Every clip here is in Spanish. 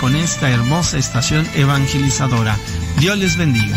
con esta hermosa estación evangelizadora. Dios les bendiga.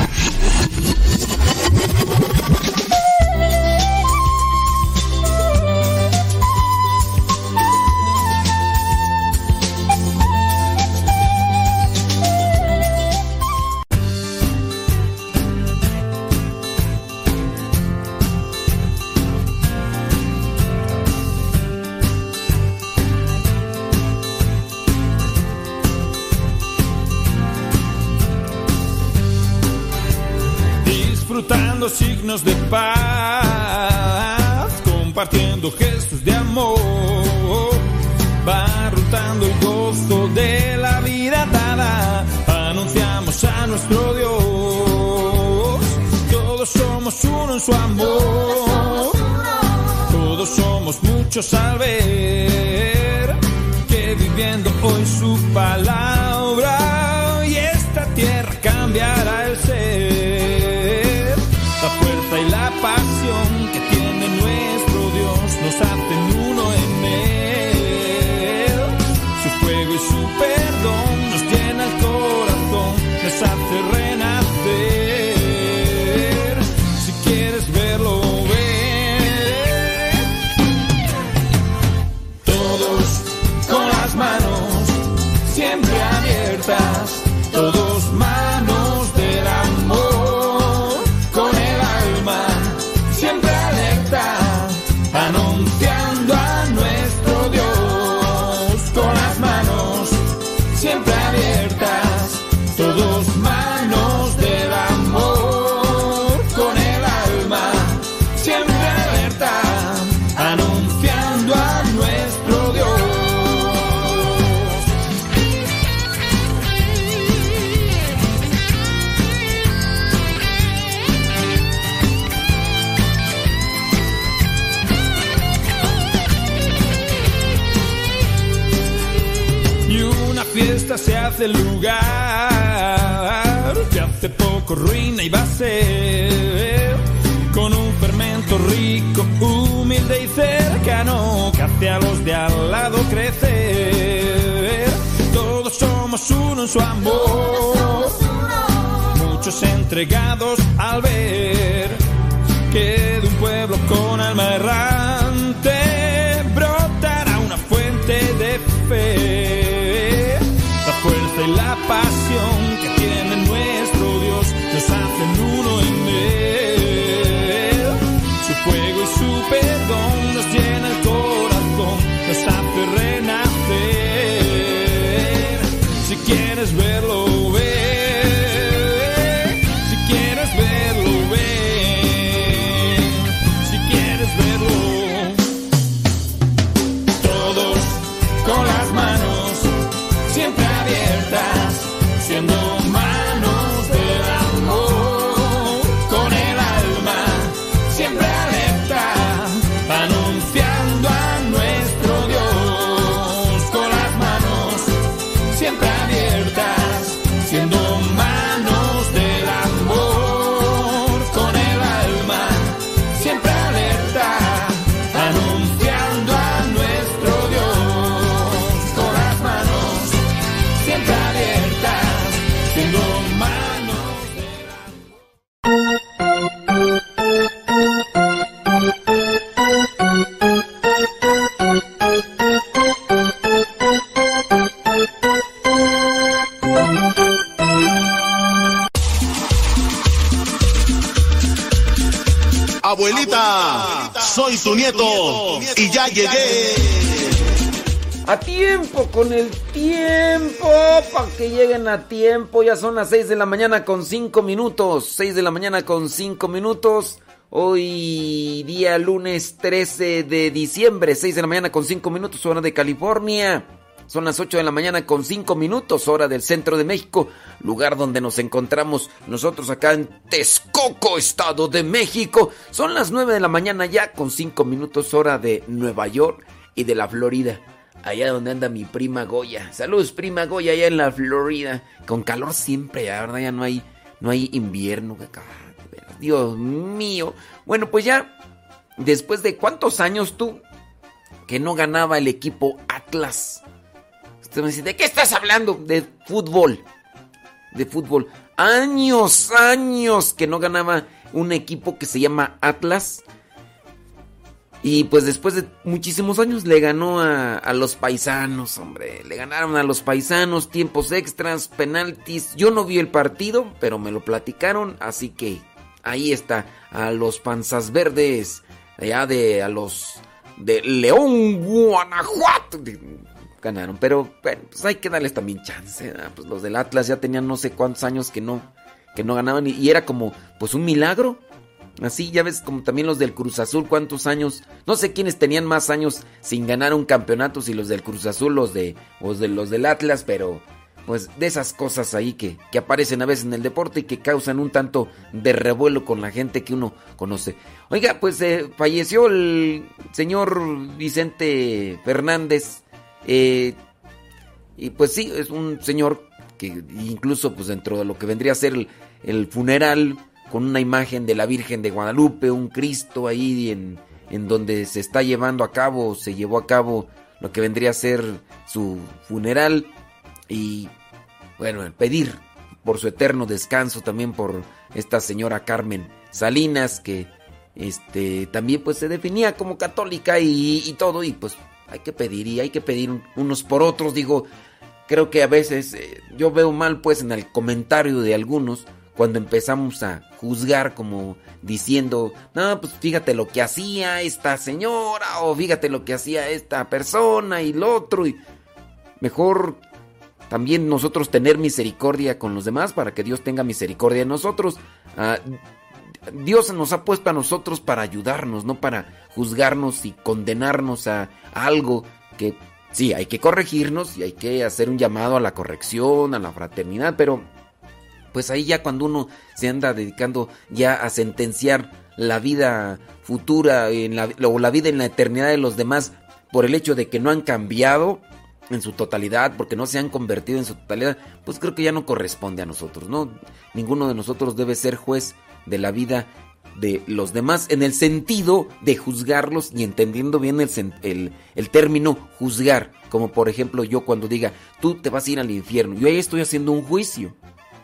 Compartiendo gestos de amor, va rotando el gozo de la vida dada, anunciamos a nuestro Dios, todos somos uno en su amor, todos somos muchos al ver que viviendo hoy su palabra y esta tierra cambiará Nos hacen uno en Él. Su fuego y su perdón ruina y ser con un fermento rico, humilde y cercano que a los de al lado crecer. Todos somos uno en su amor, muchos entregados al ver que de un pueblo con alma errante brotará una fuente de fe. La fuerza y la pasión que tiene llegué. A tiempo, con el tiempo, para que lleguen a tiempo. Ya son las 6 de la mañana con 5 minutos. 6 de la mañana con 5 minutos. Hoy día lunes 13 de diciembre, 6 de la mañana con 5 minutos, hora de California. Son las 8 de la mañana con 5 minutos, hora del centro de México, lugar donde nos encontramos nosotros acá en Texcoco, Estado de México. Son las 9 de la mañana ya con 5 minutos, hora de Nueva York y de la Florida. Allá donde anda mi prima Goya. Saludos, prima Goya, allá en la Florida. Con calor siempre, ya, ¿verdad? Ya no hay, no hay invierno. Dios mío. Bueno, pues ya, después de cuántos años tú que no ganaba el equipo Atlas. Usted me ¿de qué estás hablando? De fútbol. De fútbol. Años, años que no ganaba un equipo que se llama Atlas. Y pues después de muchísimos años le ganó a, a, los paisanos, hombre. Le ganaron a los paisanos, tiempos extras, penaltis. Yo no vi el partido, pero me lo platicaron, así que ahí está. A los panzas verdes, allá de a los de León, Guanajuato ganaron. Pero bueno, pues hay que darles también chance. Pues los del Atlas ya tenían no sé cuántos años que no, que no ganaban y, era como pues un milagro. Así ya ves como también los del Cruz Azul, cuántos años, no sé quiénes tenían más años sin ganar un campeonato, si los del Cruz Azul, los de, los de los del Atlas, pero pues de esas cosas ahí que, que aparecen a veces en el deporte y que causan un tanto de revuelo con la gente que uno conoce. Oiga, pues eh, falleció el señor Vicente Fernández, eh, y pues sí, es un señor que incluso pues dentro de lo que vendría a ser el, el, funeral con una imagen de la Virgen de Guadalupe, un Cristo ahí en, en donde se está llevando a cabo, se llevó a cabo lo que vendría a ser su funeral. Y bueno, pedir por su eterno descanso también por esta señora Carmen Salinas que este también pues se definía como católica y, y todo y pues hay que pedir y hay que pedir unos por otros. Digo, creo que a veces eh, yo veo mal pues en el comentario de algunos cuando empezamos a juzgar como diciendo, no, pues fíjate lo que hacía esta señora o fíjate lo que hacía esta persona y lo otro y mejor también nosotros tener misericordia con los demás para que Dios tenga misericordia de nosotros. Ah, Dios nos ha puesto a nosotros para ayudarnos, no para juzgarnos y condenarnos a, a algo que sí, hay que corregirnos y hay que hacer un llamado a la corrección, a la fraternidad, pero pues ahí ya cuando uno se anda dedicando ya a sentenciar la vida futura en la, o la vida en la eternidad de los demás por el hecho de que no han cambiado en su totalidad, porque no se han convertido en su totalidad, pues creo que ya no corresponde a nosotros, ¿no? Ninguno de nosotros debe ser juez de la vida de los demás en el sentido de juzgarlos y entendiendo bien el, el, término juzgar. Como por ejemplo yo cuando diga, tú te vas a ir al infierno. Yo ahí estoy haciendo un juicio.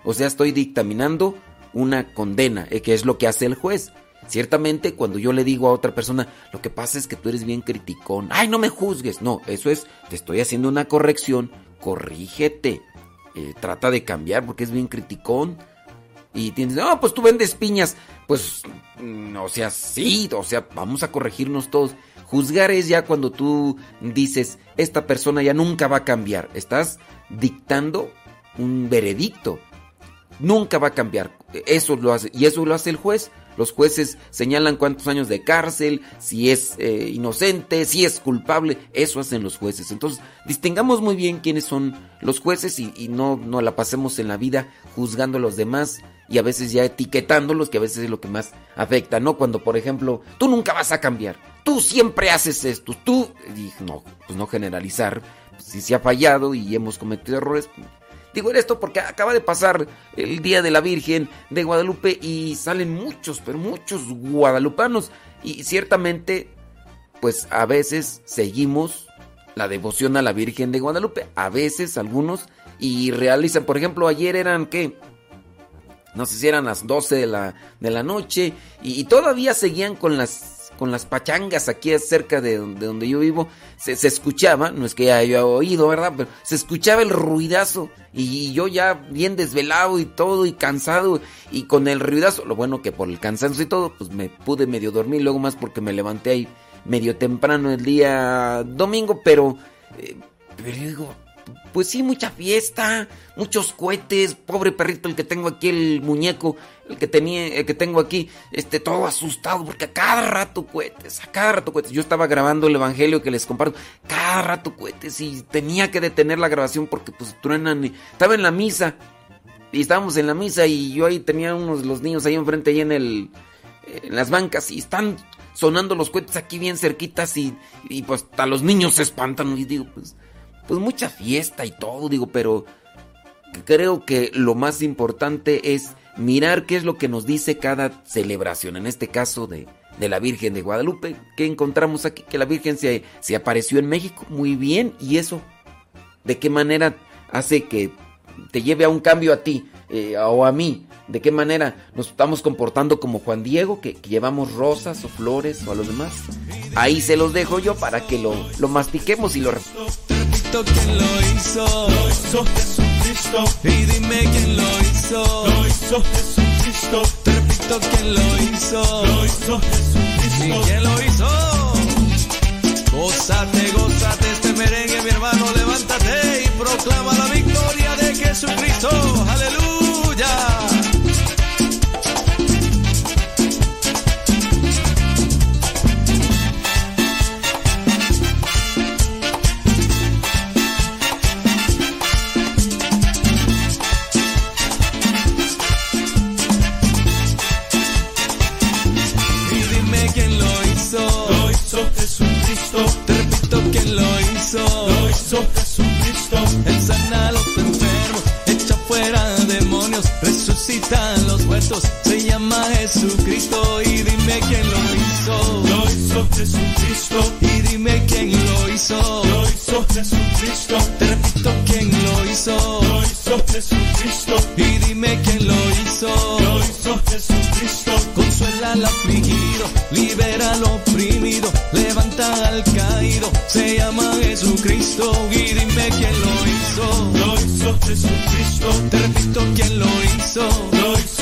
O sea, estoy dictaminando una condena, eh, que es lo que hace el juez. Ciertamente cuando yo le digo a otra persona, lo que pasa es que tú eres bien criticón. Ay, no me juzgues. No, eso es, te estoy haciendo una corrección. Corrígete. Eh, trata de cambiar porque es bien criticón y tienes, no, pues tú vendes piñas. Pues, mm, o sea, sí, o sea, vamos a corregirnos todos. Juzgar es ya cuando tú dices, esta persona ya nunca va a cambiar. Estás dictando un veredicto. Nunca va a cambiar. Eso lo hace, y eso lo hace el juez. Los jueces señalan cuántos años de cárcel, si es eh, inocente, si es culpable, eso hacen los jueces. Entonces, distingamos muy bien quiénes son los jueces y, y no, no la pasemos en la vida juzgando a los demás y a veces ya etiquetándolos, que a veces es lo que más afecta, ¿no? Cuando, por ejemplo, tú nunca vas a cambiar, tú siempre haces esto, tú, y no, pues no generalizar, pues si se ha fallado y hemos cometido errores. Digo esto porque acaba de pasar el Día de la Virgen de Guadalupe y salen muchos, pero muchos guadalupanos y ciertamente, pues a veces seguimos la devoción a la Virgen de Guadalupe, a veces algunos y realizan, por ejemplo, ayer eran que no sé si eran las 12 de la, de la noche y, todavía seguían con las con las pachangas aquí cerca de donde, donde yo vivo, se, escuchaba, no es que ya haya oído, ¿verdad? Pero se escuchaba el ruidazo y yo ya bien desvelado y todo y cansado y con el ruidazo, lo bueno que por el cansancio y todo, pues me pude medio dormir, luego más porque me levanté ahí medio temprano el día domingo, pero, eh, pero digo, pues sí, mucha fiesta, muchos cohetes, pobre perrito el que tengo aquí, el muñeco, el que tenía, el que tengo aquí, este, todo asustado, porque a cada rato cohetes, a cada rato cohetes. Yo estaba grabando el evangelio que les comparto, cada rato cohetes, y tenía que detener la grabación porque pues truenan, estaba en la misa, y estábamos en la misa, y yo ahí tenía unos los niños ahí enfrente, ahí en el, en las bancas, y están sonando los cohetes aquí bien cerquitas, y, y pues hasta los niños se espantan, y digo, pues pues mucha fiesta y todo, digo, pero creo que lo más importante es mirar qué es lo que nos dice cada celebración, en este caso de, la Virgen de Guadalupe, que encontramos aquí, que la Virgen se, se apareció en México, muy bien, y eso, de qué manera hace que te lleve a un cambio a ti eh, o a mí, de qué manera nos estamos comportando como Juan Diego, que, llevamos rosas o flores o a los demás. Ahí se los dejo yo para que lo, lo mastiquemos y lo quién lo hizo. Lo hizo Jesucristo. Y dime quién lo hizo. Lo hizo Jesucristo. Te repito quién lo hizo. Lo hizo Jesucristo. ¿Y quién lo hizo? Gózate, gózate este merengue, mi hermano, levántate y proclama la victoria de Jesucristo. Aleluya. Hizo. Lo hizo Jesucristo. Él sana a los enfermos, echa fuera demonios, resucita muertos. Se llama Jesucristo y dime quién lo hizo. Lo hizo Jesucristo. Y dime quién lo hizo. Lo hizo Jesucristo. Te repito quién lo hizo. Lo hizo Jesucristo. Y dime quién lo hizo. Lo hizo Jesucristo. Consuela al afligido, libera al oprimido, levanta al caído. Se llama Jesucristo. Y dime quién lo hizo. Lo hizo Jesucristo. Te repito quién lo hizo.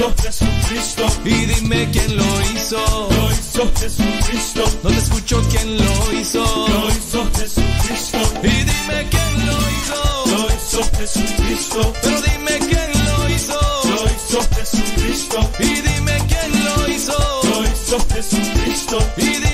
Hizo Jesucristo. Y dime quién lo hizo. Lo hizo Jesucristo. No te escucho quién lo hizo. Lo hizo Jesucristo. Y dime quién lo hizo. Lo hizo Jesucristo. Pero dime quién lo hizo. Lo hizo Jesucristo. Y dime quién lo hizo. Lo hizo Jesucristo. Y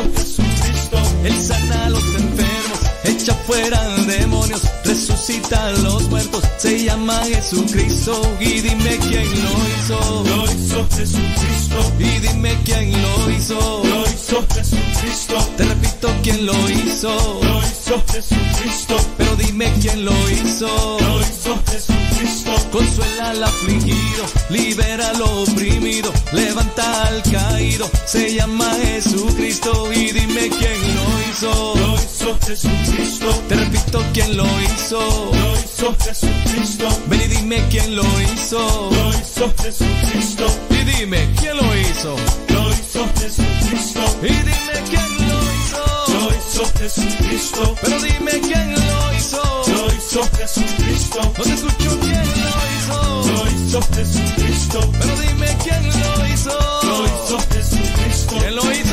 Hizo Jesucristo. Él sana a los enfermos, echa fuera demonios, resucita a los muertos. Se llama Jesucristo. Y dime quién lo hizo. Lo hizo Jesucristo. Y dime quién lo hizo. Lo hizo Jesucristo. Te repito quién lo hizo. Lo hizo Jesucristo. Pero dime quién lo hizo. Lo hizo Jesucristo. Consuela al afligido, libera al oprimido, levanta al caído. Se llama Jesucristo y dime quién lo hizo. Lo hizo Jesucristo. Te repito quién lo hizo. Lo hizo Jesucristo. Ven y dime quién lo hizo. Lo hizo Jesucristo. Y dime quién lo hizo. Lo hizo Jesucristo. Y dime quién lo hizo. Hizo Jesucristo. Pero dime quién lo hizo. Lo hizo Jesucristo. No te escucho quién lo hizo. Lo hizo Jesucristo. Pero dime quién lo hizo. Lo hizo Jesucristo. ¿Quién lo hizo?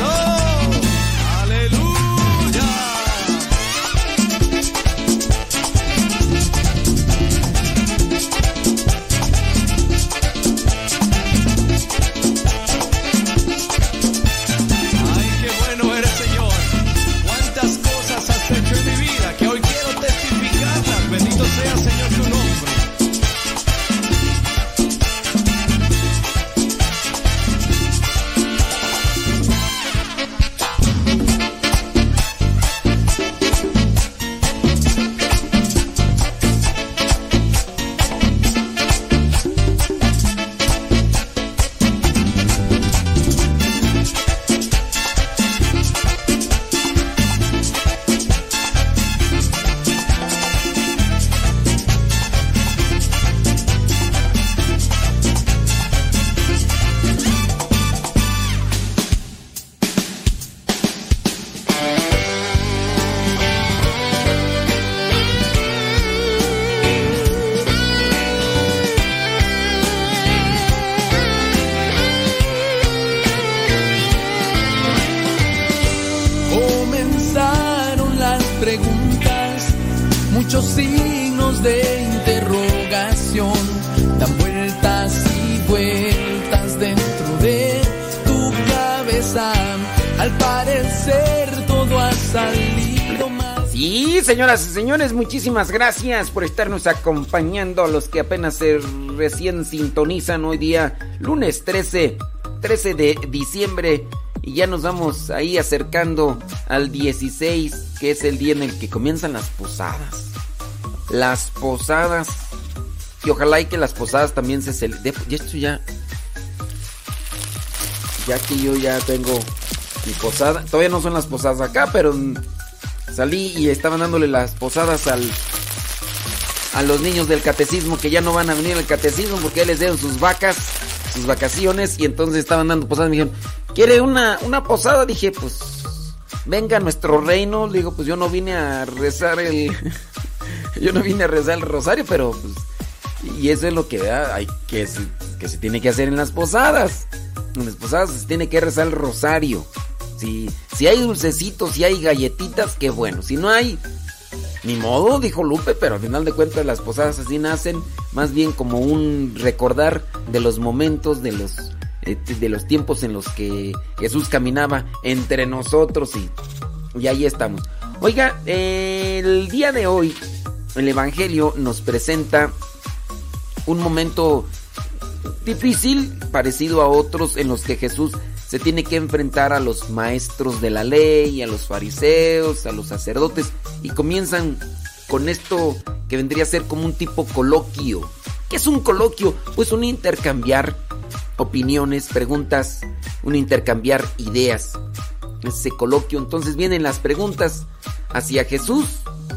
Señores, muchísimas gracias por estarnos acompañando a los que apenas se recién sintonizan hoy día, lunes 13, 13 de diciembre. Y ya nos vamos ahí acercando al 16, que es el día en el que comienzan las posadas. Las posadas. Y ojalá y que las posadas también se celebren. Y esto ya. Ya que yo ya tengo mi posada. Todavía no son las posadas acá, pero salí y estaban dándole las posadas al. A los niños del catecismo que ya no van a venir al catecismo porque les dieron sus vacas, sus vacaciones y entonces estaban dando posadas. Me dijeron, ¿quiere una, una posada? Dije, pues venga a nuestro reino. Le digo, pues yo no vine a rezar el. yo no vine a rezar el rosario, pero pues. Y eso es lo que hay que, que se tiene que hacer en las posadas. En las posadas se tiene que rezar el rosario. Si, si hay dulcecitos, si hay galletitas, qué bueno. Si no hay, ni modo, dijo Lupe, pero al final de cuentas las posadas así nacen más bien como un recordar de los momentos, de los, eh, de los tiempos en los que Jesús caminaba entre nosotros y, y ahí estamos. Oiga, el día de hoy el Evangelio nos presenta un momento difícil, parecido a otros en los que Jesús se tiene que enfrentar a los maestros de la ley, a los fariseos, a los sacerdotes, y comienzan con esto que vendría a ser como un tipo coloquio. ¿Qué es un coloquio? Pues un intercambiar opiniones, preguntas, un intercambiar ideas. Ese coloquio, entonces vienen las preguntas hacia Jesús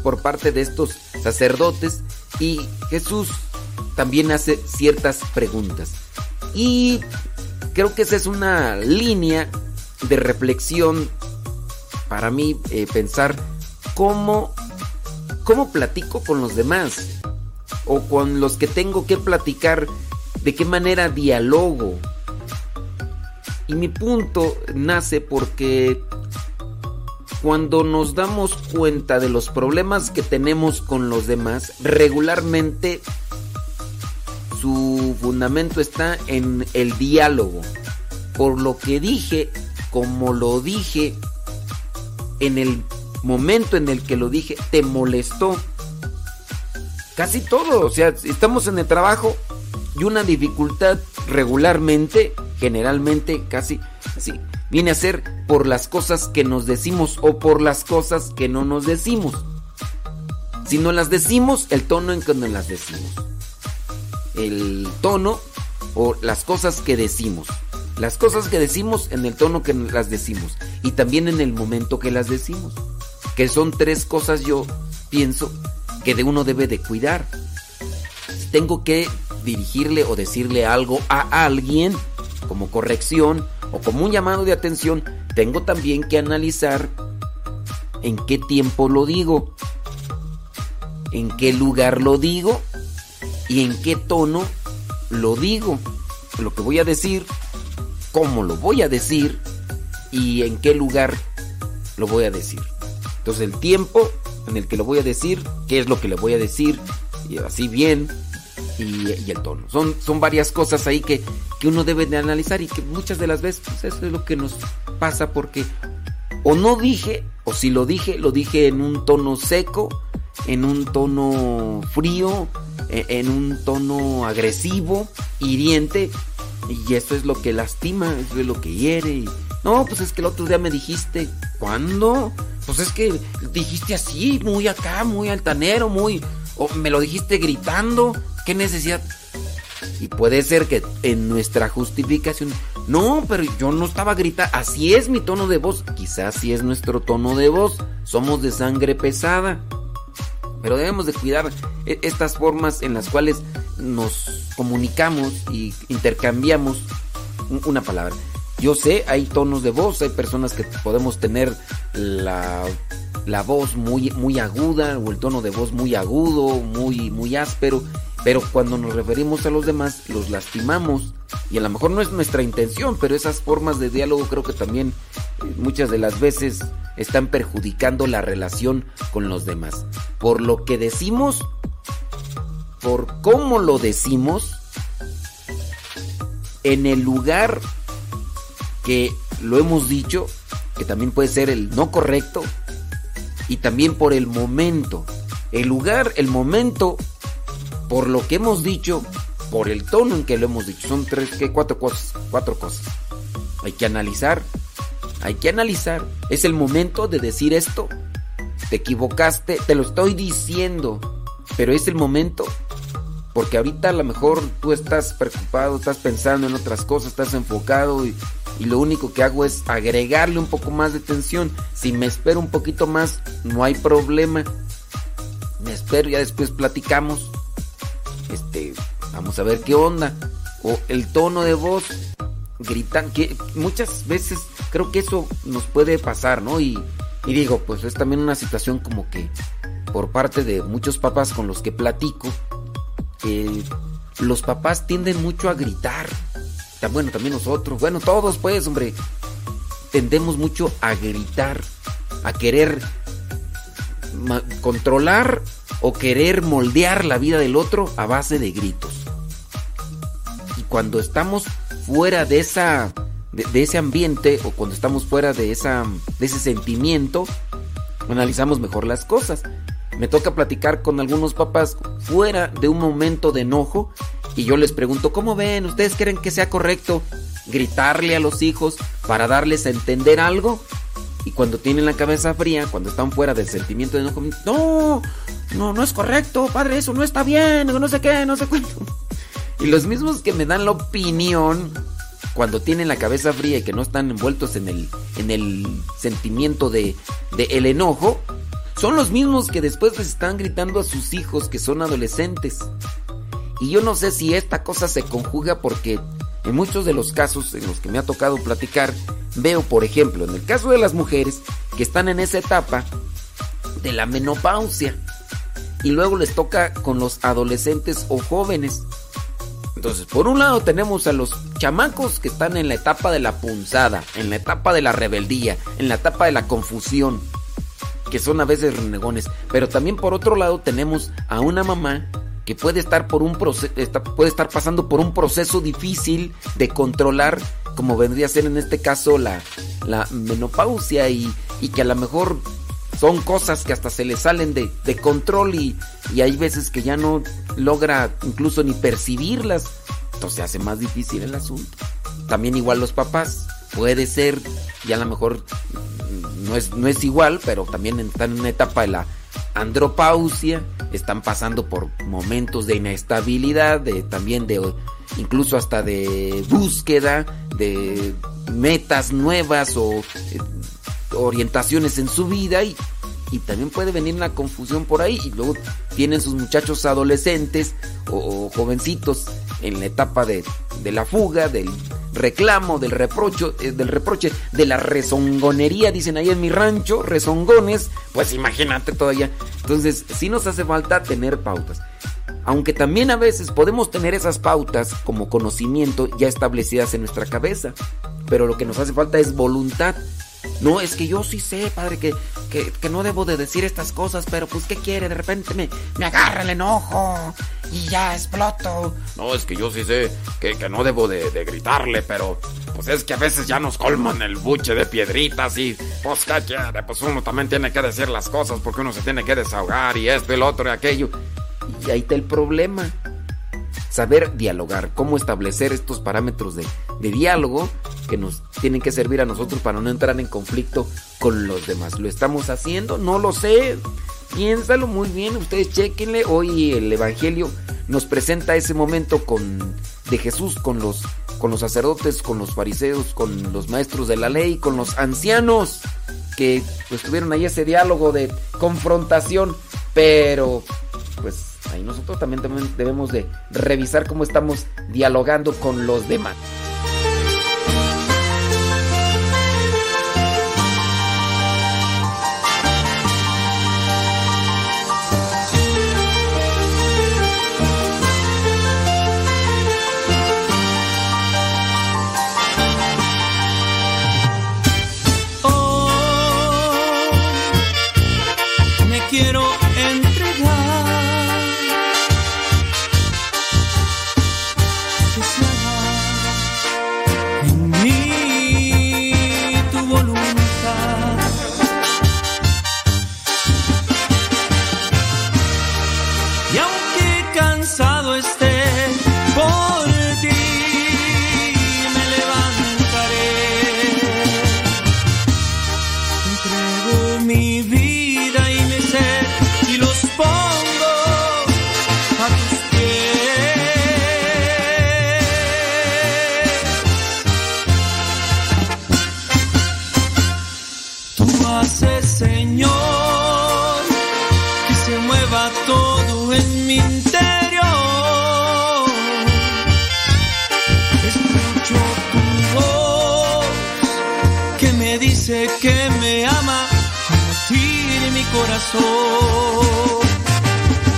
por parte de estos sacerdotes y Jesús también hace ciertas preguntas. Y creo que esa es una línea de reflexión para mí eh, pensar cómo, cómo platico con los demás o con los que tengo que platicar, de qué manera dialogo. Y mi punto nace porque cuando nos damos cuenta de los problemas que tenemos con los demás, regularmente su fundamento está en el diálogo. Por lo que dije, como lo dije, en el momento en el que lo dije, te molestó. Casi todo, o sea, estamos en el trabajo y una dificultad regularmente, generalmente, casi así, viene a ser por las cosas que nos decimos o por las cosas que no nos decimos. Si no las decimos, el tono en que nos las decimos el tono o las cosas que decimos. Las cosas que decimos en el tono que las decimos y también en el momento que las decimos. Que son tres cosas yo pienso que de uno debe de cuidar. Si tengo que dirigirle o decirle algo a alguien como corrección o como un llamado de atención, tengo también que analizar en qué tiempo lo digo, en qué lugar lo digo y en qué tono lo digo, lo que voy a decir, cómo lo voy a decir y en qué lugar lo voy a decir. Entonces el tiempo en el que lo voy a decir, qué es lo que le voy a decir, y así bien, y, el tono. Son, son varias cosas ahí que, que, uno debe de analizar y que muchas de las veces pues, eso es lo que nos pasa porque o no dije, o si lo dije, lo dije en un tono seco, en un tono frío, e, en un tono agresivo, hiriente, y eso es lo que lastima, eso es lo que hiere. no, pues es que el otro día me dijiste, ¿cuándo? Pues es que dijiste así, muy acá, muy altanero, muy... Me lo dijiste gritando, ¿qué necesidad? Y puede ser que en nuestra justificación, no, pero yo no estaba gritando, así es mi tono de voz, quizás sí es nuestro tono de voz, somos de sangre pesada. Pero debemos de cuidar e-, estas formas en las cuales nos comunicamos y intercambiamos una palabra. Yo sé, hay tonos de voz, hay personas que podemos tener la, la, voz muy, muy aguda o el tono de voz muy agudo, muy, muy áspero, pero cuando nos referimos a los demás los lastimamos Y a lo mejor no es nuestra intención, pero esas formas de diálogo creo que también eh, muchas de las veces están perjudicando la relación con los demás. Por lo que decimos, por cómo lo decimos, en el lugar que lo hemos dicho, que también puede ser el no correcto, y también por el momento. El lugar, el momento, por lo que hemos dicho, por el tono en que lo hemos dicho. Son tres, ¿qué? Cuatro cosas. Cuatro cosas. Hay que analizar. Hay que analizar. Es el momento de decir esto. Te equivocaste, te lo estoy diciendo. Pero es el momento. Porque ahorita a lo mejor tú estás preocupado, estás pensando en otras cosas, estás enfocado y, lo único que hago es agregarle un poco más de tensión. Si me espero un poquito más, no hay problema. Me espero, ya después platicamos. Este, vamos a ver qué onda. O el tono de voz, gritan, que muchas veces creo que eso nos puede pasar, ¿no? Y, digo, pues es también una situación como que por parte de muchos papás con los que platico, los papás tienden mucho a gritar bueno, también nosotros, bueno, todos pues, hombre, tendemos mucho a gritar, a querer controlar o querer moldear la vida del otro a base de gritos. Y cuando estamos fuera de esa de, ese ambiente o cuando estamos fuera de esa de ese sentimiento, analizamos mejor las cosas. Me toca platicar con algunos papás fuera de un momento de enojo y yo les pregunto, ¿cómo ven? ¿Ustedes creen que sea correcto gritarle a los hijos para darles a entender algo? Y cuando tienen la cabeza fría, cuando están fuera del sentimiento de enojo, no, no, no es correcto, padre, eso no está bien, no sé qué, no sé cuánto. Y los mismos que me dan la opinión, cuando tienen la cabeza fría y que no están envueltos en el, en el sentimiento de, de el enojo, son los mismos que después les están gritando a sus hijos que son adolescentes. Y yo no sé si esta cosa se conjuga porque en muchos de los casos en los que me ha tocado platicar, veo, por ejemplo, en el caso de las mujeres que están en esa etapa de la menopausia y luego les toca con los adolescentes o jóvenes. Entonces, por un lado tenemos a los chamacos que están en la etapa de la punzada, en la etapa de la rebeldía, en la etapa de la confusión, que son a veces renegones. Pero también por otro lado tenemos a una mamá que puede estar por un puede estar pasando por un proceso difícil de controlar, como vendría a ser en este caso la, la menopausia y, y, que a lo mejor son cosas que hasta se le salen de, de control y, y, hay veces que ya no logra incluso ni percibirlas, entonces hace más difícil el asunto. También igual los papás, puede ser, y a lo mejor no es, no es igual, pero también están en una etapa de la andropausia, están pasando por momentos de inestabilidad, de también de incluso hasta de búsqueda de metas nuevas o eh, orientaciones en su vida y, y, también puede venir una confusión por ahí y luego tienen sus muchachos adolescentes o, jovencitos en la etapa de, de la fuga, del reclamo, del reprocho, eh, del reproche, de la rezongonería, dicen ahí en mi rancho, rezongones, pues imagínate todavía. Entonces, sí nos hace falta tener pautas. Aunque también a veces podemos tener esas pautas como conocimiento ya establecidas en nuestra cabeza, pero lo que nos hace falta es voluntad. No, es que yo sí sé, padre, que, que, no debo de decir estas cosas, pero pues ¿qué quiere? De repente me, me agarra el enojo y ya exploto. No, es que yo sí sé que, que no debo de, de, gritarle, pero pues es que a veces ya nos colman el buche de piedritas y pues ¿qué quiere? Pues uno también tiene que decir las cosas porque uno se tiene que desahogar y esto y otro y aquello. Y ahí está el problema saber dialogar, cómo establecer estos parámetros de, diálogo que nos tienen que servir a nosotros para no entrar en conflicto con los demás. ¿Lo estamos haciendo? No lo sé. Piénsalo muy bien, ustedes chequenle. Hoy el Evangelio nos presenta ese momento con, de Jesús con los, con los sacerdotes, con los fariseos, con los maestros de la ley, con los ancianos que pues, tuvieron ahí ese diálogo de confrontación. Pero pues Ahí nosotros también debemos de revisar cómo estamos dialogando con los demás. Corazón.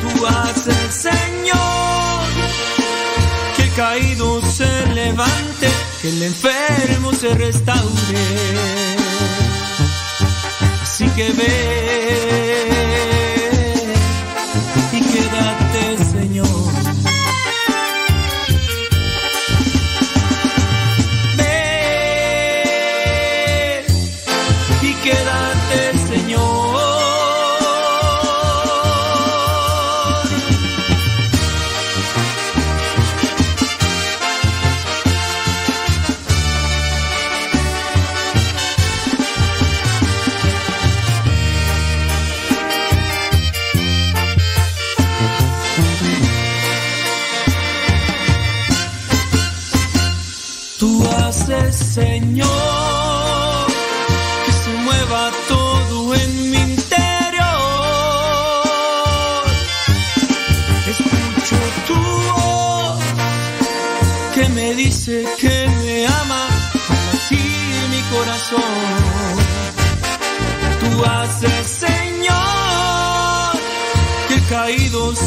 Tú haces, Señor, que el caído se levante, que el enfermo se restaure. Así que ve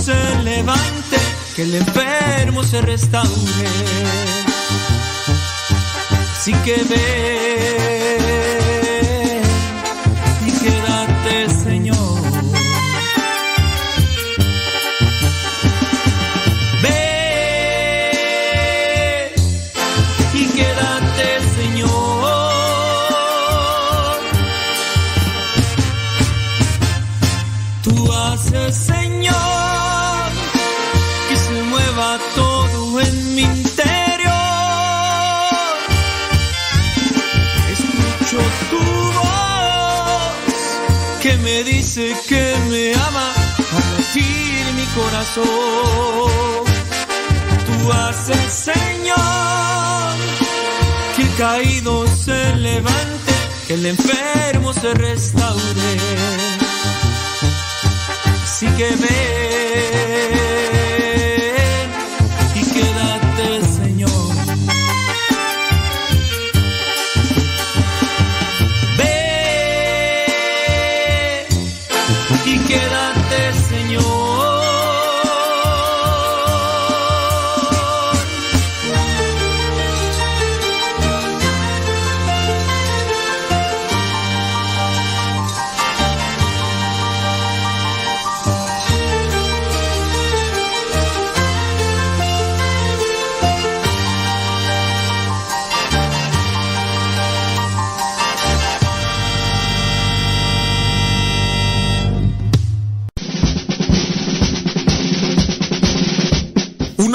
se levante, que el enfermo se restaure. Así que ve dice que me ama al latir mi corazón. Tú haces, Señor, que el caído se levante, que el enfermo se restaure. Así que ve y quédate,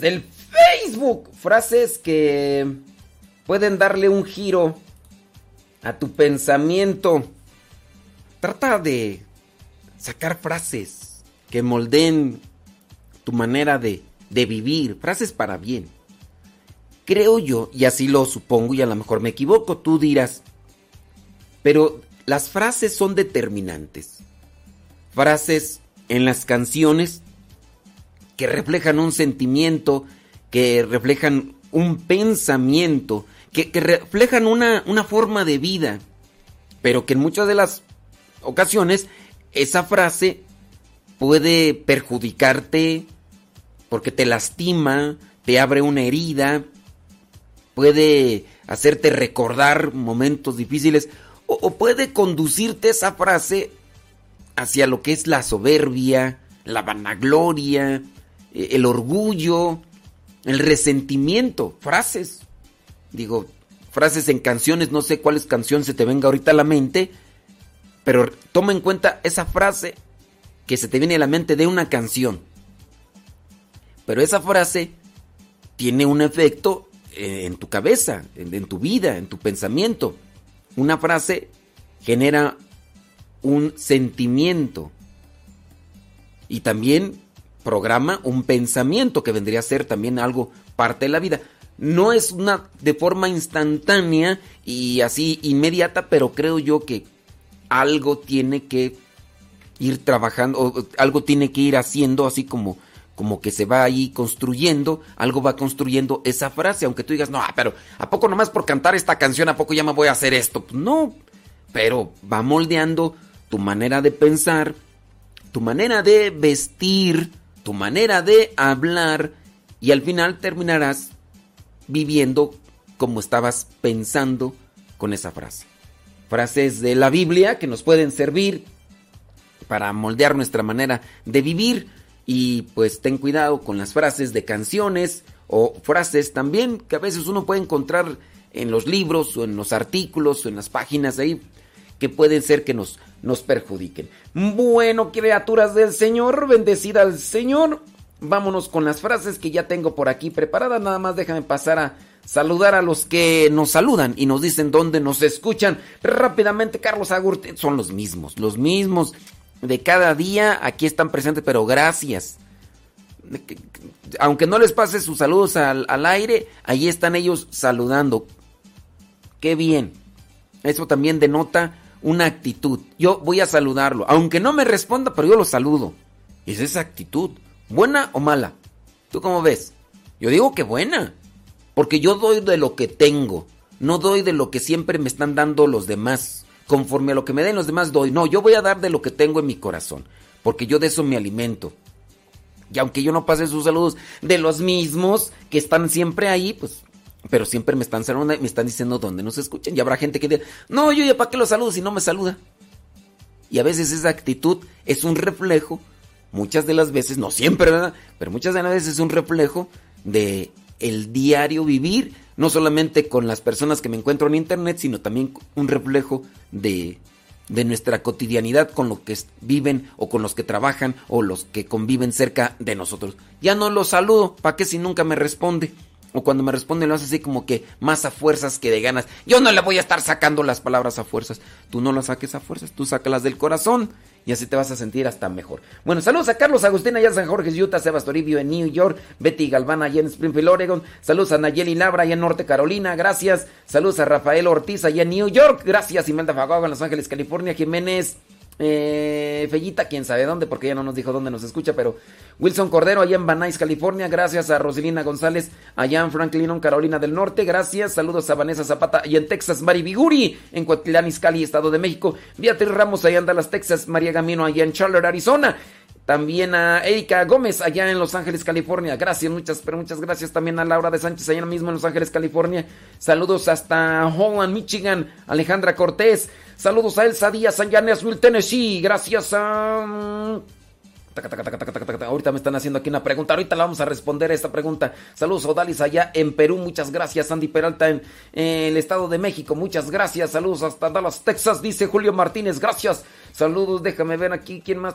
Del Facebook. Frases que pueden darle un giro a tu pensamiento. Trata de sacar frases que moldeen tu manera de, de vivir. Frases para bien. Creo yo, y así lo supongo, y a lo mejor me equivoco, tú dirás. Pero las frases son determinantes. Frases en las canciones que reflejan un sentimiento, que reflejan un pensamiento, que, reflejan una, una forma de vida, pero que en muchas de las ocasiones esa frase puede perjudicarte porque te lastima, te abre una herida, puede hacerte recordar momentos difíciles o, puede conducirte esa frase hacia lo que es la soberbia, la vanagloria, el orgullo, el resentimiento, frases. Digo, frases en canciones, no sé cuáles canción se te venga ahorita a la mente, pero toma en cuenta esa frase que se te viene a la mente de una canción. Pero esa frase tiene un efecto en tu cabeza, en, tu vida, en tu pensamiento. Una frase genera un sentimiento y también programa un pensamiento que vendría a ser también algo parte de la vida. No es una de forma instantánea y así inmediata, pero creo yo que algo tiene que ir trabajando, algo tiene que ir haciendo, así como, como que se va ahí construyendo, algo va construyendo esa frase, aunque tú digas, no, pero ¿a poco nomás por cantar esta canción, a poco ya me voy a hacer esto? Pues no, pero va moldeando tu manera de pensar, tu manera de vestir, tu manera de hablar, y al final terminarás viviendo como estabas pensando con esa frase. Frases de la Biblia que nos pueden servir para moldear nuestra manera de vivir. Y pues ten cuidado con las frases de canciones o frases también que a veces uno puede encontrar en los libros o en los artículos o en las páginas ahí que pueden ser que nos, nos perjudiquen. Bueno, criaturas del Señor, bendecida al Señor. Vámonos con las frases que ya tengo por aquí preparadas. Nada más déjame pasar a saludar a los que nos saludan y nos dicen dónde nos escuchan. Rápidamente, Carlos Agurte, son los mismos, los mismos de cada día aquí están presentes, pero gracias. Aunque no les pase sus saludos al, aire, ahí están ellos saludando. Qué bien. Eso también denota una actitud. Yo voy a saludarlo, aunque no me responda, pero yo lo saludo. Es esa actitud, buena o mala. ¿Tú cómo ves? Yo digo que buena, porque yo doy de lo que tengo, no doy de lo que siempre me están dando los demás conforme a lo que me den los demás doy. No, yo voy a dar de lo que tengo en mi corazón, porque yo de eso me alimento. Y aunque yo no pase sus saludos de los mismos que están siempre ahí, pues, pero siempre me están saludando y me están diciendo dónde nos escuchan. Y habrá gente que diga, no, yo ya para qué los saludo si no me saluda. Y a veces esa actitud es un reflejo, muchas de las veces, no siempre, ¿verdad? Pero muchas de las veces es un reflejo de el diario vivir no solamente con las personas que me encuentro en internet, sino también un reflejo de, de nuestra cotidianidad con los que viven o con los que trabajan o los que conviven cerca de nosotros. Ya no los saludo, ¿para qué si nunca me responde? O cuando me responde lo hace así como que más a fuerzas que de ganas. Yo no le voy a estar sacando las palabras a fuerzas. Tú no las saques a fuerzas, tú sácalas del corazón y así te vas a sentir hasta mejor. Bueno, saludos a Carlos Agustín allá en San Jorge, Utah, Sebas Toribio en New York, Betty Galván allá en Springfield, Oregon. Saludos a Nayeli Labra allá en Norte Carolina, gracias. Saludos a Rafael Ortiz allá en New York, gracias. Imelda Fagua en Los Ángeles, California, Jiménez. Eh, Fellita, quién sabe dónde, porque ya no nos dijo dónde nos escucha, pero Wilson Cordero, allá en Nuys, California. Gracias a Roselina González, allá en Franklin, Carolina del Norte. Gracias. Saludos a Vanessa Zapata, allá en Texas. Mari Biguri, en Coatlán, Izcalli, Estado de México. Beatriz Ramos, allá en Dallas, Texas. María Gamino, allá en Charlotte, Arizona. También a Erika Gómez allá en Los Ángeles, California. Gracias, muchas, pero muchas gracias también a Laura de Sánchez allá mismo en Los Ángeles, California. Saludos hasta Holland, Michigan. Alejandra Cortés. Saludos a Elsa Díaz allá en Nashville, Tennessee. Gracias a... Ahorita me están haciendo aquí una pregunta. Ahorita la vamos a responder a esta pregunta. Saludos, Odalis, allá en Perú. Muchas gracias, Andy Peralta, en, el Estado de México. Muchas gracias. Saludos hasta Dallas, Texas, dice Julio Martínez. Gracias. Saludos, déjame ver aquí quién más.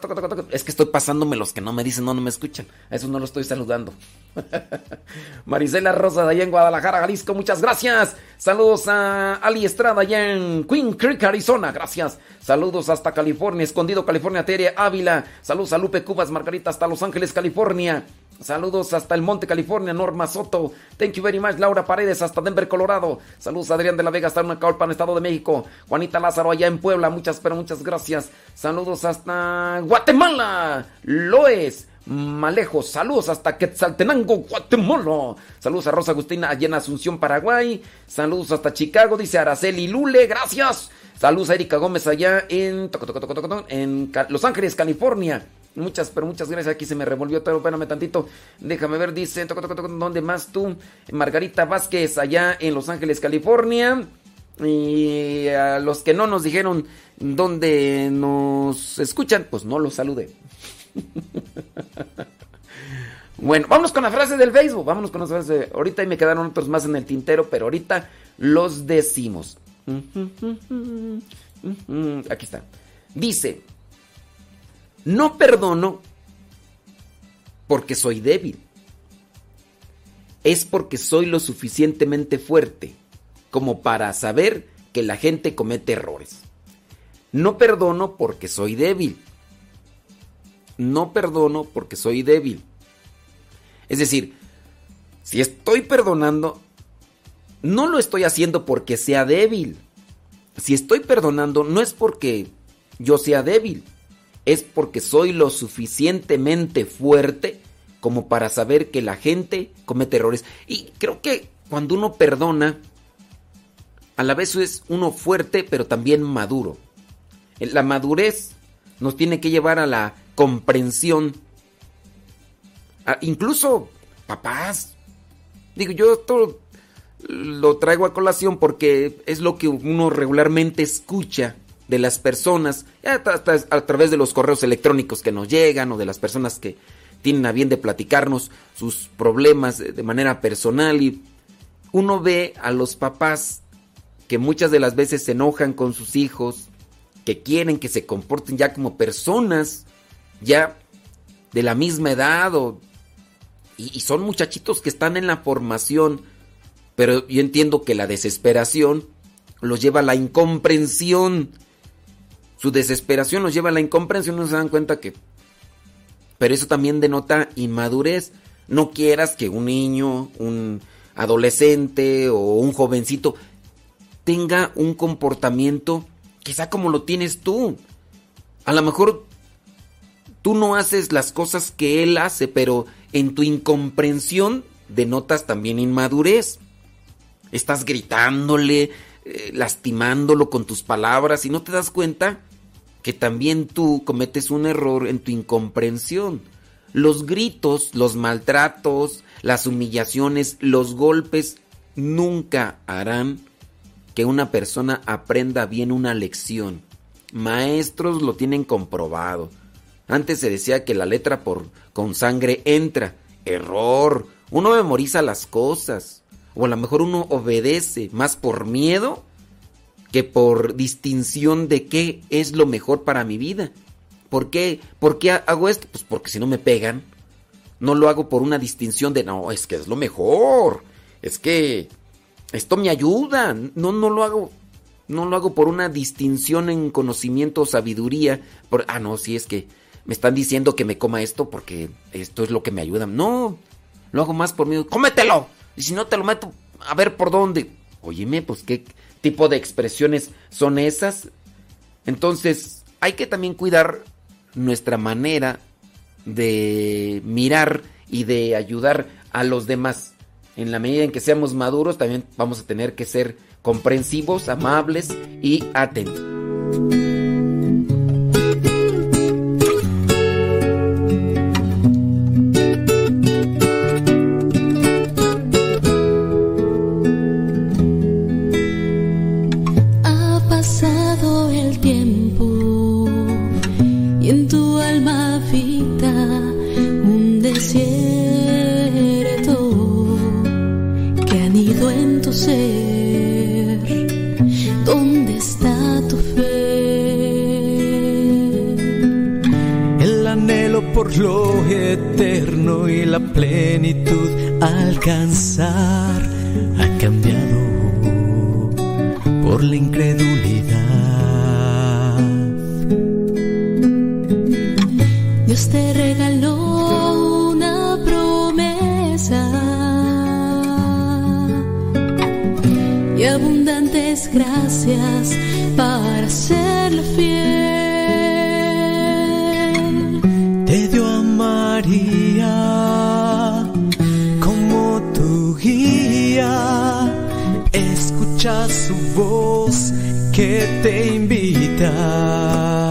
Es que estoy pasándome los que no me dicen, no, no me escuchan. A eso no lo estoy saludando. Marisela Rosa, de allá en Guadalajara, Jalisco. Muchas gracias. Saludos a Ali Estrada, allá en Queen Creek, Arizona. Gracias. Saludos hasta California, Escondido, California, Tere Ávila. Saludos a Lupe Cubas, Margarita, hasta Los Ángeles, California. Saludos hasta el Monte, California, Norma Soto. Thank you very much, Laura Paredes, hasta Denver, Colorado. Saludos a Adrián de la Vega, hasta en Estado de México. Juanita Lázaro, allá en Puebla. Muchas, pero muchas gracias. Saludos hasta Guatemala. Loes. Malejo. Saludos hasta Quetzaltenango, Guatemala. Saludos a Rosa Agustina allá en Asunción, Paraguay. Saludos hasta Chicago, dice Araceli Lule, gracias. Saludos a Erika Gómez allá en, en Los Ángeles, California. Muchas, pero muchas gracias. Aquí se me revolvió, pero espérame tantito. Déjame ver, dice, ¿dónde más tú? Margarita Vázquez, allá en Los Ángeles, California. Y a los que no nos dijeron dónde nos escuchan, pues no los saludé. bueno, vámonos con la frase del Facebook. Vámonos con las frases. Ahorita me quedaron otros más en el tintero, pero ahorita los decimos. Aquí está. Dice, no perdono porque soy débil. Es porque soy lo suficientemente fuerte como para saber que la gente comete errores. No perdono porque soy débil. No perdono porque soy débil. Es decir, si estoy perdonando, no lo estoy haciendo porque sea débil. Si estoy perdonando, no es porque yo sea débil. Es porque soy lo suficientemente fuerte como para saber que la gente comete errores. Y creo que cuando uno perdona, a la vez es uno fuerte, pero también maduro. La madurez nos tiene que llevar a la comprensión. incluso papás. Digo, yo esto lo traigo a colación porque es lo que uno regularmente escucha de las personas, a través de los correos electrónicos que nos llegan o de las personas que tienen a bien de platicarnos sus problemas de manera personal y uno ve a los papás que muchas de las veces se enojan con sus hijos, que quieren que se comporten ya como personas, ya de la misma edad, y, y son muchachitos que están en la formación, pero yo entiendo que la desesperación los lleva a la incomprensión. Su desesperación los lleva a la incomprensión, no se dan cuenta que... Pero eso también denota inmadurez. No quieras que un niño, un adolescente o un jovencito tenga un comportamiento quizá como lo tienes tú. A lo mejor tú no haces las cosas que él hace, pero en tu incomprensión denotas también inmadurez. Estás gritándole, eh, lastimándolo con tus palabras y no te das cuenta que también tú cometes un error en tu incomprensión. Los gritos, los maltratos, las humillaciones, los golpes nunca harán que una persona aprenda bien una lección. Maestros lo tienen comprobado. Antes se decía que la letra por con sangre entra. Error. Uno memoriza las cosas. O a lo mejor uno obedece más por miedo que por distinción de qué es lo mejor para mi vida. ¿Por qué? ¿Por qué hago esto? Pues porque si no me pegan. No lo hago por una distinción de no, es que es lo mejor. Es que esto me ayuda. No, no lo hago. No lo hago por una distinción en conocimiento o sabiduría. Por, ah, no, si es que me están diciendo que me coma esto porque esto es lo que me ayuda. No, lo hago más por mí. ¡Cómetelo! Y si no te lo meto, a ver por dónde. Óyeme, pues qué tipo de expresiones son esas. Entonces, hay que también cuidar nuestra manera de mirar y de ayudar a los demás en la medida en que seamos maduros, también vamos a tener que ser comprensivos, amables y atentos. Alcanzar ha cambiado por la incredulidad. Dios te regaló una promesa y abundantes gracias para serle fiel. Como tu guía, escucha su voz que te invita.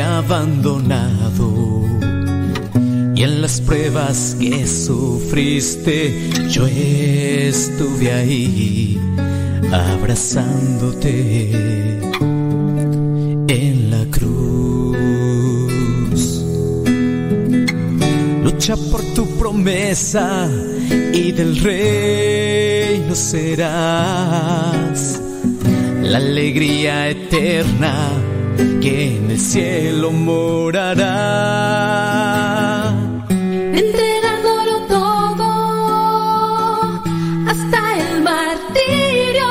Abandonado. Y en las pruebas que sufriste, yo estuve ahí abrazándote en la cruz. Lucha por tu promesa y del reino serás la alegría eterna que en el cielo morará. entregándolo todo hasta el martirio.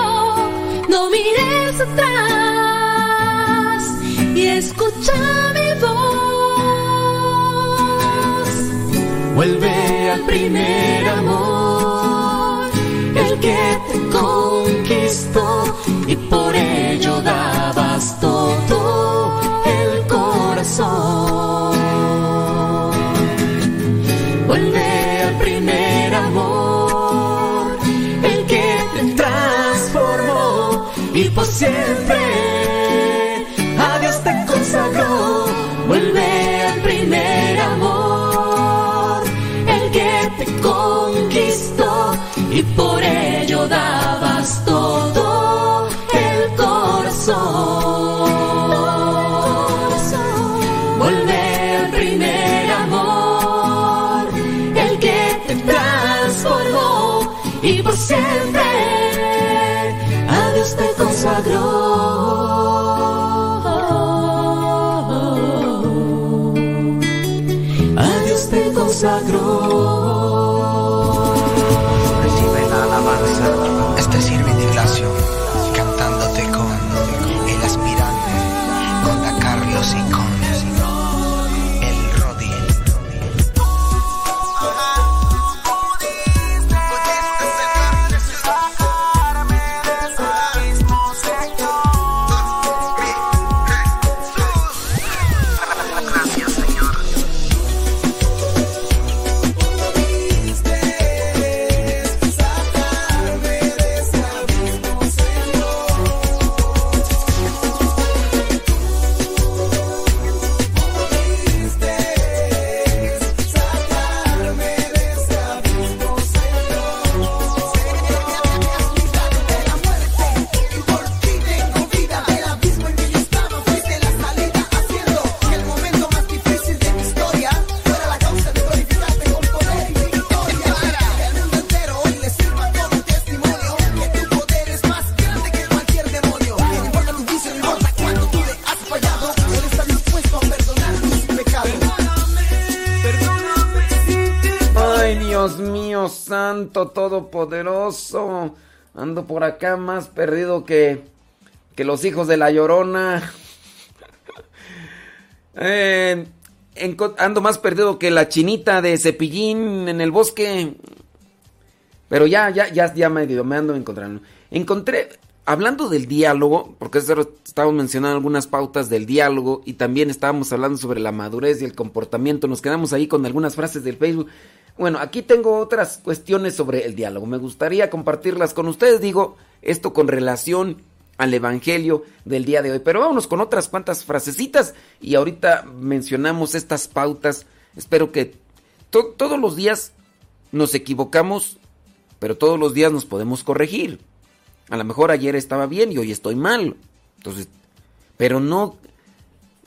No mires atrás y escucha mi voz. Vuelve al primer amor, el que te conquistó y por ello todo el corazón. Acá más perdido que, que los hijos de la llorona. Eh, enco- ando más perdido que la chinita de cepillín en el bosque. Pero ya, ya, ya, ya me, me ando encontrando. Encontré, hablando del diálogo, porque estábamos mencionando algunas pautas del diálogo y también estábamos hablando sobre la madurez y el comportamiento. Nos quedamos ahí con algunas frases del Facebook. Bueno, aquí tengo otras cuestiones sobre el diálogo. Me gustaría compartirlas con ustedes. Digo, esto con relación al Evangelio del día de hoy. Pero vámonos con otras cuantas frasecitas y ahorita mencionamos estas pautas. Espero que to- todos los días nos equivocamos, pero todos los días nos podemos corregir. A lo mejor ayer estaba bien y hoy estoy mal. Entonces, pero no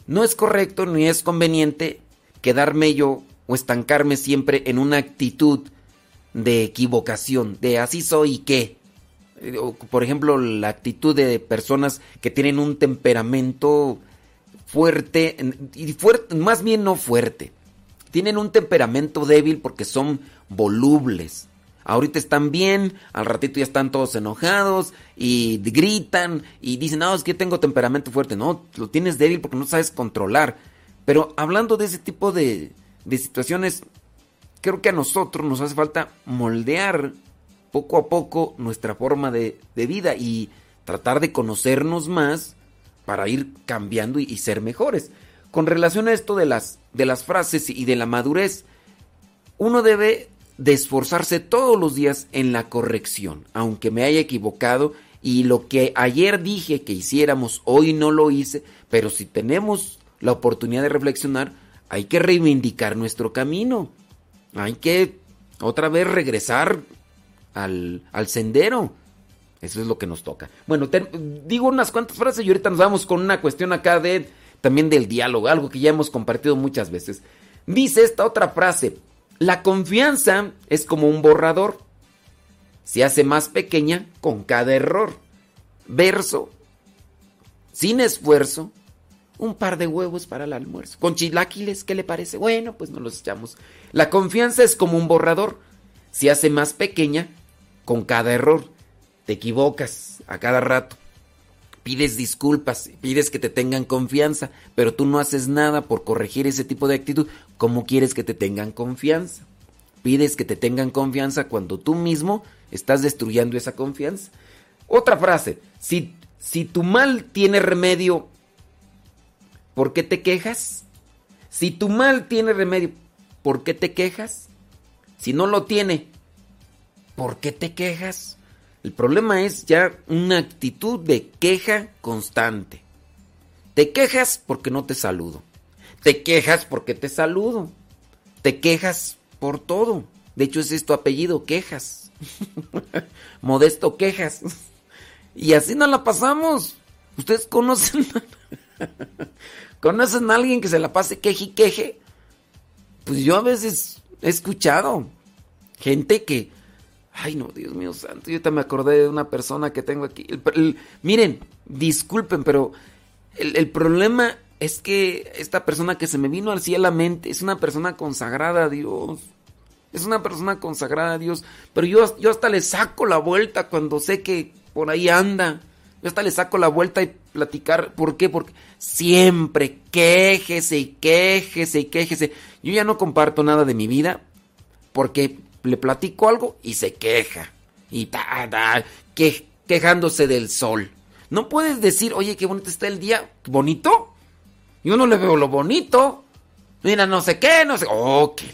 no es correcto ni es conveniente quedarme yo o estancarme siempre en una actitud de equivocación, de así soy y qué. eh, por ejemplo, la actitud de personas que tienen un temperamento fuerte, y fuerte, más bien no fuerte. Tienen un temperamento débil porque son volubles. Ahorita están bien, al ratito ya están todos enojados y gritan y dicen, no, es que tengo temperamento fuerte. No, lo tienes débil porque no sabes controlar. Pero hablando de ese tipo de, de situaciones, creo que a nosotros nos hace falta moldear poco a poco nuestra forma de, de vida y tratar de conocernos más para ir cambiando y, ser mejores. Con relación a esto de las, de las frases y de la madurez, uno debe de esforzarse todos los días en la corrección, aunque me haya equivocado y lo que ayer dije que hiciéramos, hoy no lo hice, pero si tenemos la oportunidad de reflexionar, hay que reivindicar nuestro camino, hay que otra vez regresar al, al sendero. Eso es lo que nos toca. Bueno, digo unas cuantas frases y ahorita nos vamos con una cuestión acá de también del diálogo, algo que ya hemos compartido muchas veces. Dice esta otra frase, la confianza es como un borrador. Se hace más pequeña con cada error. Verso, sin esfuerzo, un par de huevos para el almuerzo. Con chilaquiles, ¿qué le parece? Bueno, pues nos los echamos. La confianza es como un borrador. Se hace más pequeña con cada error. Te equivocas a cada rato. Pides disculpas, pides que te tengan confianza, pero tú no haces nada por corregir ese tipo de actitud. ¿Cómo quieres que te tengan confianza? Pides que te tengan confianza cuando tú mismo estás destruyendo esa confianza. Otra frase, si, si tu mal tiene remedio, ¿por qué te quejas? Si tu mal tiene remedio, ¿por qué te quejas? Si no lo tiene, ¿por qué te quejas? El problema es ya una actitud de queja constante. Te quejas porque no te saludo. Te quejas porque te saludo. Te quejas por todo. De hecho, ese es tu apellido, quejas. Modesto quejas. Y así nos la pasamos. Ustedes conocen. ¿Conocen a alguien que se la pase queje y queje? Pues yo a veces he escuchado gente que. Ay, no, Dios mío santo. Yo te me acordé de una persona que tengo aquí. Miren, disculpen, pero el, el problema es que esta persona que se me vino así a la mente es una persona consagrada a Dios. Es una persona consagrada a Dios. Pero yo, yo hasta le saco la vuelta cuando sé que por ahí anda. Yo hasta le saco la vuelta y platicar. ¿Por qué? Porque siempre quéjese y quéjese y quéjese. Yo ya no comparto nada de mi vida porque le platico algo y se queja. Y ta, ta, que, quejándose del sol. No puedes decir, oye, qué bonito está el día. ¿Bonito? Yo no le veo lo bonito. Mira, no sé qué, no sé. Oh, qué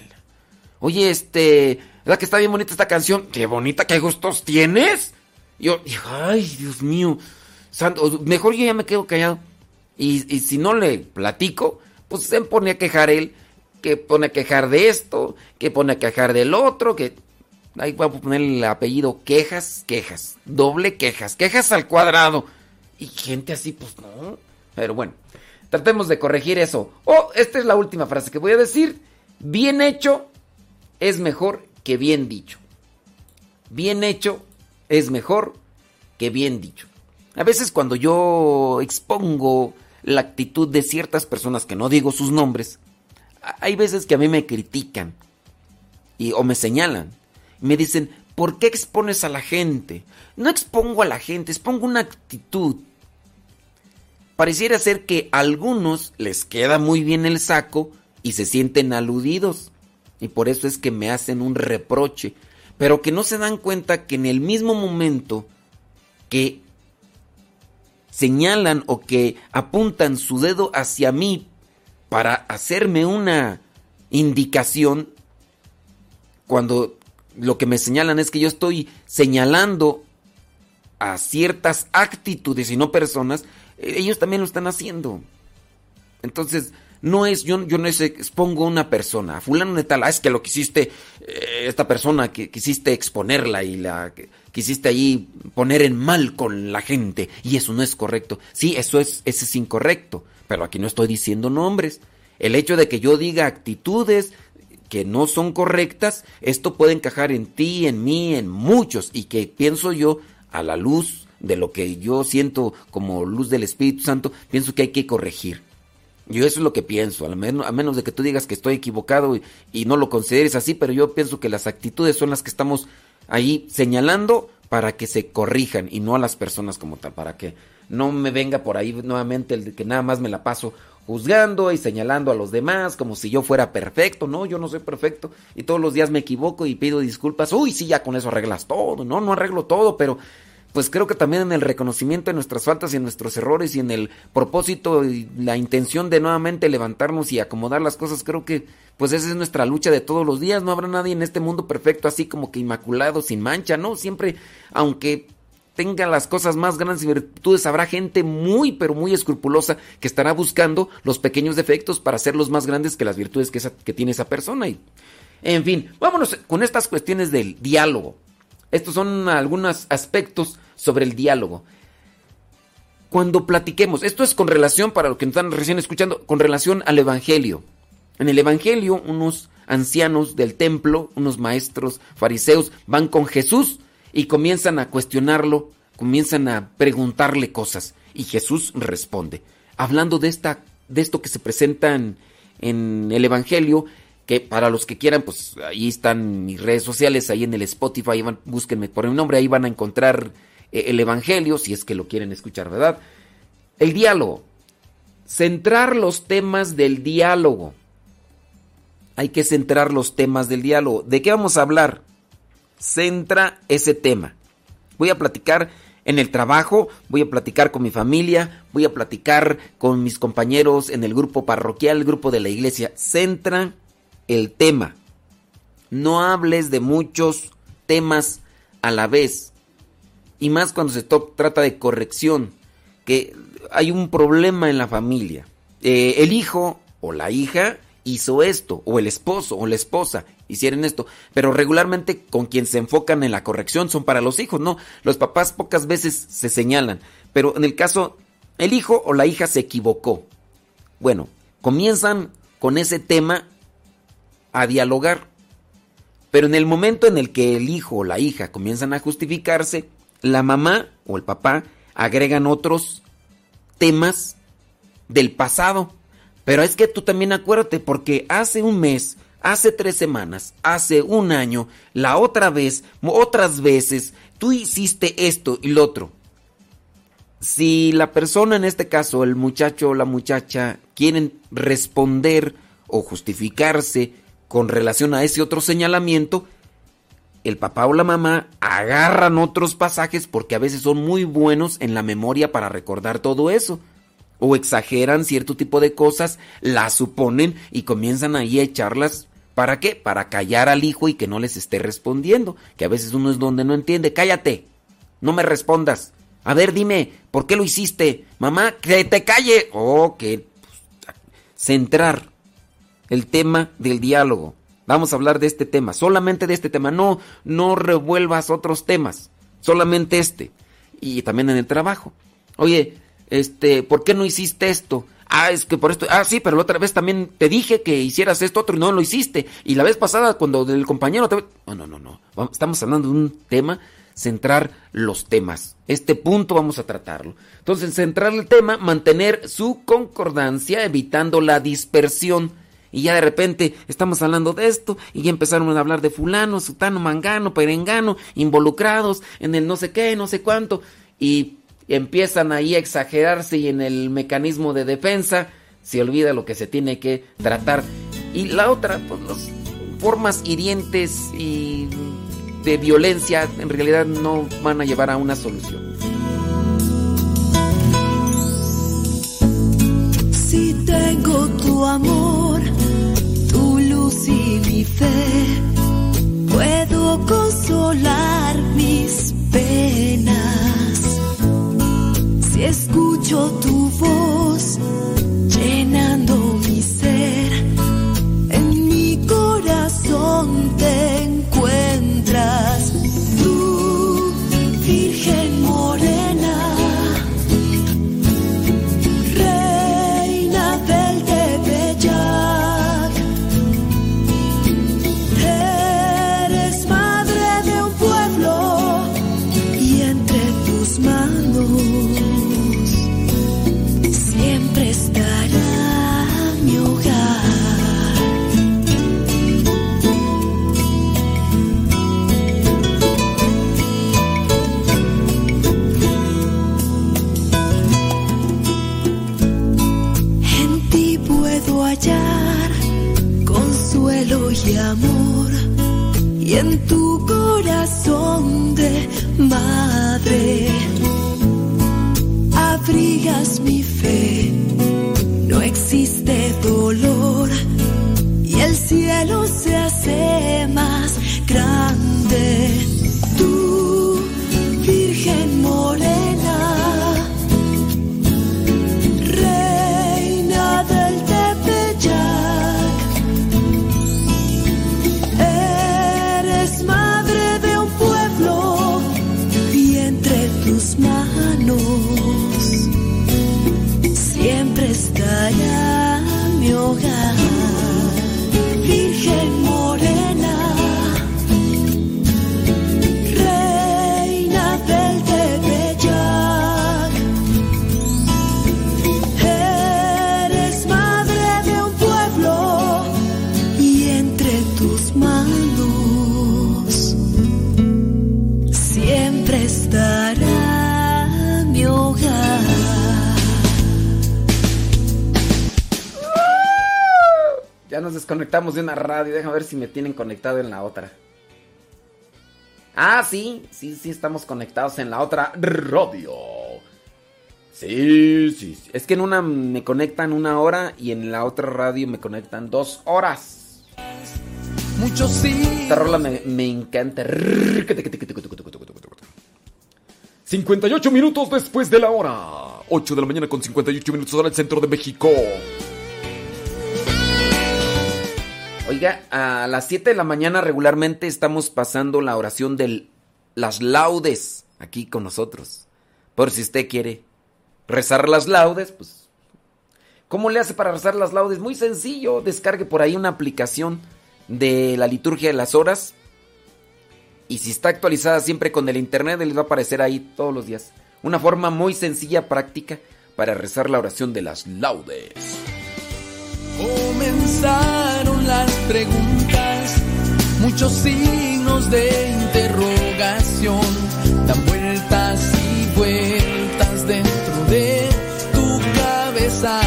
Oye, este, ¿verdad que está bien bonita esta canción? Qué bonita, qué gustos tienes. Yo, dije, ay, Dios mío. santo, mejor yo ya me quedo callado. Y, y si no le platico, pues se pone a quejar él, que pone a quejar de esto, que pone a quejar del otro, que ahí voy a poner el apellido quejas, quejas, doble quejas, quejas al cuadrado. Y gente así, pues no. Pero bueno, tratemos de corregir eso. Oh, esta es la última frase que voy a decir. Bien hecho es mejor que bien dicho. Bien hecho es mejor que bien dicho. A veces cuando yo expongo la actitud de ciertas personas que no digo sus nombres, hay veces que a mí me critican y, o me señalan. Me dicen, ¿por qué expones a la gente? No expongo a la gente, expongo una actitud. Pareciera ser que a algunos les queda muy bien el saco y se sienten aludidos. Y por eso es que me hacen un reproche. Pero que no se dan cuenta que en el mismo momento que señalan o que apuntan su dedo hacia mí para hacerme una indicación, cuando lo que me señalan es que yo estoy señalando a ciertas actitudes y no personas, eh, ellos también lo están haciendo. Entonces, no es, yo, yo no es, expongo una persona, a fulano de tal, ah, es que lo quisiste, eh, esta persona que quisiste exponerla y la quisiste ahí poner en mal con la gente, y eso no es correcto. Sí, eso es, eso es incorrecto, pero aquí no estoy diciendo nombres. El hecho de que yo diga actitudes que no son correctas, esto puede encajar en ti, en mí, en muchos, y que pienso yo, a la luz de lo que yo siento como luz del Espíritu Santo, pienso que hay que corregir. Yo eso es lo que pienso, a menos, a menos de que tú digas que estoy equivocado y, y, no lo consideres así, pero yo pienso que las actitudes son las que estamos ahí señalando para que se corrijan y no a las personas como tal, para que no me venga por ahí nuevamente el de que nada más me la paso juzgando y señalando a los demás como si yo fuera perfecto. No, yo no soy perfecto y todos los días me equivoco y pido disculpas. Uy, sí, ya con eso arreglas todo. No, no arreglo todo, pero pues creo que también en el reconocimiento de nuestras faltas y en nuestros errores y en el propósito y la intención de nuevamente levantarnos y acomodar las cosas, creo que pues esa es nuestra lucha de todos los días. No habrá nadie en este mundo perfecto así como que inmaculado, sin mancha, ¿no? Siempre, aunque tenga las cosas más grandes y virtudes, habrá gente muy, pero muy escrupulosa que estará buscando los pequeños defectos para hacerlos más grandes que las virtudes que, que tiene esa persona. Y, en fin, vámonos con estas cuestiones del diálogo. Estos son algunos aspectos sobre el diálogo. Cuando platiquemos, esto es con relación, para los que nos están recién escuchando, con relación al Evangelio. En el Evangelio, unos ancianos del templo, unos maestros fariseos, van con Jesús y comienzan a cuestionarlo, comienzan a preguntarle cosas. Y Jesús responde. Hablando de, esta, de esto que se presenta en, en el Evangelio, para los que quieran, pues ahí están mis redes sociales, ahí en el Spotify, van, búsquenme por el nombre, ahí van a encontrar eh, el Evangelio, si es que lo quieren escuchar, ¿verdad? El diálogo. Centrar los temas del diálogo. Hay que centrar los temas del diálogo. ¿De qué vamos a hablar? Centra ese tema. Voy a platicar en el trabajo, voy a platicar con mi familia, voy a platicar con mis compañeros en el grupo parroquial, el grupo de la iglesia. Centra el tema. No hables de muchos temas a la vez. Y más cuando se trata de corrección. Que hay un problema en la familia. Eh, el hijo o la hija hizo esto. O el esposo o la esposa hicieron esto. Pero regularmente con quien se enfocan en la corrección son para los hijos. No, los papás pocas veces se señalan. Pero en el caso, el hijo o la hija se equivocó. Bueno, comienzan con ese tema a dialogar. Pero en el momento en el que el hijo o la hija comienzan a justificarse, la mamá o el papá agregan otros temas del pasado. Pero es que tú también acuérdate, porque hace un mes, hace tres semanas, hace un año, la otra vez, otras veces, tú hiciste esto y lo otro. Si la persona, en este caso, el muchacho o la muchacha, quieren responder o justificarse con relación a ese otro señalamiento, el papá o la mamá agarran otros pasajes porque a veces son muy buenos en la memoria para recordar todo eso. O exageran cierto tipo de cosas, las suponen y comienzan ahí a echarlas. ¿Para qué? Para callar al hijo y que no les esté respondiendo. Que a veces uno es donde no entiende. Cállate. No me respondas. A ver, dime, ¿por qué lo hiciste? Mamá, que te calle. Oh, que... Centrar el tema del diálogo. Vamos a hablar de este tema, solamente de este tema. No, no revuelvas otros temas, solamente este. Y también en el trabajo. Oye, este, ¿por qué no hiciste esto? Ah, es que por esto. Ah, sí, pero la otra vez también te dije que hicieras esto otro y no lo hiciste. Y la vez pasada, cuando el compañero te. No, no, no, no. Estamos hablando de un tema, centrar los temas. Este punto vamos a tratarlo. Entonces, centrar el tema, mantener su concordancia, evitando la dispersión y ya de repente estamos hablando de esto y ya empezaron a hablar de fulano, sutano, mangano, perengano, involucrados en el no sé qué, no sé cuánto y empiezan ahí a exagerarse y en el mecanismo de defensa se olvida lo que se tiene que tratar. Y la otra, pues las formas hirientes y de violencia en realidad no van a llevar a una solución. Si tengo tu amor y mi fe, puedo consolar mis penas. Desconectamos de una radio. Déjame ver si me tienen conectado en la otra. Ah, sí, sí, sí, estamos conectados en la otra radio. Sí, sí, sí. Es que en una me conectan una hora y en la otra radio me conectan dos horas. Muchos sí. Esta rola me, me encanta. 58 minutos después de la hora. 8 de la mañana con 58 minutos hora del centro de México. Oiga, a las 7 de la mañana regularmente estamos pasando la oración de las laudes aquí con nosotros. Por si usted quiere rezar las laudes, pues... ¿Cómo le hace para rezar las laudes? Muy sencillo, descargue por ahí una aplicación de la liturgia de las horas. Y si está actualizada siempre con el internet, les va a aparecer ahí todos los días. Una forma muy sencilla, práctica, para rezar la oración de las laudes. Las preguntas, muchos signos de interrogación, dan vueltas y vueltas dentro de tu cabeza.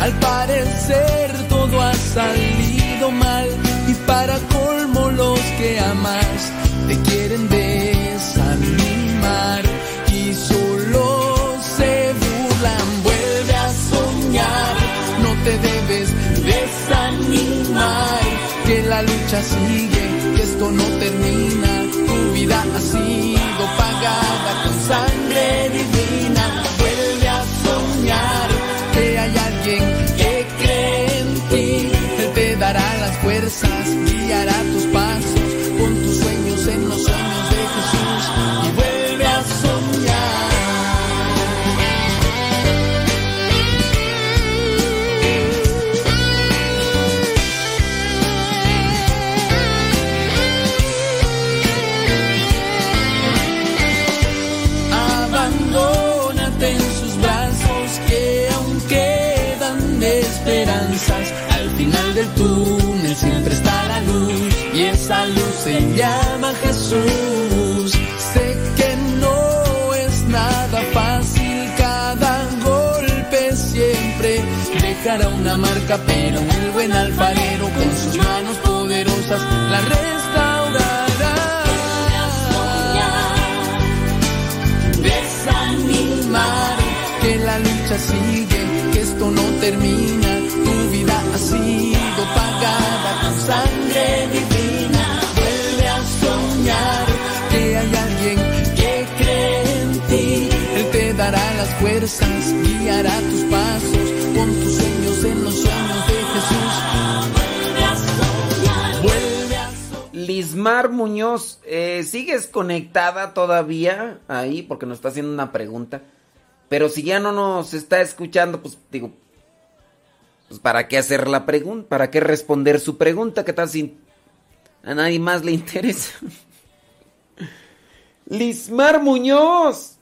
Al parecer lucha sigue, que esto no termina, tu vida ha sido pagada con sangre divina. Vuelve a soñar, que hay alguien que cree en ti, Él te dará las fuerzas, una marca, pero el buen alfarero con sus manos poderosas la restaurará. desanimar, que la lucha sigue, que esto no termina, tu vida ha sido pagada con sangre divina, vuelve a soñar, que hay alguien que cree en ti, Él te dará las fuerzas, guiará tus pasos, Lismar Muñoz, eh, ¿sigues conectada todavía ahí? Porque nos está haciendo una pregunta. Pero si ya no nos está escuchando, pues digo, pues ¿para qué hacer la pregunta? ¿Para qué responder su pregunta? ¿Qué tal si a nadie más le interesa? Lismar Muñoz,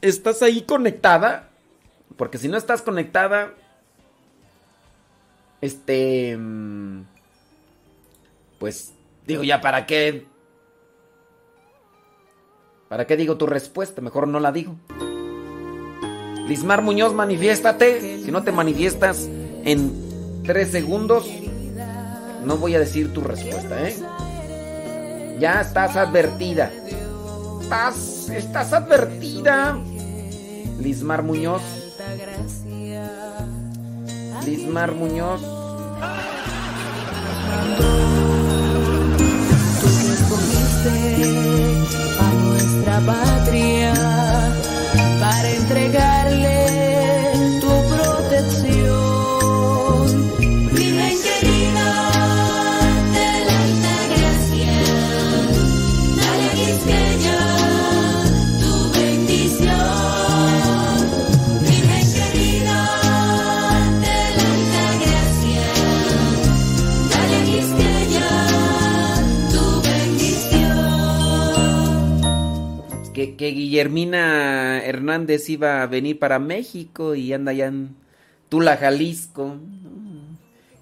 ¿estás ahí conectada? Porque si no estás conectada, este... mm, Pues digo, ya para qué... ¿Para qué digo tu respuesta? Mejor no la digo. Lismar Muñoz, manifiéstate. Si no te manifiestas en tres segundos, No voy a decir tu respuesta, ¿eh? Ya estás advertida. Estás, estás advertida. Lismar Muñoz. Lismar Muñoz. Patria Que, Guillermina Hernández iba a venir para México y anda allá en Tula, Jalisco.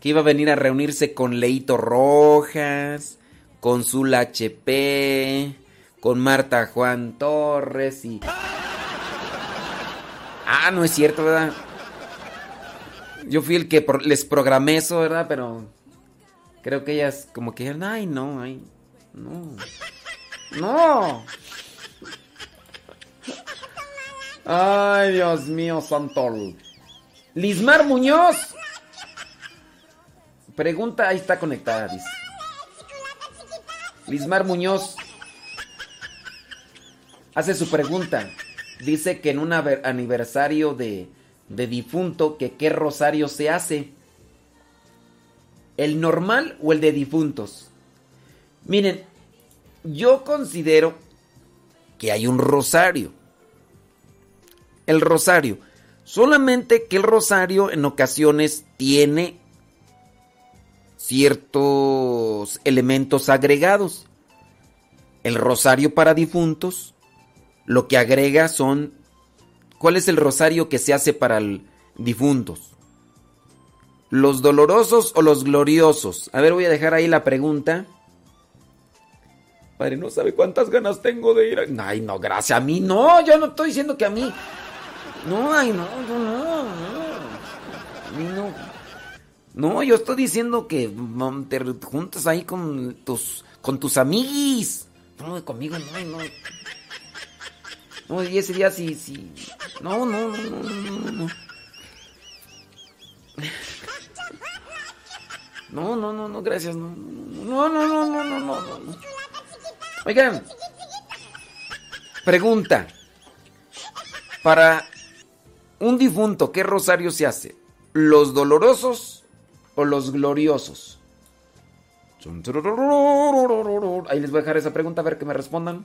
Que iba a venir a reunirse con Leito Rojas, con Zul HP, con Marta Juan Torres y. Ah, no es cierto, ¿verdad? Yo fui el que les programé eso, ¿verdad? Pero creo que ellas como que dijeron, ay, no, ay, no. No. Ay, Dios mío, Santol. Lismar Muñoz. Pregunta, ahí está conectada. Lismar Muñoz hace su pregunta. Dice que en un aniversario de, de difunto, que qué rosario se hace. ¿El normal o el de difuntos? Miren, yo considero que hay un rosario. El rosario. Solamente que el rosario en ocasiones tiene ciertos elementos agregados. El rosario para difuntos lo que agrega son... ¿Cuál es el rosario que se hace para difuntos? ¿Los dolorosos o los gloriosos? A ver, voy a dejar ahí la pregunta. Padre, no sabe cuántas ganas tengo de ir a... Ay, no, gracias a mí. No, yo no estoy diciendo que a mí. No, ay, no, no, no, no. No. No, yo estoy diciendo que mm, te juntas ahí con tus con tus amiguis. No, conmigo no, no. No, ese día sí, sí. No, no, no, no, no, no, no. No, no, no, gracias. No, no, no, no, no, no, no. no. Oigan. Pregunta. Para un difunto, ¿qué rosario se hace? ¿Los dolorosos o los gloriosos? Ahí les voy a dejar esa pregunta a ver que me respondan.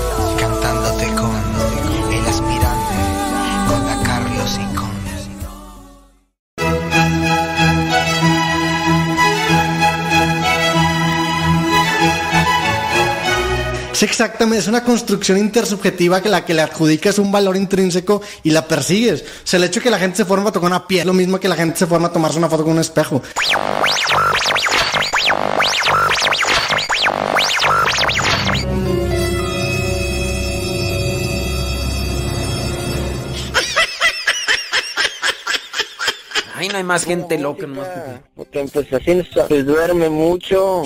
Es exactamente, es una construcción intersubjetiva que la que le adjudicas un valor intrínseco y la persigues. O sea, el hecho de que la gente se forma a tocar una piel, es lo mismo que la gente se forma a tomarse una foto con un espejo. Ay, no hay más gente loca nomás. Porque pues así no se duerme mucho.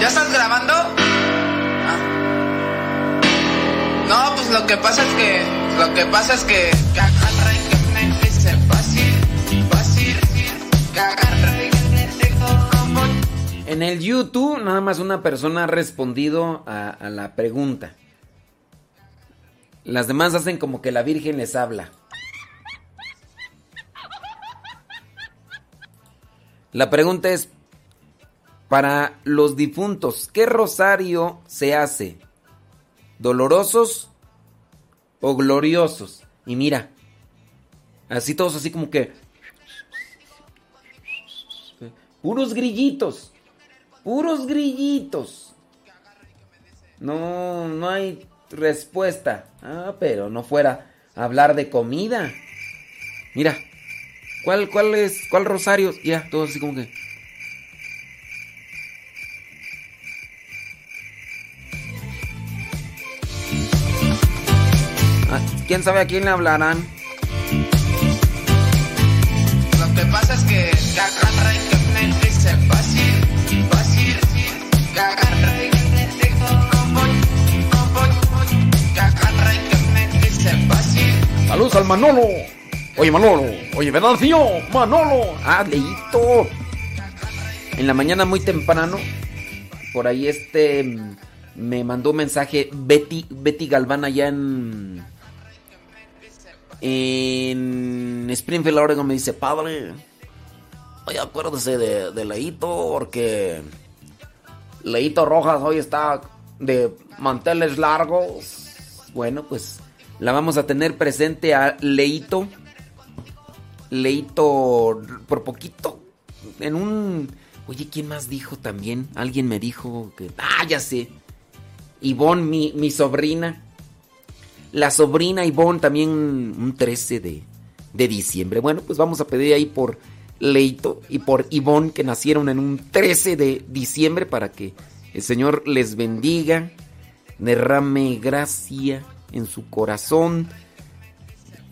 ¿Ya estás grabando? Ah. No, pues lo que pasa es que. Lo que pasa es que. En el YouTube, nada más una persona ha respondido a, a la pregunta. Las demás hacen como que la Virgen les habla. La pregunta es, para los difuntos, ¿qué rosario se hace? ¿Dolorosos o gloriosos? Y mira, así todos así como que... Puros grillitos. Puros grillitos. No, no hay respuesta. Ah, pero no fuera hablar de comida. Mira, ¿cuál, cuál es, cuál rosario? Ya, todos así como que... ¿Quién sabe a quién le hablarán? Lo que pasa es que. que agarra y que me dice fácil, fácil, que agarra y que me dijo como. como. que agarra y que me dice fácil. Saludos al Manolo. Oye, Manolo. Oye, Venancio. Manolo. Ah, leíto. En la mañana muy temprano, por ahí este me mandó un mensaje Betty, Betty Galván allá en en Springfield, Oregon, me dice, padre, oye, acuérdese de, Leito, porque Leito Rojas hoy está de manteles largos. Bueno, pues la vamos a tener presente a Leito. Leito por poquito. En un... Oye, ¿quién más dijo también? Alguien me dijo que... Ah, ya sé. Ivonne, mi, mi sobrina. La sobrina Ivonne también un 13 de, de diciembre. Bueno, pues vamos a pedir ahí por Leito y por Ivonne que nacieron en un 13 de diciembre para que el Señor les bendiga, derrame gracia en su corazón,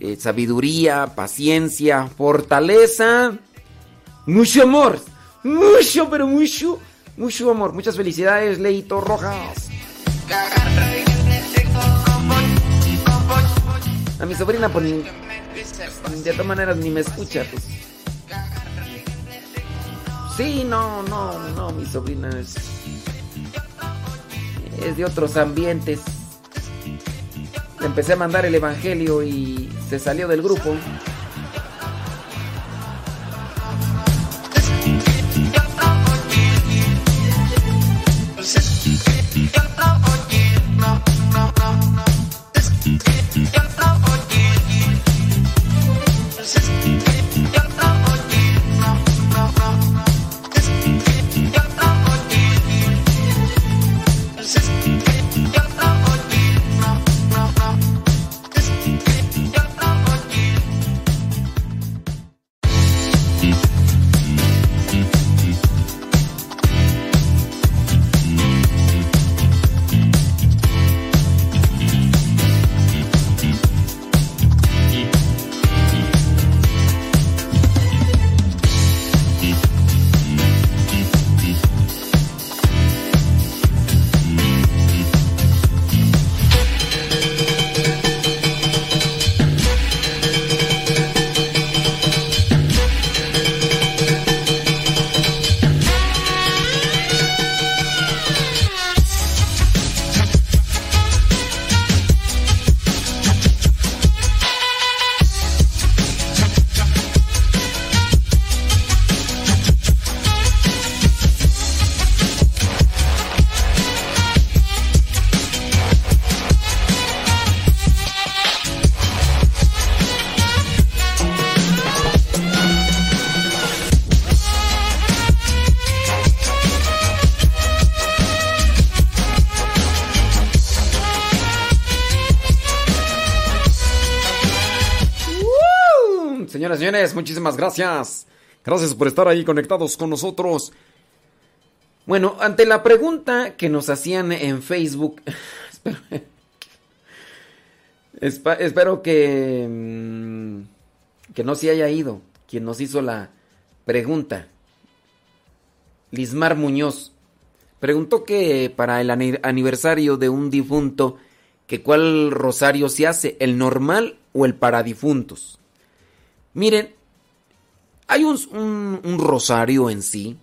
eh, sabiduría, paciencia, fortaleza, mucho amor, mucho, pero mucho, mucho amor. Muchas felicidades, Leito Rojas. A mi sobrina, pues, ni- de todas maneras, ni me escucha, pues. Sí, no, no, no, mi sobrina es. Es de otros ambientes. Le empecé a mandar el evangelio y se salió del grupo. Muchísimas gracias. Gracias por estar ahí conectados con nosotros. Bueno, ante la pregunta que nos hacían en Facebook, espero, espero que, mm, que no se haya ido quien nos hizo la pregunta. Lismar Muñoz preguntó que para el aniversario de un difunto, que cuál rosario se hace, el normal o el para difuntos. Miren, hay un, un rosario en sí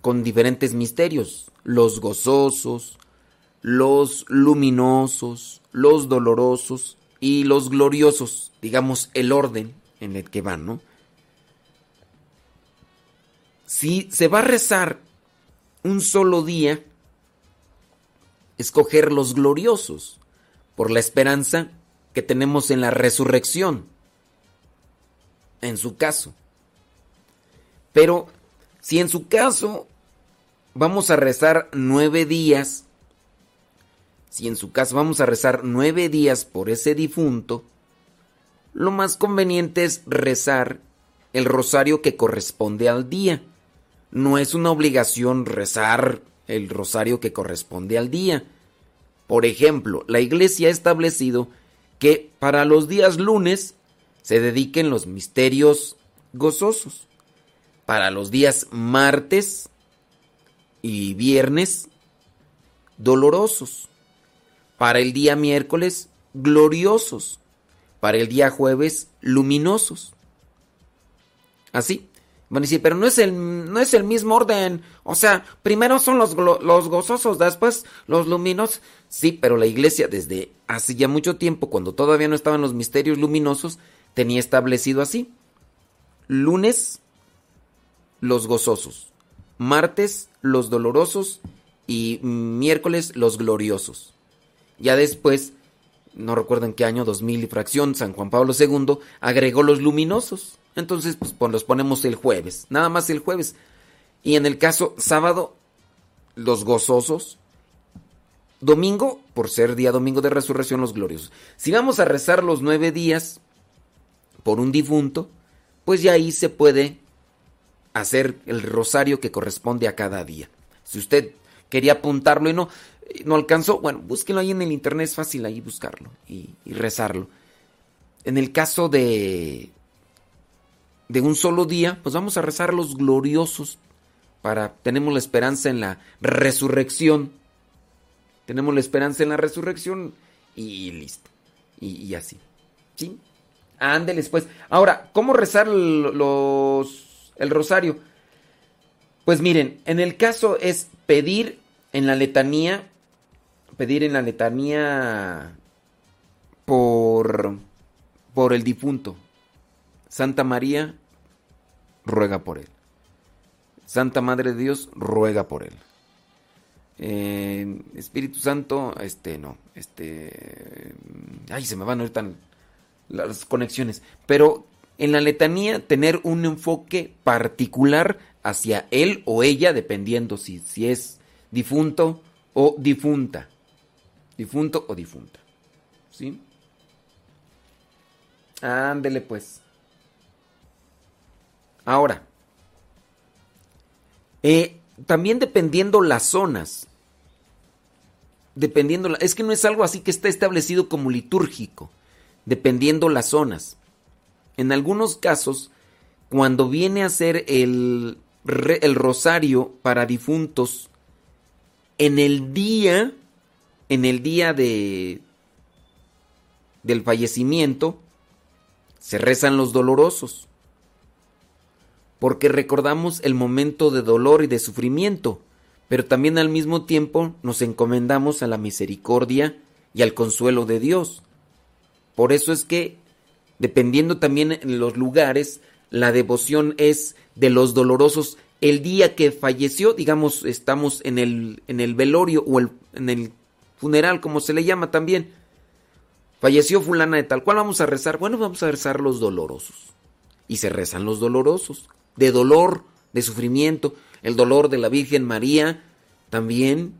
con diferentes misterios, los gozosos, los luminosos, los dolorosos y los gloriosos, digamos el orden en el que van, ¿no? Si se va a rezar un solo día, escoger los gloriosos, por la esperanza que tenemos en la resurrección, en su caso. Pero si en su caso vamos a rezar nueve días, si en su caso vamos a rezar nueve días por ese difunto, lo más conveniente es rezar el rosario que corresponde al día. No es una obligación rezar el rosario que corresponde al día. Por ejemplo, la iglesia ha establecido que para los días lunes se dediquen los misterios gozosos. Para los días martes y viernes dolorosos. Para el día miércoles gloriosos. Para el día jueves luminosos. Así. Van a pero no es el, no es el mismo orden. O sea, primero son los, los gozosos, después los luminosos. Sí, pero la iglesia desde hace ya mucho tiempo, cuando todavía no estaban los misterios luminosos, tenía establecido así. Lunes, los gozosos martes los dolorosos y miércoles los gloriosos. Ya después, no recuerdo en qué año, 2000 y fracción, San Juan Pablo II agregó los luminosos. Entonces, pues, pues los ponemos el jueves, nada más el jueves. Y en el caso sábado, los gozosos. Domingo, por ser día domingo de resurrección, los gloriosos. Si vamos a rezar los nueve días por un difunto, pues ya ahí se puede hacer el rosario que corresponde a cada día. Si usted quería apuntarlo y no, no alcanzó, bueno, búsquelo ahí en el internet, es fácil ahí buscarlo y, rezarlo. En el caso de, de un solo día, pues vamos a rezar los gloriosos para, tenemos la esperanza en la resurrección. Tenemos la esperanza en la resurrección y listo. Y, así. ¿Sí? Ándeles pues. Ahora, ¿cómo rezar los el rosario. Pues miren, en el caso es pedir en la letanía, pedir en la letanía por, por el difunto. Santa María, ruega por él. Santa Madre de Dios, ruega por él. Eh, Espíritu Santo, este no, este, ay, se me van a ir tan las conexiones, pero en la letanía tener un enfoque particular hacia él o ella, dependiendo si, si es difunto o difunta. Difunto o difunta. ¿Sí? Ándele pues. Ahora, eh, también dependiendo las zonas, dependiendo, es que no es algo así que está establecido como litúrgico, dependiendo las zonas. En algunos casos, cuando viene a ser el, el rosario para difuntos, en el día, en el día de, del fallecimiento, se rezan los dolorosos, porque recordamos el momento de dolor y de sufrimiento, pero también al mismo tiempo nos encomendamos a la misericordia y al consuelo de Dios. Por eso es que dependiendo también en los lugares, la devoción es de los dolorosos. El día que falleció, digamos, estamos en el, en el velorio o en el funeral, como se le llama también. Falleció fulana de tal cual, vamos a rezar. Bueno, vamos a rezar los dolorosos. Y se rezan los dolorosos, de dolor, de sufrimiento. El dolor de la Virgen María también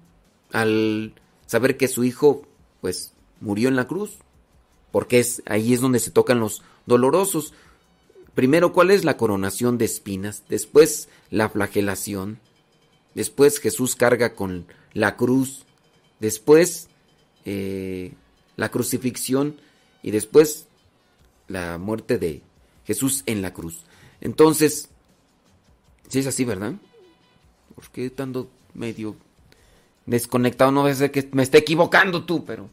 al saber que su hijo, pues, murió en la cruz porque es, ahí es donde se tocan los dolorosos. primero cuál es la coronación de espinas, después la flagelación, después Jesús carga con la cruz, después eh, la crucifixión y después la muerte de Jesús en la cruz. Entonces, si es así, ¿verdad? ¿Por qué estando medio desconectado? No ser que me esté equivocando tú, pero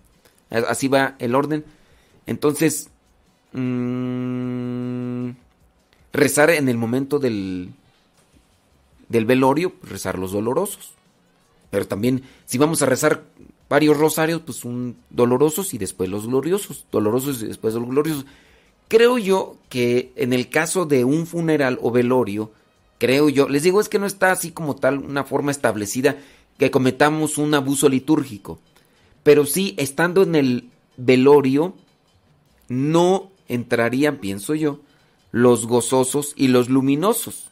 así va el orden. Entonces, mmm, rezar en el momento del, del velorio, pues, rezar los dolorosos. Pero también, si vamos a rezar varios rosarios, pues un dolorosos y después los gloriosos. Dolorosos y después los gloriosos. Creo yo que en el caso de un funeral o velorio, creo yo, les digo, es que no está así como tal una forma establecida que cometamos un abuso litúrgico. Pero sí, estando en el velorio, no entrarían, pienso yo, los gozosos y los luminosos.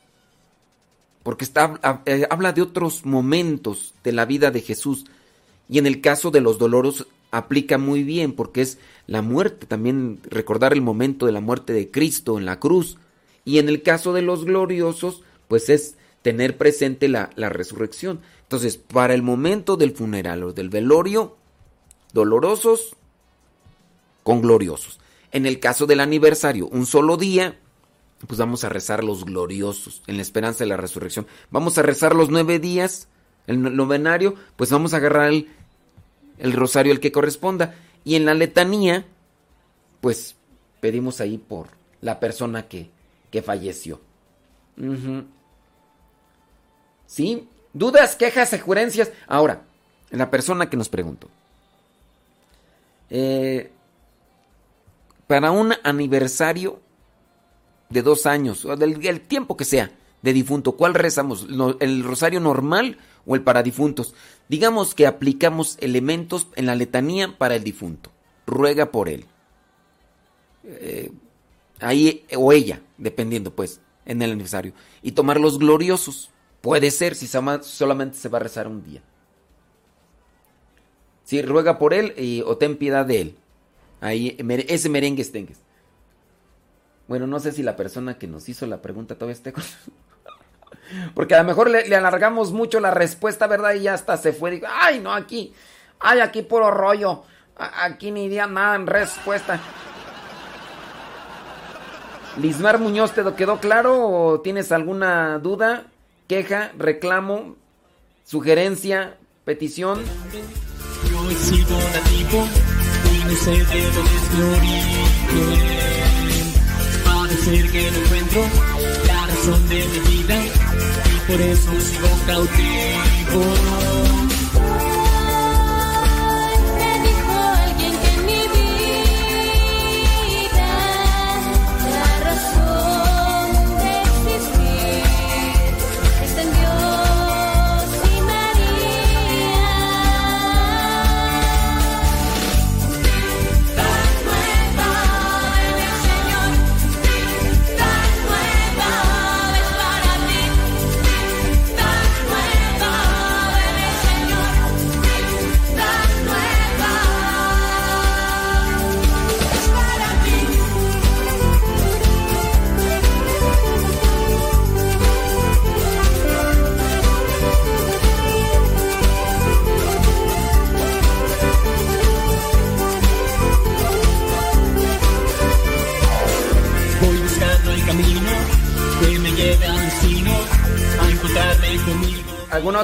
Porque está, eh, habla de otros momentos de la vida de Jesús. Y en el caso de los dolorosos aplica muy bien porque es la muerte, también recordar el momento de la muerte de Cristo en la cruz. Y en el caso de los gloriosos, pues es tener presente la, la resurrección. Entonces, para el momento del funeral o del velorio, dolorosos con gloriosos. En el caso del aniversario, un solo día, pues vamos a rezar los gloriosos, en la esperanza de la resurrección. Vamos a rezar los nueve días, el novenario, pues vamos a agarrar el, rosario el que corresponda. Y en la letanía, pues pedimos ahí por la persona que, que falleció. ¿Sí? ¿Dudas, quejas, sugerencias? Ahora, la persona que nos preguntó. Eh, para un aniversario de dos años, o del tiempo que sea, de difunto, ¿cuál rezamos? ¿El rosario normal o el para difuntos? Digamos que aplicamos elementos en la letanía para el difunto. Ruega por él. Eh, ahí, o ella, dependiendo pues, en el aniversario. Y tomar los gloriosos. Puede ser si solamente se va a rezar un día. Si ruega por él o ten piedad de él. Ahí, ese merengue estengues. Bueno, no sé si la persona que nos hizo la pregunta todavía esté con... Porque a lo mejor le, alargamos mucho la respuesta, ¿verdad? Y ya hasta se fue. Digo, ay, no, aquí. Ay, aquí puro rollo. Aquí ni idea nada en respuesta. Lismar Muñoz, ¿te quedó claro o tienes alguna duda, queja, reclamo, sugerencia, petición? Yo he sido nativo no sé de origen. Parece que no encuentro la razón de mi vida y por eso sigo cautivo.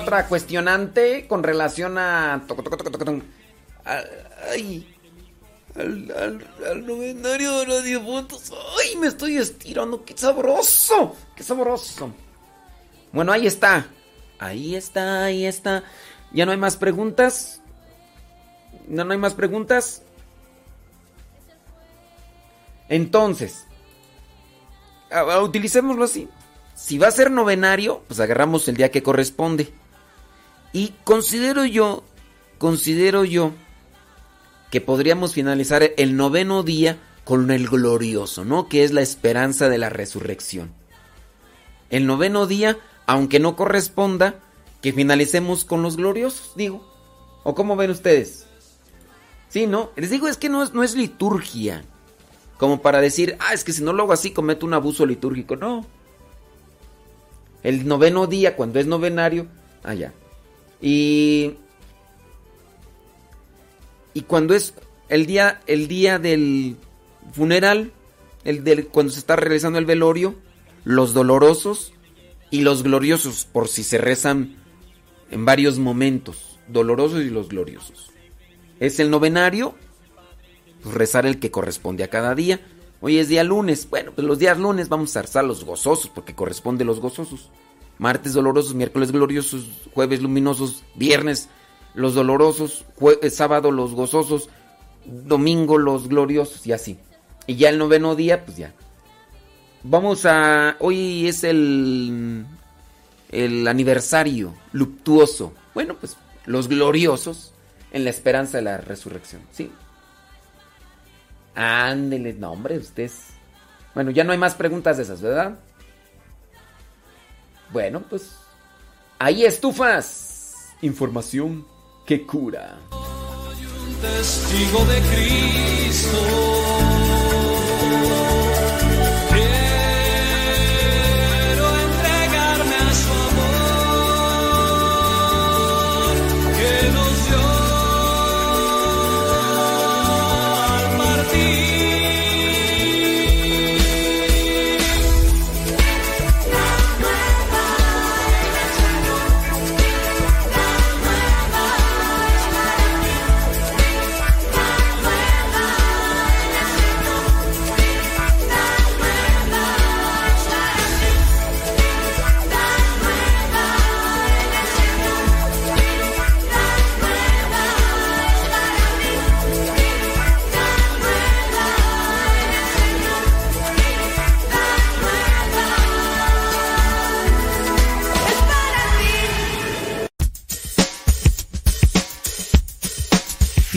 Otra cuestionante con relación a... Ay, al, al, al novenario de los difuntos. ¡Ay, me estoy estirando! ¡Qué sabroso! ¡Qué sabroso! Bueno, ahí está. Ahí está, ahí está. ¿Ya no hay más preguntas? ¿No, no hay más preguntas? Entonces, utilicémoslo así. Si va a ser novenario, pues agarramos el día que corresponde. Y considero yo, considero yo que podríamos finalizar el noveno día con el glorioso, ¿no? Que es la esperanza de la resurrección. El noveno día, aunque no corresponda, que finalicemos con los gloriosos, digo. ¿O cómo ven ustedes? Sí, ¿no? Les digo, es que no es, no es liturgia. como para decir, ah, es que si no lo hago así cometo un abuso litúrgico. No. El noveno día, cuando es novenario, allá. Y. Y cuando es el día, el día del funeral, el del, cuando se está realizando el velorio, los dolorosos y los gloriosos, por si se rezan en varios momentos, dolorosos y los gloriosos. Es el novenario, pues rezar el que corresponde a cada día. Hoy es día lunes, bueno, pues los días lunes vamos a rezar los gozosos, porque corresponde los gozosos. Martes dolorosos, miércoles gloriosos, jueves luminosos, viernes los dolorosos, eh, sábado los gozosos, domingo los gloriosos y así. Y ya el noveno día, pues ya. Vamos a... Hoy es el... El aniversario luctuoso. Bueno, pues los gloriosos en la esperanza de la resurrección. ¿Sí? Ándele, no hombre, ustedes... Bueno, ya no hay más preguntas de esas, ¿verdad? Bueno, pues... Ahí estufas. Información que cura. Testigo de Cristo.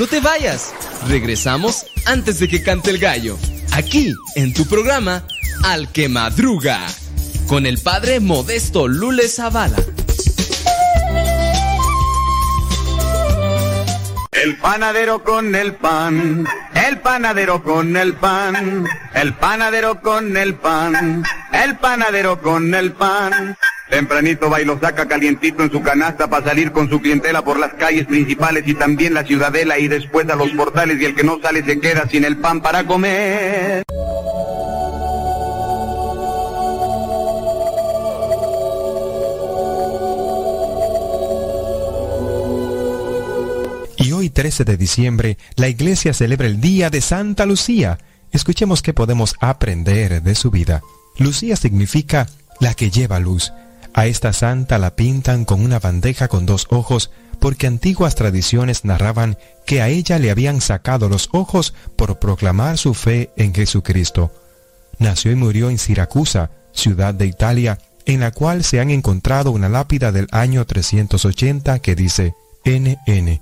No te vayas. Regresamos antes de que cante el gallo. Aquí, en tu programa, Al que Madruga. Con el padre Modesto Lule Zavala. El panadero con el pan, el panadero con el pan, el panadero con el pan, el panadero con el pan. Tempranito va y lo saca calientito en su canasta para salir con su clientela por las calles principales y también la ciudadela y después a los portales y el que no sale se queda sin el pan para comer. Y hoy 13 de diciembre, la iglesia celebra el Día de Santa Lucía. Escuchemos qué podemos aprender de su vida. Lucía significa la que lleva luz. A esta santa la pintan con una bandeja con dos ojos porque antiguas tradiciones narraban que a ella le habían sacado los ojos por proclamar su fe en Jesucristo. Nació y murió en Siracusa, ciudad de Italia, en la cual se han encontrado una lápida del año 380 que dice NN.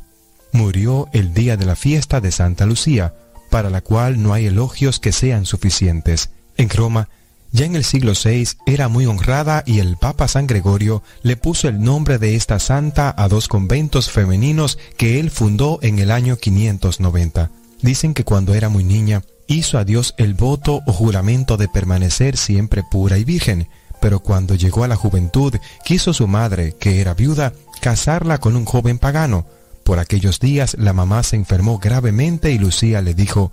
Murió el día de la fiesta de Santa Lucía, para la cual no hay elogios que sean suficientes. En Roma ya en el siglo VI era muy honrada y el Papa San Gregorio le puso el nombre de esta santa a dos conventos femeninos que él fundó en el año 590. Dicen que cuando era muy niña hizo a Dios el voto o juramento de permanecer siempre pura y virgen, pero cuando llegó a la juventud quiso su madre, que era viuda, casarla con un joven pagano. Por aquellos días la mamá se enfermó gravemente y Lucía le dijo,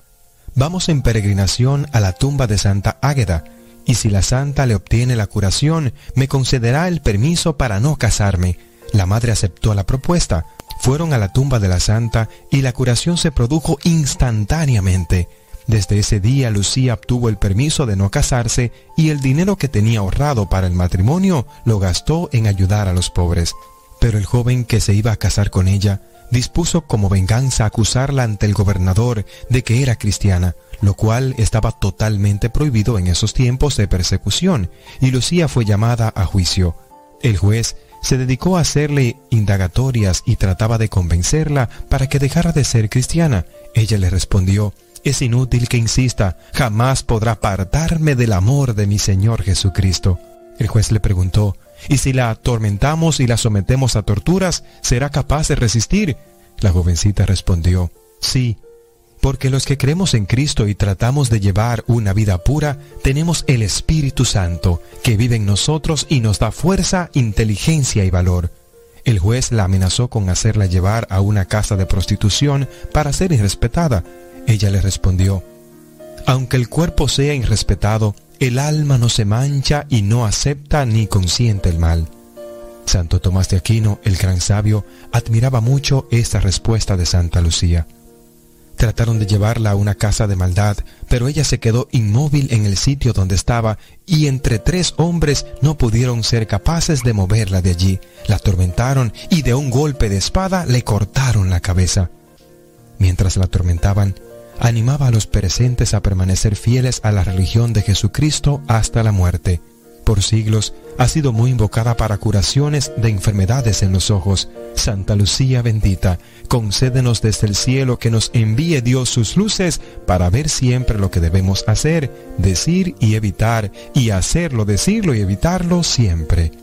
Vamos en peregrinación a la tumba de Santa Águeda, y si la santa le obtiene la curación, me concederá el permiso para no casarme. La madre aceptó la propuesta. Fueron a la tumba de la santa y la curación se produjo instantáneamente. Desde ese día Lucía obtuvo el permiso de no casarse y el dinero que tenía ahorrado para el matrimonio lo gastó en ayudar a los pobres. Pero el joven que se iba a casar con ella dispuso como venganza acusarla ante el gobernador de que era cristiana lo cual estaba totalmente prohibido en esos tiempos de persecución, y Lucía fue llamada a juicio. El juez se dedicó a hacerle indagatorias y trataba de convencerla para que dejara de ser cristiana. Ella le respondió, es inútil que insista, jamás podrá apartarme del amor de mi Señor Jesucristo. El juez le preguntó, ¿y si la atormentamos y la sometemos a torturas, será capaz de resistir? La jovencita respondió, sí, Porque los que creemos en Cristo y tratamos de llevar una vida pura, tenemos el Espíritu Santo, que vive en nosotros y nos da fuerza, inteligencia y valor. El juez la amenazó con hacerla llevar a una casa de prostitución para ser irrespetada. Ella le respondió, Aunque el cuerpo sea irrespetado, el alma no se mancha y no acepta ni consiente el mal. Santo Tomás de Aquino, el gran sabio, admiraba mucho esta respuesta de Santa Lucía. Trataron de llevarla a una casa de maldad, pero ella se quedó inmóvil en el sitio donde estaba y entre tres hombres no pudieron ser capaces de moverla de allí. La atormentaron y de un golpe de espada le cortaron la cabeza. Mientras la atormentaban, animaba a los presentes a permanecer fieles a la religión de Jesucristo hasta la muerte. Por siglos ha sido muy invocada para curaciones de enfermedades en los ojos. Santa Lucía bendita, concédenos desde el cielo que nos envíe Dios sus luces para ver siempre lo que debemos hacer, decir y evitar, y hacerlo, decirlo y evitarlo siempre.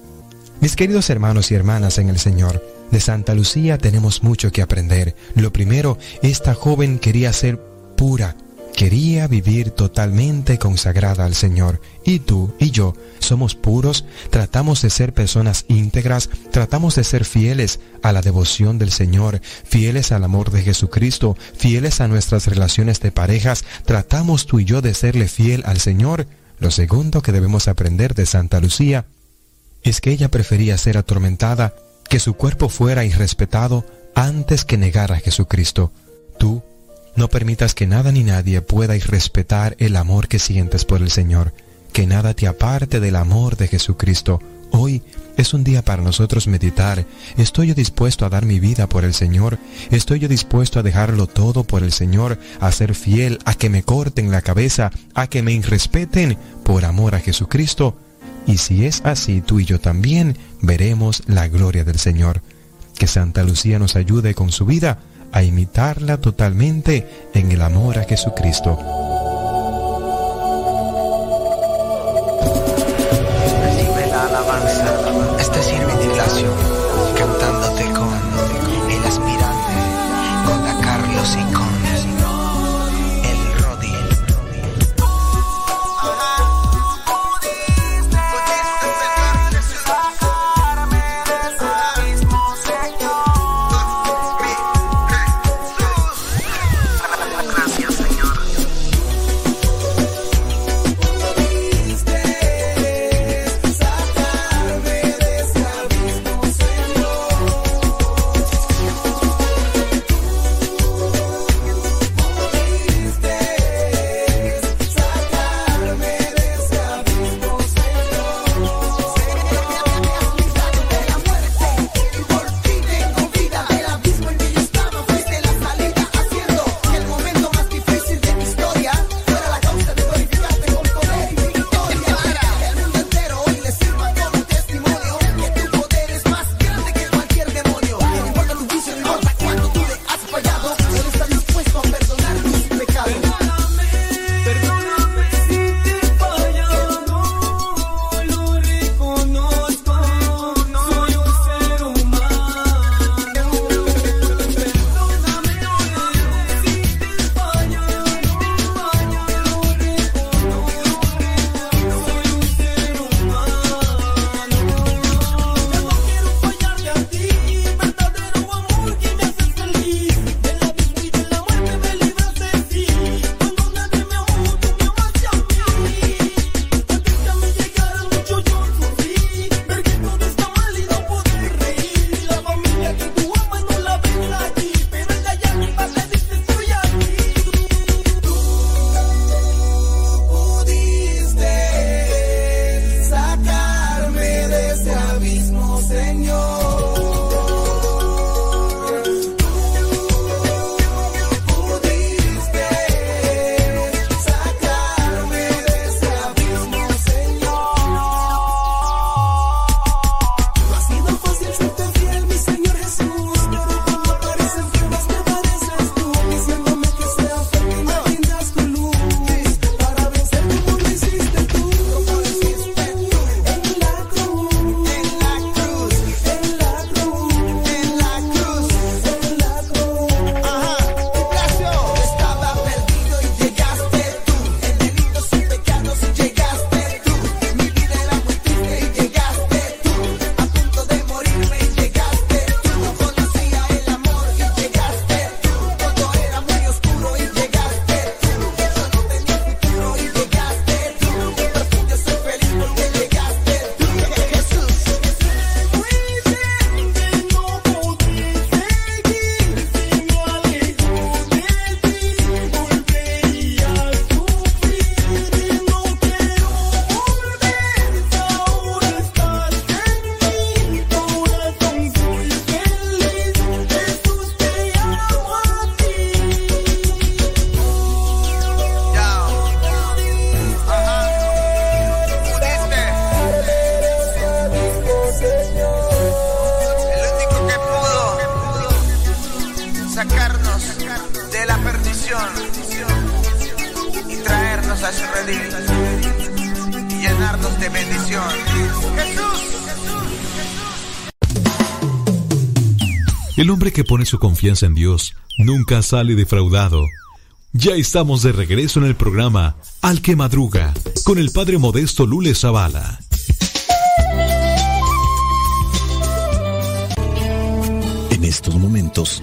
Mis queridos hermanos y hermanas en el Señor, de Santa Lucía tenemos mucho que aprender. Lo primero, esta joven quería ser pura, quería vivir totalmente consagrada al Señor. Y tú y yo somos puros, tratamos de ser personas íntegras, tratamos de ser fieles a la devoción del Señor, fieles al amor de Jesucristo, fieles a nuestras relaciones de parejas, tratamos tú y yo de serle fiel al Señor. Lo segundo que debemos aprender de Santa Lucía es que ella prefería ser atormentada, que su cuerpo fuera irrespetado antes que negar a Jesucristo. Tú no permitas que nada ni nadie pueda irrespetar el amor que sientes por el Señor, que nada te aparte del amor de Jesucristo. Hoy es un día para nosotros meditar. ¿Estoy yo dispuesto a dar mi vida por el Señor? ¿Estoy yo dispuesto a dejarlo todo por el Señor? ¿A ser fiel? ¿A que me corten la cabeza? ¿A que me irrespeten por amor a Jesucristo? Y si es así, tú y yo también veremos la gloria del Señor. Que Santa Lucía nos ayude con su vida a imitarla totalmente en el amor a Jesucristo. de la perdición y traernos a su redil y llenarnos de bendición. Jesús. El hombre que pone su confianza en Dios nunca sale defraudado. Ya estamos de regreso en el programa Al que Madruga con el padre modesto Lule Zavala. En estos momentos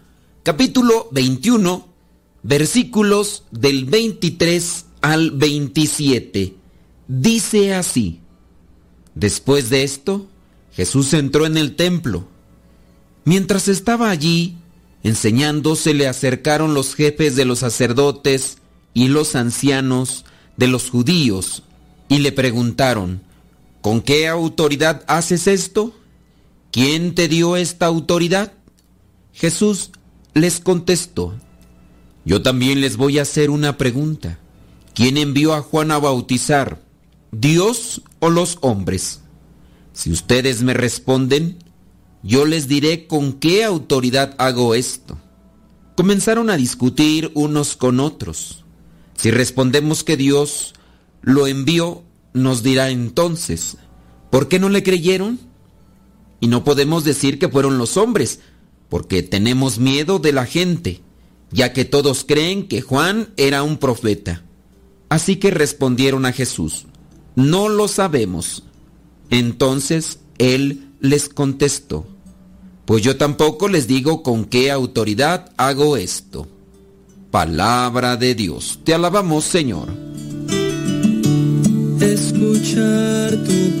capítulo 21, versículos del 23 al 27. Dice así, después de esto, Jesús entró en el templo. Mientras estaba allí, enseñando, se le acercaron los jefes de los sacerdotes y los ancianos de los judíos y le preguntaron, ¿Con qué autoridad haces esto? ¿Quién te dio esta autoridad? Jesús les contestó, yo también les voy a hacer una pregunta. ¿Quién envió a Juan a bautizar? ¿Dios o los hombres? Si ustedes me responden, yo les diré con qué autoridad hago esto. Comenzaron a discutir unos con otros. Si respondemos que Dios lo envió, nos dirá entonces, ¿por qué no le creyeron? Y no podemos decir que fueron los hombres, porque tenemos miedo de la gente, ya que todos creen que Juan era un profeta. Así que respondieron a Jesús, no lo sabemos. Entonces él les contestó, pues yo tampoco les digo con qué autoridad hago esto. Palabra de Dios, te alabamos Señor escuchar tu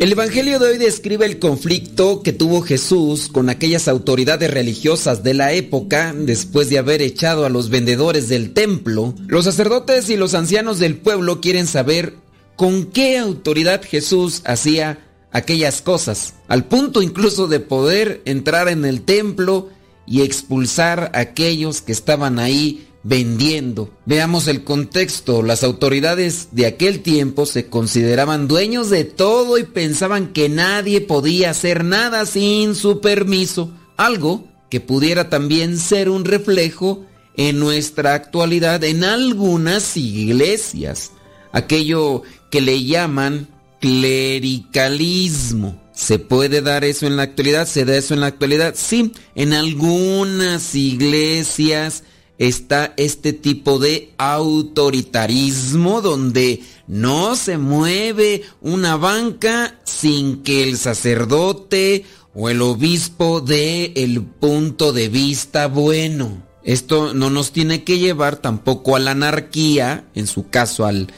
El Evangelio de hoy describe el conflicto que tuvo Jesús con aquellas autoridades religiosas de la época después de haber echado a los vendedores del templo. Los sacerdotes y los ancianos del pueblo quieren saber con qué autoridad Jesús hacía aquellas cosas, al punto incluso de poder entrar en el templo y expulsar a aquellos que estaban ahí vendiendo. Veamos el contexto. Las autoridades de aquel tiempo se consideraban dueños de todo y pensaban que nadie podía hacer nada sin su permiso. Algo que pudiera también ser un reflejo en nuestra actualidad en algunas iglesias. Aquello que le llaman clericalismo. ¿Se puede dar eso en la actualidad? ¿Se da eso en la actualidad? Sí, en algunas iglesias está este tipo de autoritarismo donde no se mueve una banca sin que el sacerdote o el obispo dé el punto de vista bueno. Esto no nos tiene que llevar tampoco a la anarquía, en su caso al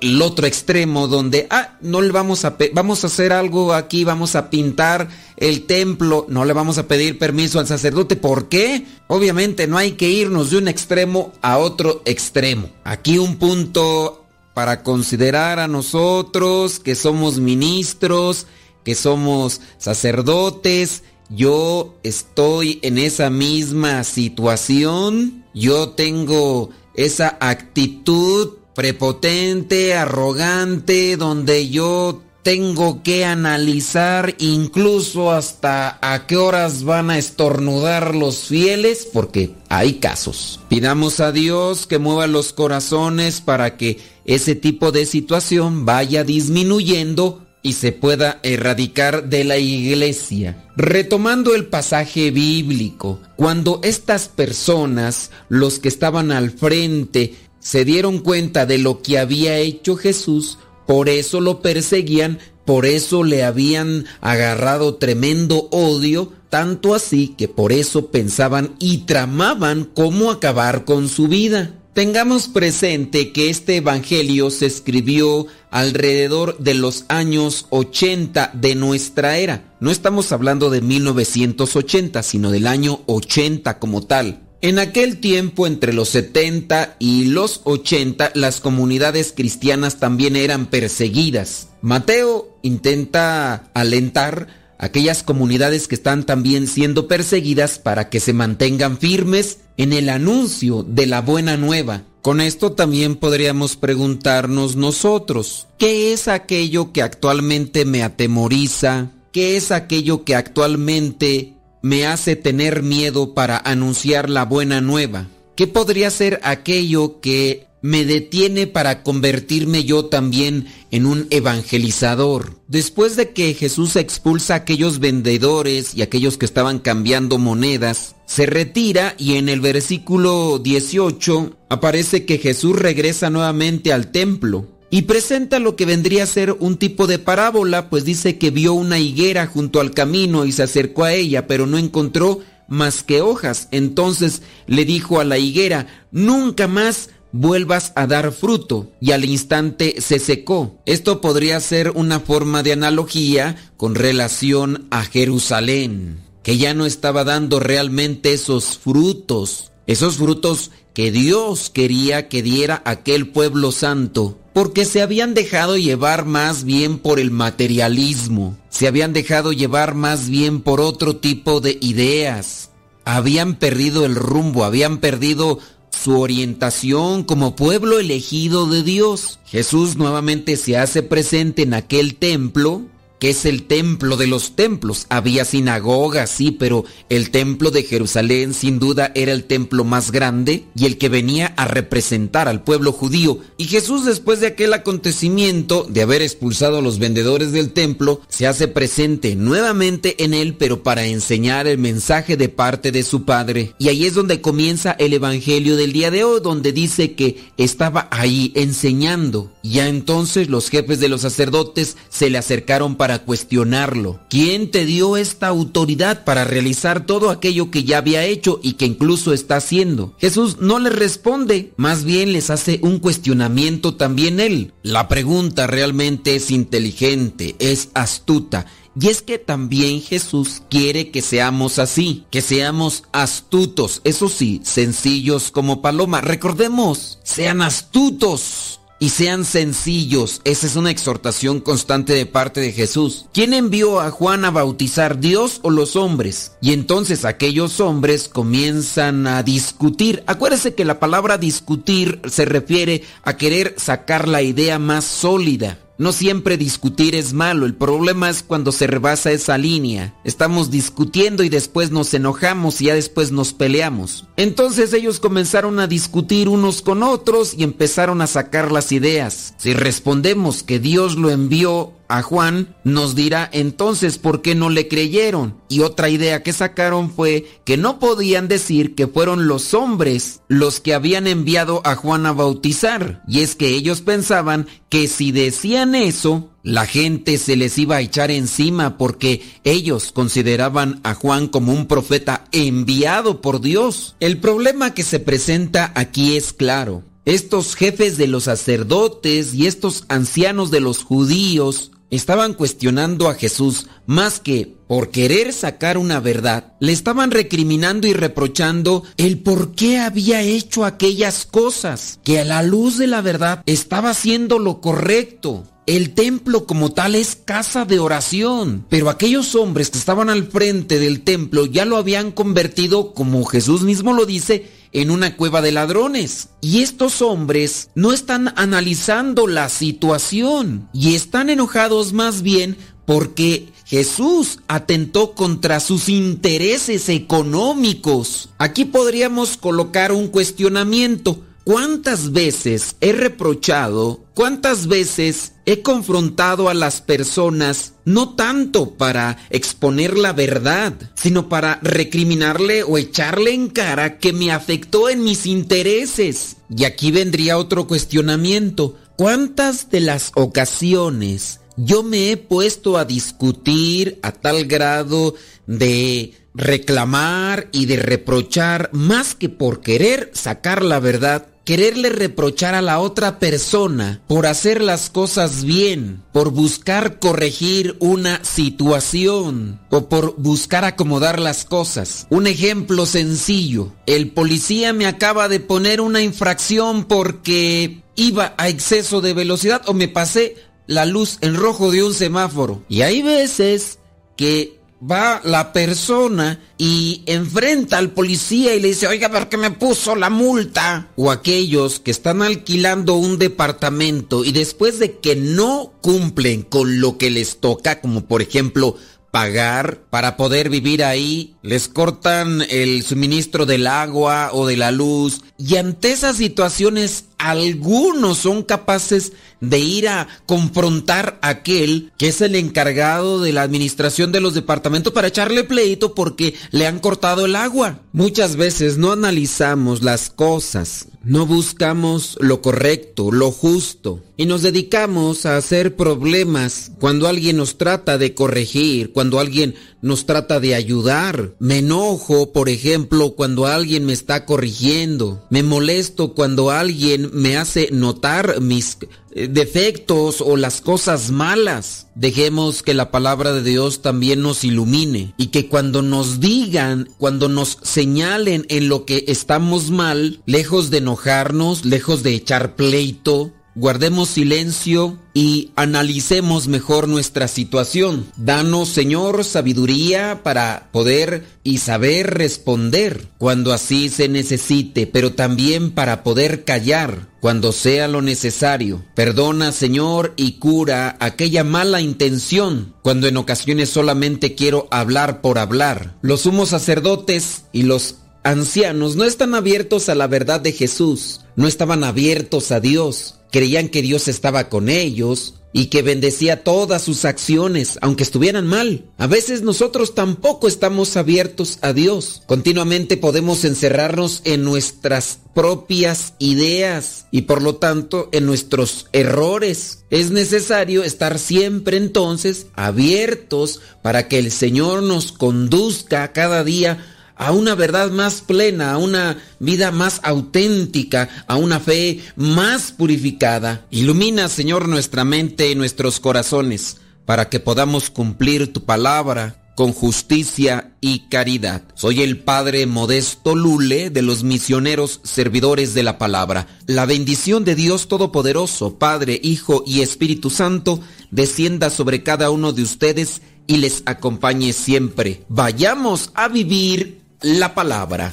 el otro extremo donde ah no le vamos a vamos a hacer algo aquí vamos a pintar el templo no le vamos a pedir permiso al sacerdote. ¿por qué? obviamente no hay que irnos de un extremo a otro extremo. Aquí un punto para considerar a nosotros que somos ministros que somos sacerdotes. Yo estoy en esa misma situación. Yo tengo esa actitud prepotente, arrogante, donde yo tengo que analizar incluso hasta a qué horas van a estornudar los fieles, porque hay casos. Pidamos a Dios que mueva los corazones para que ese tipo de situación vaya disminuyendo y se pueda erradicar de la iglesia. Retomando el pasaje bíblico, cuando estas personas, los que estaban al frente, se dieron cuenta de lo que había hecho Jesús, por eso lo perseguían, por eso le habían agarrado tremendo odio, tanto así que por eso pensaban y tramaban cómo acabar con su vida. Tengamos presente que este Evangelio se escribió alrededor de los años 80 de nuestra era. No estamos hablando de 1980, sino del año 80 como tal. En aquel tiempo, entre los 70 y los 80, las comunidades cristianas también eran perseguidas. Mateo intenta alentar aquellas comunidades que están también siendo perseguidas para que se mantengan firmes en el anuncio de la buena nueva. Con esto también podríamos preguntarnos nosotros, ¿qué es aquello que actualmente me atemoriza? ¿Qué es aquello que actualmente me hace tener miedo para anunciar la buena nueva? ¿Qué podría ser aquello que me detiene para convertirme yo también en un evangelizador. Después de que Jesús expulsa a aquellos vendedores y aquellos que estaban cambiando monedas, se retira y en el versículo 18 aparece que Jesús regresa nuevamente al templo. Y presenta lo que vendría a ser un tipo de parábola, pues dice que vio una higuera junto al camino y se acercó a ella, pero no encontró más que hojas. Entonces le dijo a la higuera, nunca más vuelvas a dar fruto y al instante se secó. Esto podría ser una forma de analogía con relación a Jerusalén, que ya no estaba dando realmente esos frutos, esos frutos que Dios quería que diera aquel pueblo santo, porque se habían dejado llevar más bien por el materialismo, se habían dejado llevar más bien por otro tipo de ideas, habían perdido el rumbo, habían perdido su orientación como pueblo elegido de Dios. Jesús nuevamente se hace presente en aquel templo que es el templo de los templos. Había sinagogas, sí, pero el templo de Jerusalén sin duda era el templo más grande y el que venía a representar al pueblo judío. Y Jesús después de aquel acontecimiento, de haber expulsado a los vendedores del templo, se hace presente nuevamente en él, pero para enseñar el mensaje de parte de su Padre. Y ahí es donde comienza el Evangelio del día de hoy, donde dice que estaba ahí enseñando. Ya entonces los jefes de los sacerdotes se le acercaron para para cuestionarlo. ¿Quién te dio esta autoridad para realizar todo aquello que ya había hecho y que incluso está haciendo? Jesús no les responde, más bien les hace un cuestionamiento también él. La pregunta realmente es inteligente, es astuta. Y es que también Jesús quiere que seamos así, que seamos astutos, eso sí, sencillos como paloma. Recordemos, sean astutos y sean sencillos. Esa es una exhortación constante de parte de Jesús. ¿Quién envió a Juan a bautizar, Dios o los hombres? Y entonces aquellos hombres comienzan a discutir. Acuérdese que la palabra discutir se refiere a querer sacar la idea más sólida. No siempre discutir es malo, el problema es cuando se rebasa esa línea. Estamos discutiendo y después nos enojamos y ya después nos peleamos. Entonces ellos comenzaron a discutir unos con otros y empezaron a sacar las ideas. Si respondemos que Dios lo envió a Juan, nos dirá entonces por qué no le creyeron. Y otra idea que sacaron fue que no podían decir que fueron los hombres los que habían enviado a Juan a bautizar. Y es que ellos pensaban que si decían eso, la gente se les iba a echar encima porque ellos consideraban a Juan como un profeta enviado por Dios. El problema que se presenta aquí es claro. Estos jefes de los sacerdotes y estos ancianos de los judíos estaban cuestionando a Jesús más que por querer sacar una verdad, le estaban recriminando y reprochando el por qué había hecho aquellas cosas, que a la luz de la verdad estaba haciendo lo correcto. El templo como tal es casa de oración, pero aquellos hombres que estaban al frente del templo ya lo habían convertido, como Jesús mismo lo dice, en una cueva de ladrones. Y estos hombres no están analizando la situación y están enojados más bien porque Jesús atentó contra sus intereses económicos. Aquí podríamos colocar un cuestionamiento. ¿Cuántas veces he reprochado, cuántas veces he confrontado a las personas, no tanto para exponer la verdad, sino para recriminarle o echarle en cara que me afectó en mis intereses? Y aquí vendría otro cuestionamiento. ¿Cuántas de las ocasiones yo me he puesto a discutir a tal grado de reclamar y de reprochar más que por querer sacar la verdad, quererle reprochar a la otra persona por hacer las cosas bien, por buscar corregir una situación o por buscar acomodar las cosas. Un ejemplo sencillo, el policía me acaba de poner una infracción porque iba a exceso de velocidad o me pasé la luz en rojo de un semáforo. Y hay veces que va la persona y enfrenta al policía y le dice, oiga, ¿por qué me puso la multa? O aquellos que están alquilando un departamento y después de que no cumplen con lo que les toca, como por ejemplo pagar para poder vivir ahí, les cortan el suministro del agua o de la luz y ante esas situaciones algunos son capaces de ir a confrontar a aquel que es el encargado de la administración de los departamentos para echarle pleito porque le han cortado el agua. Muchas veces no analizamos las cosas, no buscamos lo correcto, lo justo y nos dedicamos a hacer problemas cuando alguien nos trata de corregir, cuando alguien nos trata de ayudar. Me enojo, por ejemplo, cuando alguien me está corrigiendo. Me molesto cuando alguien me hace notar mis eh, defectos o las cosas malas. Dejemos que la palabra de Dios también nos ilumine y que cuando nos digan, cuando nos señalen en lo que estamos mal, lejos de enojarnos, lejos de echar pleito, guardemos silencio y analicemos mejor nuestra situación. Danos, Señor, sabiduría para poder y saber responder cuando así se necesite, pero también para poder callar cuando sea lo necesario. Perdona, Señor, y cura aquella mala intención cuando en ocasiones solamente quiero hablar por hablar. Los sumos sacerdotes y los ancianos no están abiertos a la verdad de Jesús, no estaban abiertos a Dios creían que Dios estaba con ellos y que bendecía todas sus acciones, aunque estuvieran mal. A veces nosotros tampoco estamos abiertos a Dios. Continuamente podemos encerrarnos en nuestras propias ideas y por lo tanto en nuestros errores. Es necesario estar siempre entonces abiertos para que el Señor nos conduzca cada día a una verdad más plena, a una vida más auténtica, a una fe más purificada. Ilumina, Señor, nuestra mente y nuestros corazones para que podamos cumplir tu palabra con justicia y caridad. Soy el Padre Modesto Lule de los misioneros servidores de la palabra. La bendición de Dios Todopoderoso, Padre, Hijo y Espíritu Santo, descienda sobre cada uno de ustedes y les acompañe siempre. Vayamos a vivir la palabra.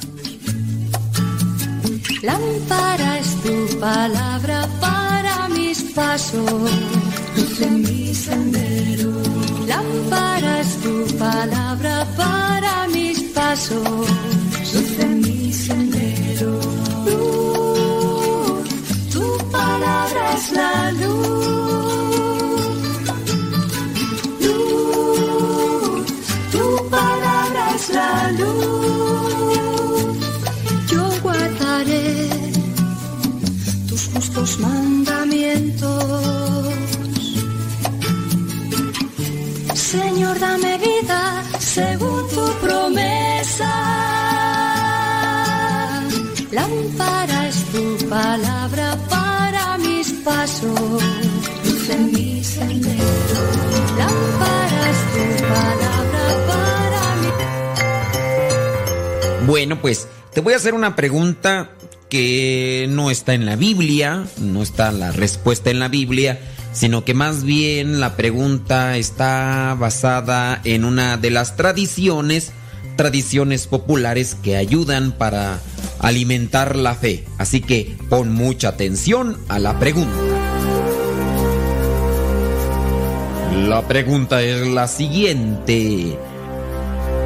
Lámpara es tu palabra para mis pasos, luz en mi sendero. Lámpara es tu palabra para mis pasos, luz en mi sendero. Luz, tu palabra es la luz. Es la luz. Yo guardaré tus justos mandamientos. Señor, dame vida según tu promesa. Lámpara es tu palabra para mis pasos, luz en mi sendero. Lámpara Bueno, pues te voy a hacer una pregunta que no está en la Biblia, no está la respuesta en la Biblia, sino que más bien la pregunta está basada en una de las tradiciones, tradiciones populares que ayudan para alimentar la fe. Así que pon mucha atención a la pregunta. La pregunta es la siguiente.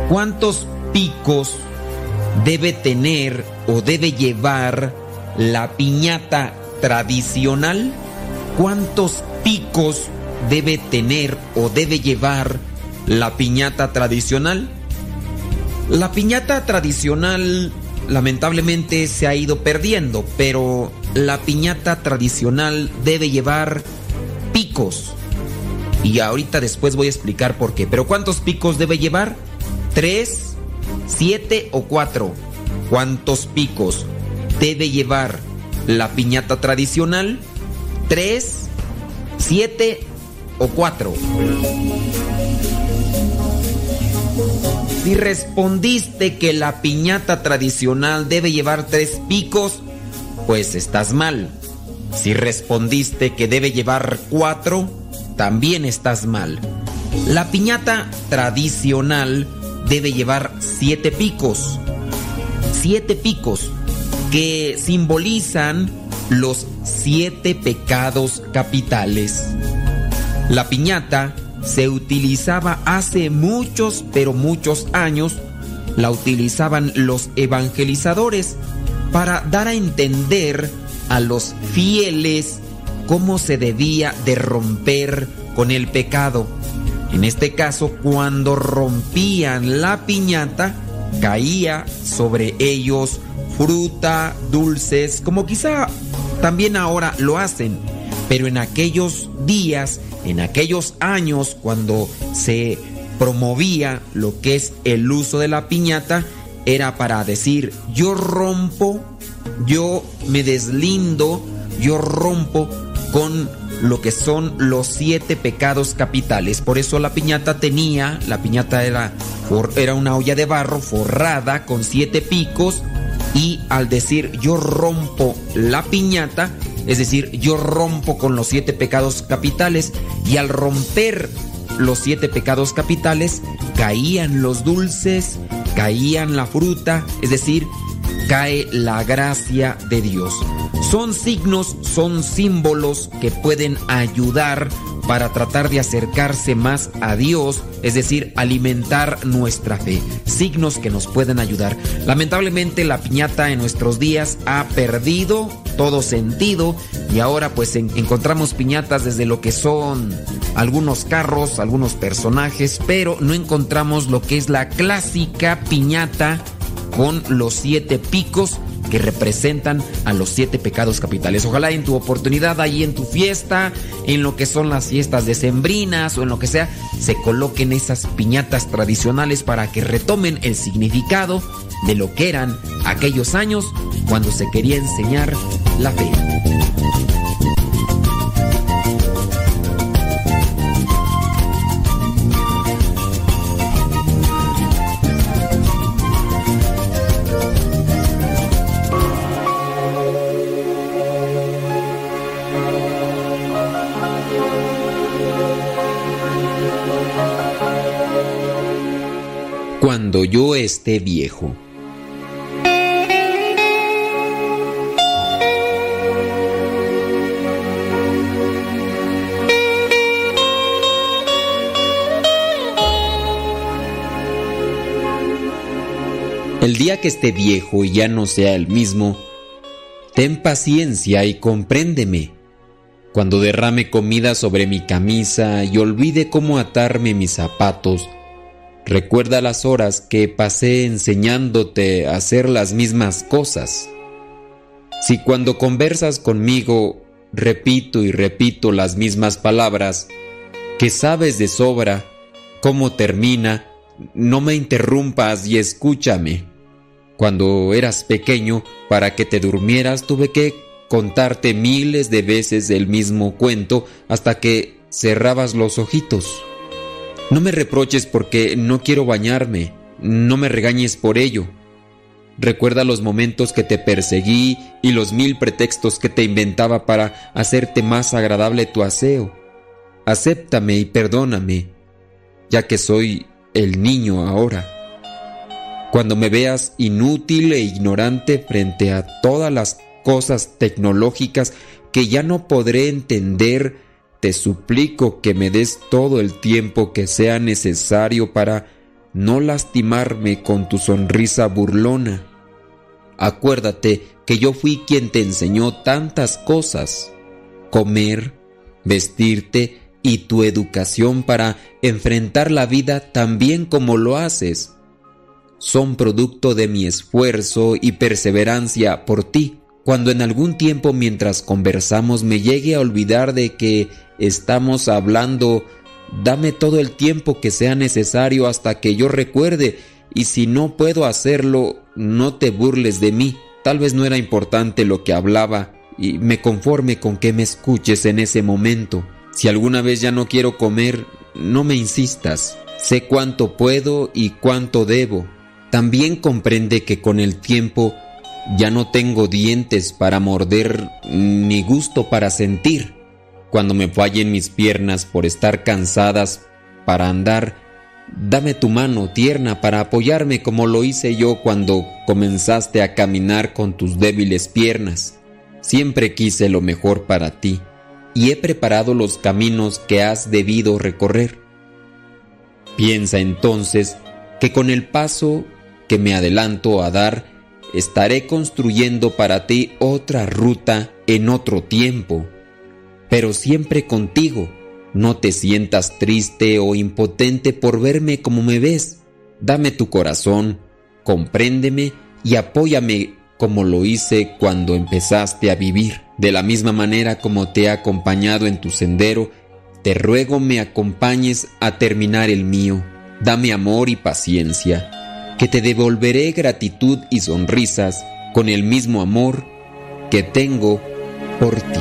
¿Cuántos picos debe tener o debe llevar la piñata tradicional? ¿Cuántos picos debe tener o debe llevar la piñata tradicional? La piñata tradicional lamentablemente se ha ido perdiendo, pero la piñata tradicional debe llevar picos. Y ahorita después voy a explicar por qué. Pero ¿cuántos picos debe llevar? ¿Tres, siete o cuatro? ¿Cuántos picos debe llevar la piñata tradicional? ¿Tres, siete o cuatro? Si respondiste que la piñata tradicional debe llevar tres picos, pues estás mal. Si respondiste que debe llevar cuatro, también estás mal. La piñata tradicional debe llevar siete picos. Siete picos que simbolizan los siete pecados capitales. La piñata se utilizaba hace muchos, pero muchos años, la utilizaban los evangelizadores para dar a entender a los fieles cómo se debía de romper con el pecado. En este caso, cuando rompían la piñata, caía sobre ellos fruta, dulces, como quizá también ahora lo hacen. Pero en aquellos días, en aquellos años, cuando se promovía lo que es el uso de la piñata, era para decir, yo rompo, yo me deslindo, yo rompo con lo que son los siete pecados capitales. Por eso la piñata tenía, la piñata era, era una olla de barro forrada con siete picos y al decir yo rompo la piñata, es decir, yo rompo con los siete pecados capitales y al romper los siete pecados capitales caían los dulces, caían la fruta, es decir, cae la gracia de Dios. Son signos, son símbolos que pueden ayudar para tratar de acercarse más a Dios, es decir, alimentar nuestra fe. Signos que nos pueden ayudar. Lamentablemente la piñata en nuestros días ha perdido todo sentido y ahora pues encontramos piñatas desde lo que son algunos carros, algunos personajes, pero no encontramos lo que es la clásica piñata con los siete picos que representan a los siete pecados capitales. Ojalá en tu oportunidad, ahí en tu fiesta, en lo que son las fiestas decembrinas o en lo que sea, se coloquen esas piñatas tradicionales para que retomen el significado de lo que eran aquellos años cuando se quería enseñar la fe. Cuando yo esté viejo. El día que esté viejo y ya no sea el mismo, ten paciencia y compréndeme. Cuando derrame comida sobre mi camisa y olvide cómo atarme mis zapatos, Recuerda las horas que pasé enseñándote a hacer las mismas cosas. Si cuando conversas conmigo repito y repito las mismas palabras, que sabes de sobra cómo termina, no me interrumpas y escúchame. Cuando eras pequeño, para que te durmieras tuve que contarte miles de veces el mismo cuento hasta que cerrabas los ojitos. No me reproches porque no quiero bañarme, no me regañes por ello. Recuerda los momentos que te perseguí y los mil pretextos que te inventaba para hacerte más agradable tu aseo. Acéptame y perdóname, ya que soy el niño ahora. Cuando me veas inútil e ignorante frente a todas las cosas tecnológicas que ya no podré entender, te suplico que me des todo el tiempo que sea necesario para no lastimarme con tu sonrisa burlona. Acuérdate que yo fui quien te enseñó tantas cosas, comer, vestirte y tu educación para enfrentar la vida tan bien como lo haces son producto de mi esfuerzo y perseverancia por ti. Cuando en algún tiempo mientras conversamos me llegue a olvidar de que estamos hablando, dame todo el tiempo que sea necesario hasta que yo recuerde y si no puedo hacerlo, no te burles de mí. Tal vez no era importante lo que hablaba y me conforme con que me escuches en ese momento. Si alguna vez ya no quiero comer, no me insistas. Sé cuánto puedo y cuánto debo también comprende que con el tiempo ya no tengo dientes para morder ni gusto para sentir. Cuando me fallen mis piernas por estar cansadas para andar, dame tu mano tierna para apoyarme como lo hice yo cuando comenzaste a caminar con tus débiles piernas. Siempre quise lo mejor para ti y he preparado los caminos que has debido recorrer. Piensa entonces que con el paso que me adelanto a dar, estaré construyendo para ti otra ruta en otro tiempo, pero siempre contigo. No te sientas triste o impotente por verme como me ves. Dame tu corazón, compréndeme y apóyame como lo hice cuando empezaste a vivir. De la misma manera como te he acompañado en tu sendero, te ruego me acompañes a terminar el mío. Dame amor y paciencia que te devolveré gratitud y sonrisas con el mismo amor que tengo por ti.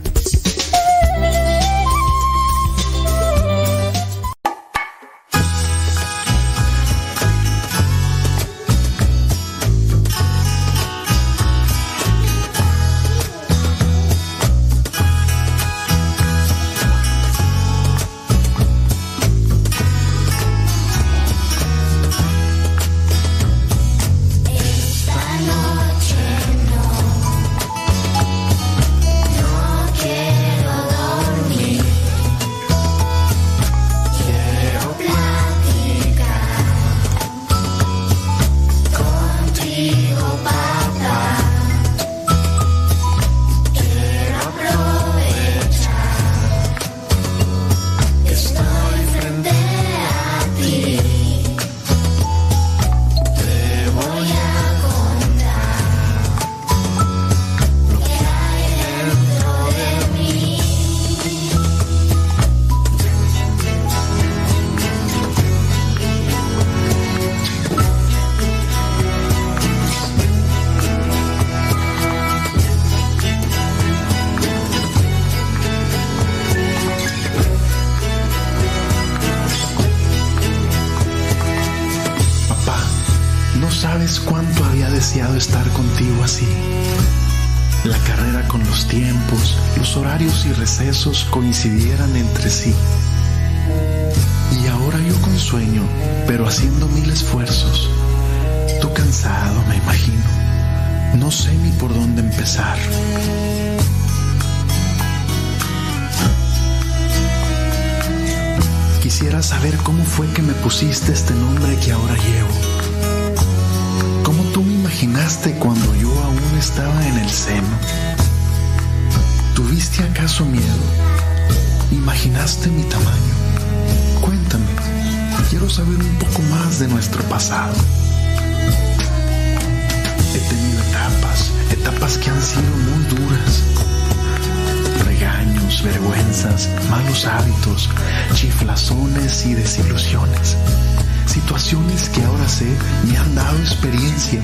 Cuando yo aún estaba en el seno? ¿Tuviste acaso miedo? ¿Imaginaste mi tamaño? Cuéntame, quiero saber un poco más de nuestro pasado. He tenido etapas, etapas que han sido muy duras. Regaños, vergüenzas, malos hábitos, chiflazones y desilusiones. Situaciones que ahora sé me han dado experiencia,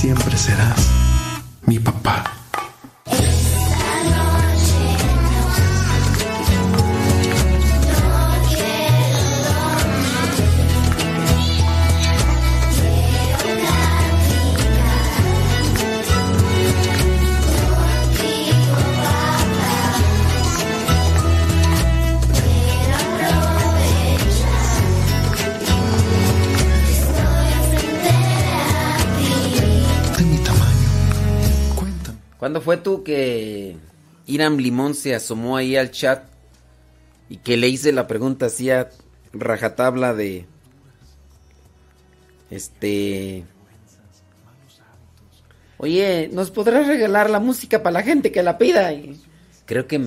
siempre serás mi papá. ¿Cuándo fue tú que Iram Limón se asomó ahí al chat y que le hice la pregunta así a rajatabla de este Oye, ¿nos podrás regalar la música para la gente que la pida? Y creo que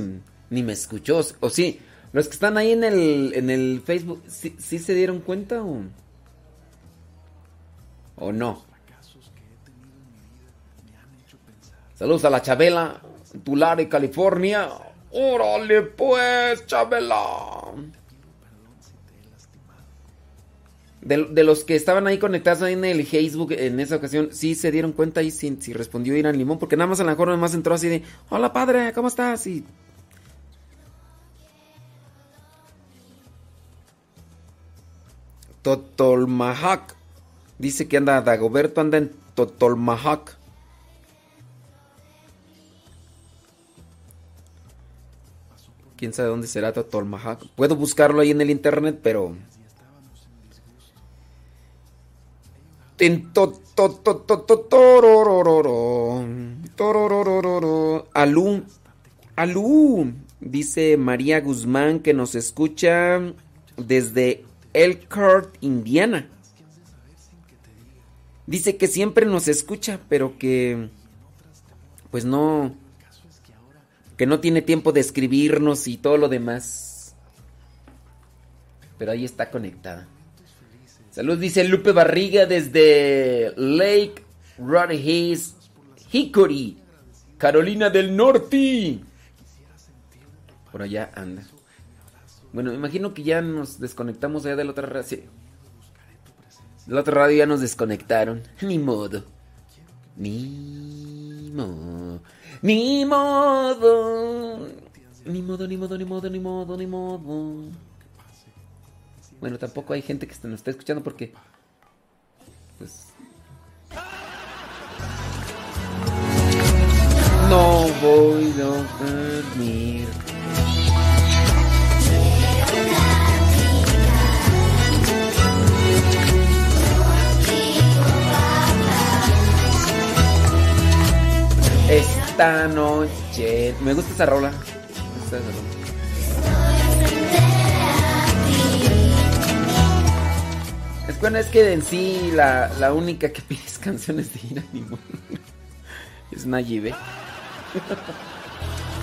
ni me escuchó. O sí, los que están ahí en el, en el Facebook, ¿sí, sí se dieron cuenta o, o no? Saludos a la Chabela, Tulare, California. Órale pues, Chabela. De, los que estaban ahí conectados ahí en el Facebook en esa ocasión, sí se dieron cuenta y si, respondió Irán Limón, porque nada más a lo mejor más entró así de, hola padre, ¿cómo estás? Y Totolmahac. Dice que anda, Dagoberto anda en Totolmahac. Quién sabe dónde será Totolmahac. Puedo buscarlo ahí en el internet, pero. Alú. Alú. Dice María Guzmán que nos escucha desde Elkhart, Indiana. Dice que siempre nos escucha, pero que pues no que no tiene tiempo de escribirnos y todo lo demás. Pero ahí está conectada. Salud, dice Lupe Barriga desde Lake Rodriguez, Hickory, Carolina del Norte. Por allá anda. Bueno, imagino que ya nos desconectamos allá de la otra radio. La otra radio ya nos desconectaron. Ni modo. Ni modo. Ni modo. Ni modo, ni modo, ni modo, ni modo, ni modo. Bueno, tampoco hay gente que nos está escuchando porque. Pues. No voy a dormir. Esta noche. Me gusta esa rola. Me gusta esa rola. Es bueno, es que en sí la, la única que pides canciones de Ira Limón es Nayibe.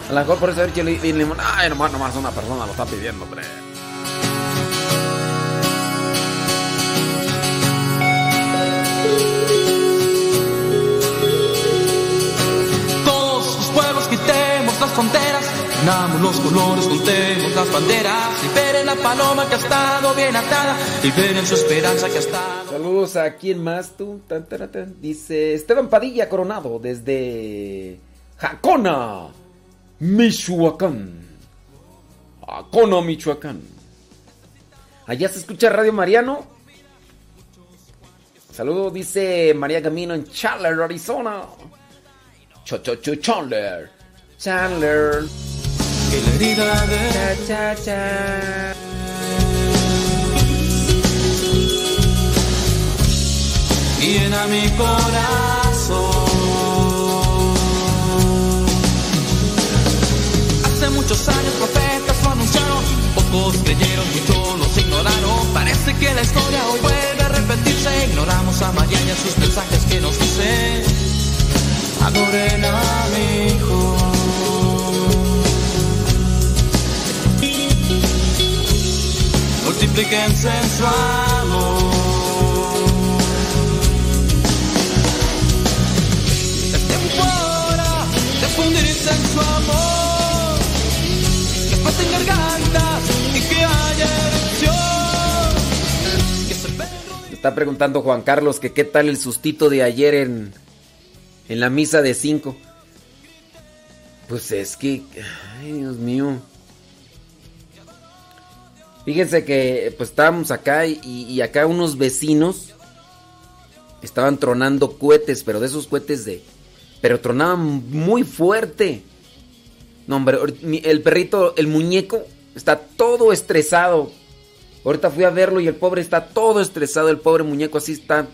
A lo mejor por eso que Ira Limón, ay, nomás, nomás una persona lo está pidiendo, hombre. Saludos a quién más tú. Dice Esteban Padilla Coronado desde Jacona, Michoacán. Jacona, Michoacán. Allá se escucha Radio Mariano. Saludos, dice María Camino en Chandler, Arizona. Cho, cho, cho, Chandler. Chandler. Que la herida de Cha, cha, cha. llena mi corazón. Hace muchos años profetas lo anunciaron, pocos creyeron, muchos los ignoraron. Parece que la historia hoy vuelve a repetirse. Ignoramos a María y a sus mensajes que nos dicen: Adoren a mi hijo. Multiplíquense en su amor. Es tiempo ahora de fundirse en su amor. Que exploten gargantas y que haya erupción. Que se Me está preguntando Juan Carlos que qué tal el sustito de ayer en, en la misa de 5. Pues es que, ay Dios mío. Fíjense que pues estábamos acá y, y acá unos vecinos estaban tronando cohetes, pero de esos cohetes de... Pero tronaban muy fuerte. No, hombre, el perrito, el muñeco, está todo estresado. Ahorita fui a verlo y el pobre está todo estresado. El pobre muñeco así está.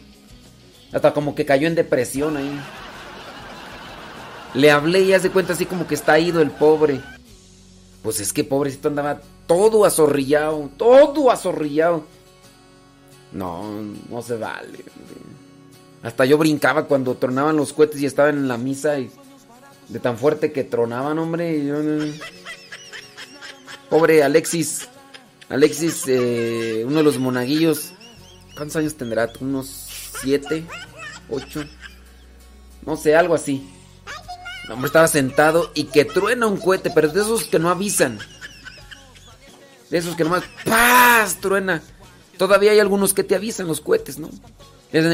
Hasta como que cayó en depresión ahí. Le hablé y hace cuenta así como que está ido el pobre. Pues es que pobrecito andaba todo azorrillado. Todo azorrillado. No, no se vale. Hasta yo brincaba cuando tronaban los cohetes y estaba en la misa y de tan fuerte que tronaban, hombre. yo Pobre Alexis. Alexis, eh, uno de los monaguillos. ¿Cuántos años tendrá? ¿Unos siete? ¿Ocho? No sé, algo así. El hombre estaba sentado y que truena un cohete, pero de esos que no avisan. De esos que nomás ¡paz! truena. Todavía hay algunos que te avisan los cohetes, ¿no? Es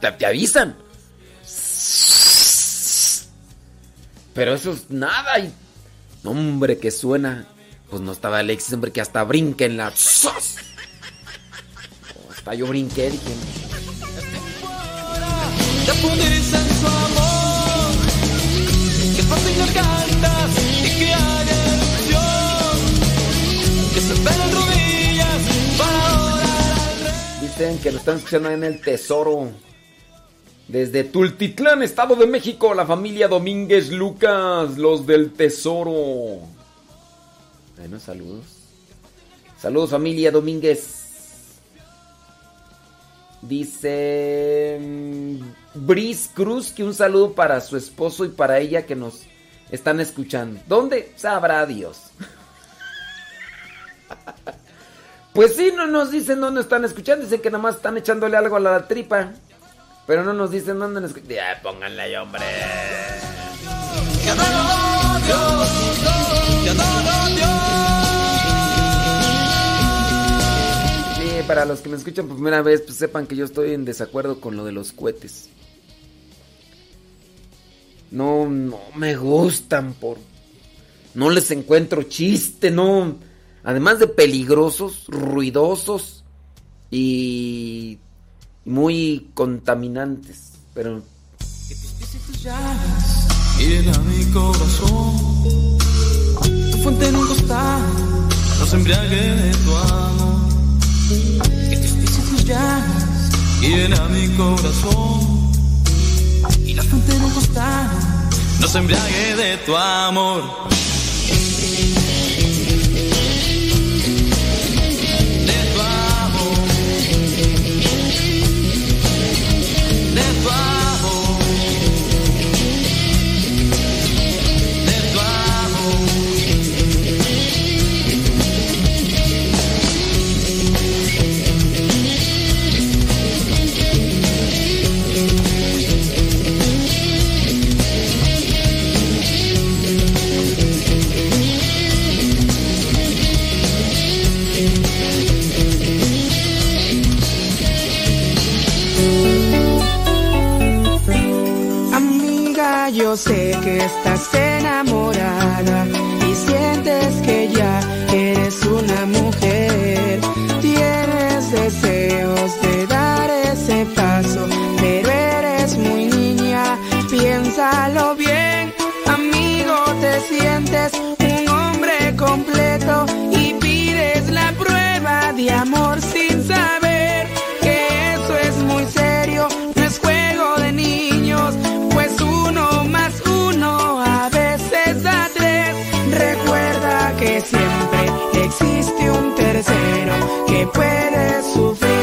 Te, te avisan. Pero eso es nada. Y... Hombre, que suena. Pues no estaba Alexis, hombre, que hasta brinca en la. Oh, hasta yo brinqué, dije. Exploten gargantas y que. Dicen que lo están escuchando en el Tesoro. Desde Tultitlán, Estado de México, la familia Domínguez Lucas, los del Tesoro. Bueno, saludos. Saludos, familia Domínguez. Dice mm, Brice Cruz que un saludo para su esposo y para ella que nos están escuchando. ¿Dónde? Sabrá Dios. Pues sí, no nos dicen dónde están escuchando. Dicen que nada más están echándole algo a la tripa. Pero no nos dicen dónde nos escuchan. Ya, pónganle ahí, hombre. Sí, para los que me escuchan por primera vez, pues sepan que yo estoy en desacuerdo con lo de los cohetes. No, no me gustan por... No les encuentro chiste, no. Además de peligrosos, ruidosos y muy contaminantes. Pero llena mi corazón. Tu fuente en un costal nos embriague de tu amor. Que tus llagas llena mi corazón y la fuente no costal nos embriague de tu amor. Yo sé que estás enamorada y sientes que ya eres una mujer. Tienes deseos de dar ese paso, pero eres muy niña. Piénsalo bien, amigo, te sientes un hombre completo y pides la prueba de amor existe un tercero que puede sufrir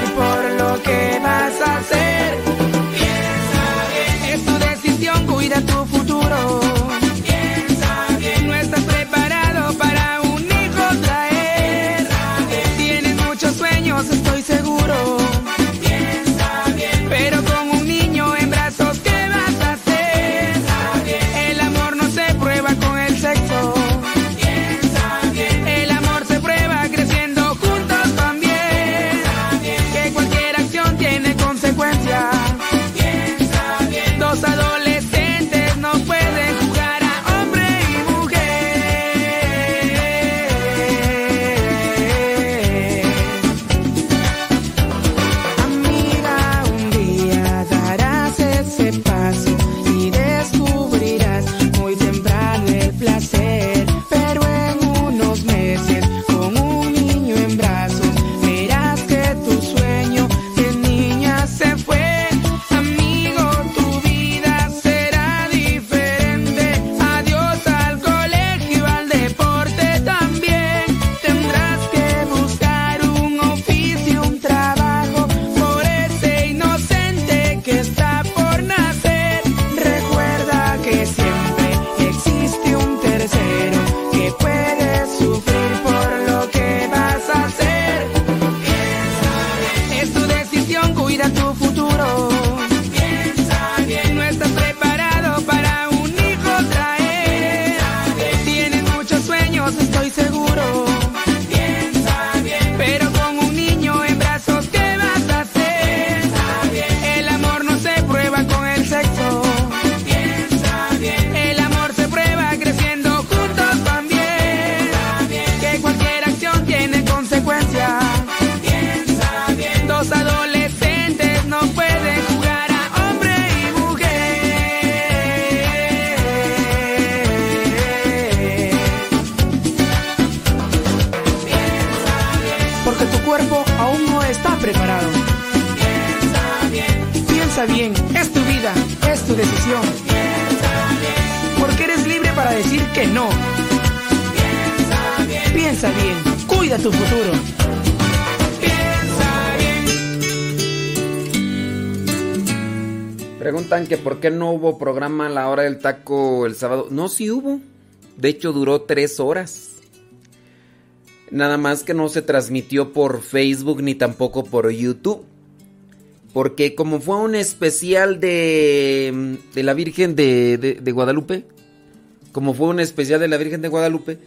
hubo programa a la hora del taco el sábado. No, sí hubo. De hecho, duró tres horas. Nada más que no se transmitió por Facebook ni tampoco por YouTube. Porque como fue un especial de, de la Virgen de, de- de Guadalupe, como fue un especial de la Virgen de Guadalupe,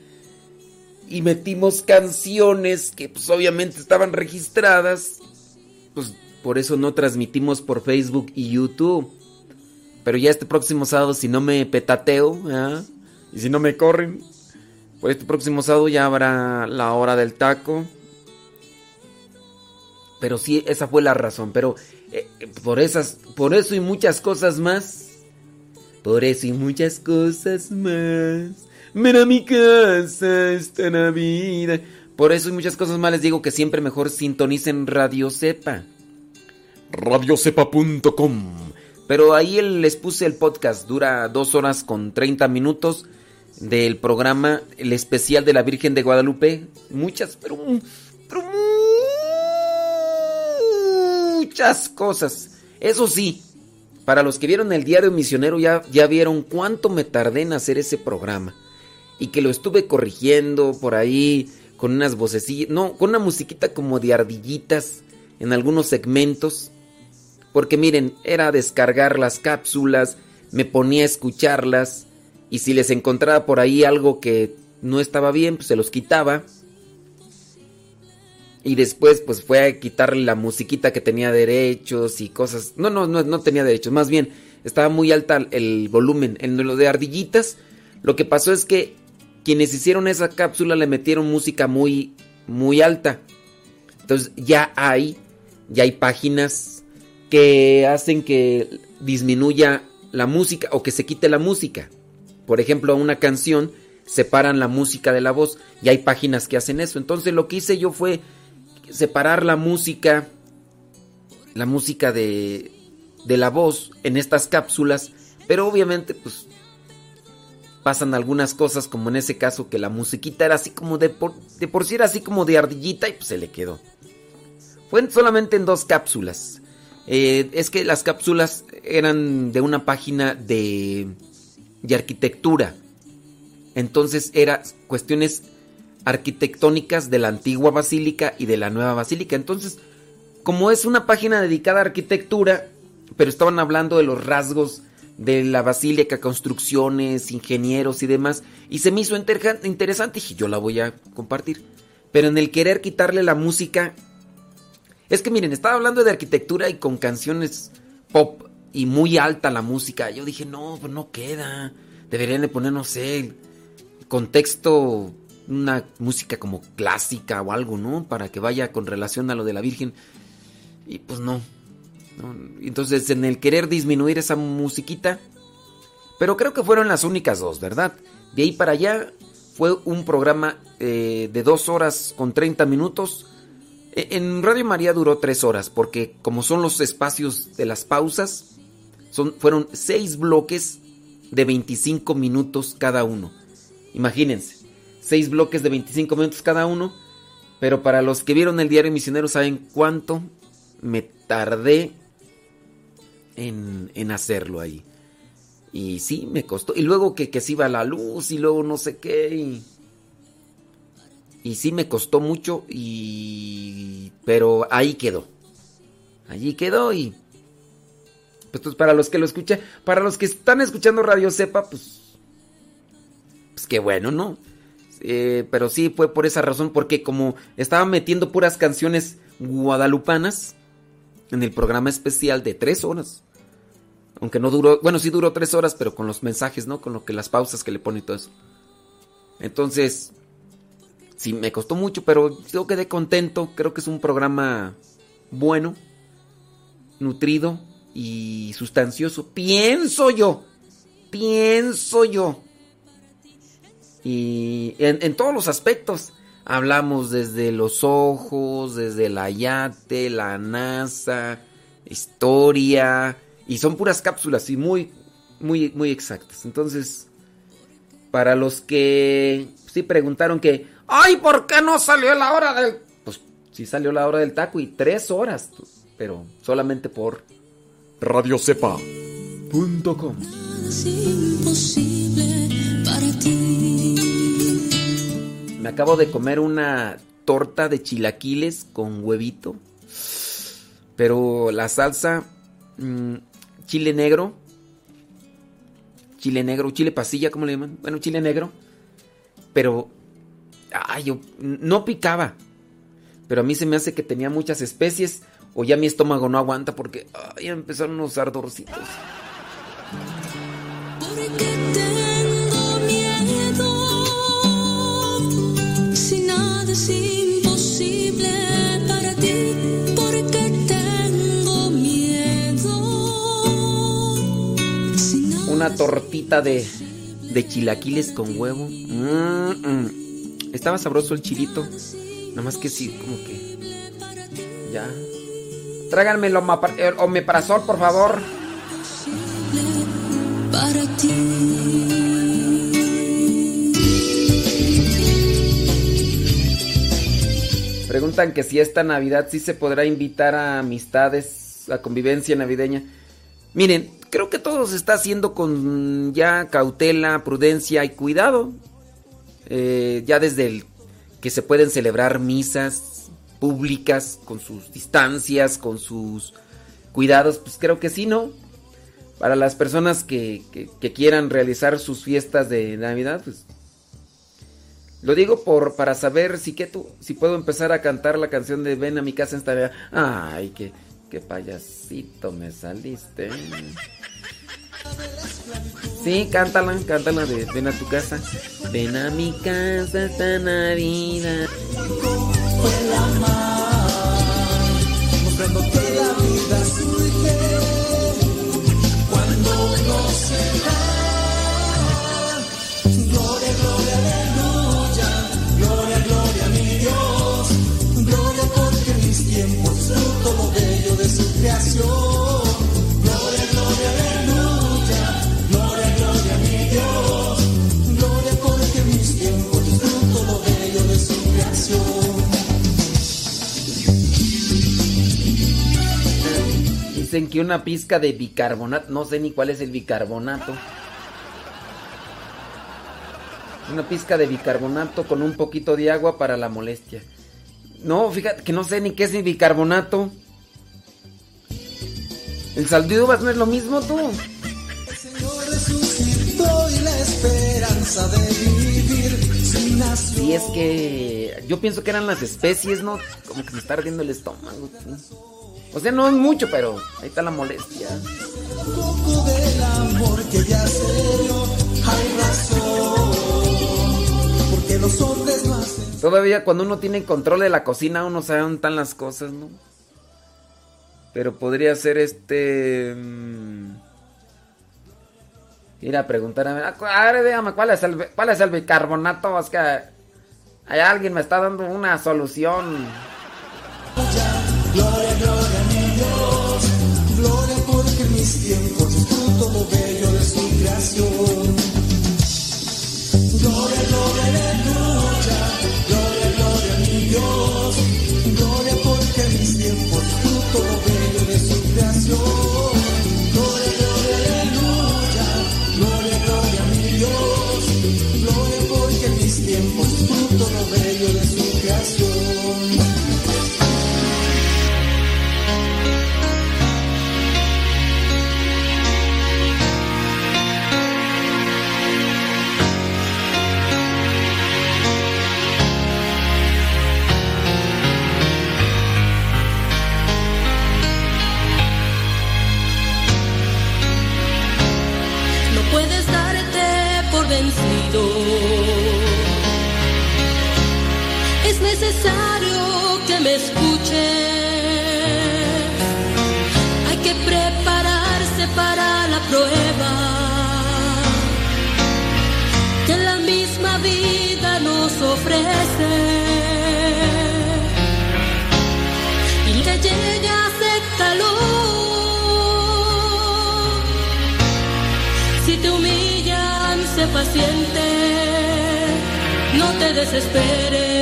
y metimos canciones que pues obviamente estaban registradas, pues por eso no transmitimos por Facebook y YouTube. Pero ya este próximo sábado, si no me petateo, y si no me corren, pues este próximo sábado ya habrá la hora del taco. Pero sí, esa fue la razón. Pero eh, eh, por esas, por eso y muchas cosas más. Por eso y muchas cosas más. Ven a mi casa esta Navidad. Por eso y muchas cosas más les digo que siempre mejor sintonicen Radio Cepa. radiocepa.com. Pero ahí les puse el podcast, dura dos horas con 30 minutos del programa, el especial de la Virgen de Guadalupe. Muchas, pero, pero muchas cosas. Eso sí, para los que vieron el diario misionero ya, ya vieron cuánto me tardé en hacer ese programa. Y que lo estuve corrigiendo por ahí con unas vocecillas, no, con una musiquita como de ardillitas en algunos segmentos. Porque miren, era descargar las cápsulas, me ponía a escucharlas y si les encontraba por ahí algo que no estaba bien, pues se los quitaba. Y después pues fue a quitarle la musiquita que tenía derechos y cosas. No, no, no, no tenía derechos, más bien estaba muy alta el volumen. En lo de ardillitas, lo que pasó es que quienes hicieron esa cápsula le metieron música muy, muy alta. Entonces ya hay, ya hay páginas que hacen que disminuya la música o que se quite la música. Por ejemplo, una canción separan la música de la voz y hay páginas que hacen eso. Entonces lo que hice yo fue separar la música, la música de, de la voz en estas cápsulas, pero obviamente pues pasan algunas cosas como en ese caso que la musiquita era así como de por, de por sí era así como de ardillita y pues se le quedó. Fue solamente en dos cápsulas. Eh, es que las cápsulas eran de una página de, de arquitectura. Entonces eran cuestiones arquitectónicas de la antigua basílica y de la nueva basílica. Entonces, como es una página dedicada a arquitectura, pero estaban hablando de los rasgos de la basílica, construcciones, ingenieros y demás, y se me hizo interesante y yo la voy a compartir. Pero en el querer quitarle la música, es que miren, estaba hablando de arquitectura y con canciones pop y muy alta la música. Yo dije, no, pues no queda. Deberían de poner, no sé, contexto, una música como clásica o algo, ¿no? Para que vaya con relación a lo de la Virgen. Y pues no. no. Entonces, en el querer disminuir esa musiquita. Pero creo que fueron las únicas dos, ¿verdad? De ahí para allá fue un programa eh, de dos horas con 30 minutos en Radio María duró tres horas, porque como son los espacios de las pausas, son, fueron seis bloques de 25 minutos cada uno. Imagínense, seis bloques de 25 minutos cada uno, pero para los que vieron el diario misionero saben cuánto me tardé en, en hacerlo ahí. Y sí, me costó. Y luego que, que se iba la luz y luego no sé qué. Y y sí me costó mucho y pero ahí quedó. Allí quedó y pues, para los que lo escuché, para los que están escuchando Radio Cepa, pues pues qué bueno, ¿no? Eh, pero sí fue por esa razón porque como estaba metiendo puras canciones guadalupanas en el programa especial de tres horas. Aunque no duró, bueno, sí duró tres horas, pero con los mensajes, ¿no? Con lo que las pausas que le pone y todo eso. Entonces, sí me costó mucho, pero yo quedé contento. Creo que es un programa bueno, nutrido y sustancioso. Pienso yo. Pienso yo. Y en, todos los aspectos. Hablamos desde los ojos, desde la yate, la NASA, historia. Y son puras cápsulas y muy, muy, muy exactas. Entonces, para los que sí preguntaron que, ay, ¿por qué no salió la hora del...? Pues sí salió la hora del taco y tres horas, pero solamente por radiocepa.com. Me acabo de comer una torta de chilaquiles con huevito, pero la salsa, mm, chile negro, chile negro, chile pasilla, ¿cómo le llaman? Bueno, chile negro, pero Ay, yo no picaba. Pero a mí se me hace que tenía muchas especies o ya mi estómago no aguanta porque ay, empezaron los ardorcitos. Si nada es imposible para ti, porque tengo miedo. Una tortita de, de chilaquiles con huevo. Mm, mm. Estaba sabroso el chilito. Nada más que sí, como que. Ya. Tráiganme el omeprazol, por favor. para ti. Preguntan que si esta Navidad sí se podrá invitar a amistades, a convivencia navideña. Miren, creo que todo se está haciendo con ya cautela, prudencia y cuidado. Eh, ya desde el que se pueden celebrar misas públicas con sus distancias, con sus cuidados, pues creo que sí, ¿no? Para las personas que, quieran realizar sus fiestas de Navidad, pues lo digo por para saber si que tú, si puedo empezar a cantar la canción de Ven a mi casa esta Navidad. Ay, qué, qué payasito me saliste. Sí, cántala, cántala de Ven a tu casa. Ven a mi casa esta Navidad. mostrando que la vida surge cuando uno se tiempos fruto lo bello de su creación. Dicen que una pizca de bicarbonato, no sé ni cuál es el bicarbonato. Una pizca de bicarbonato con un poquito de agua para la molestia. No, fíjate que no sé ni qué es el bicarbonato. El sal de uvas no es lo mismo tú. Resucitó y es que yo pienso que eran las especies, ¿no? Como que me está ardiendo el estómago. O sea, no es mucho, pero ahí está la molestia. hay Todavía cuando uno tiene control de la cocina, uno sabe dónde están las cosas, ¿no? Pero podría ser este. mm, Ir a preguntar a ver. "Ah, A ver, dígame, ¿cuál es el, cuál es el bicarbonato? Es que. Allá alguien me está dando una solución. Gloria, gloria Y que llega ese calor. Si te humillan, sé paciente, no te desesperes.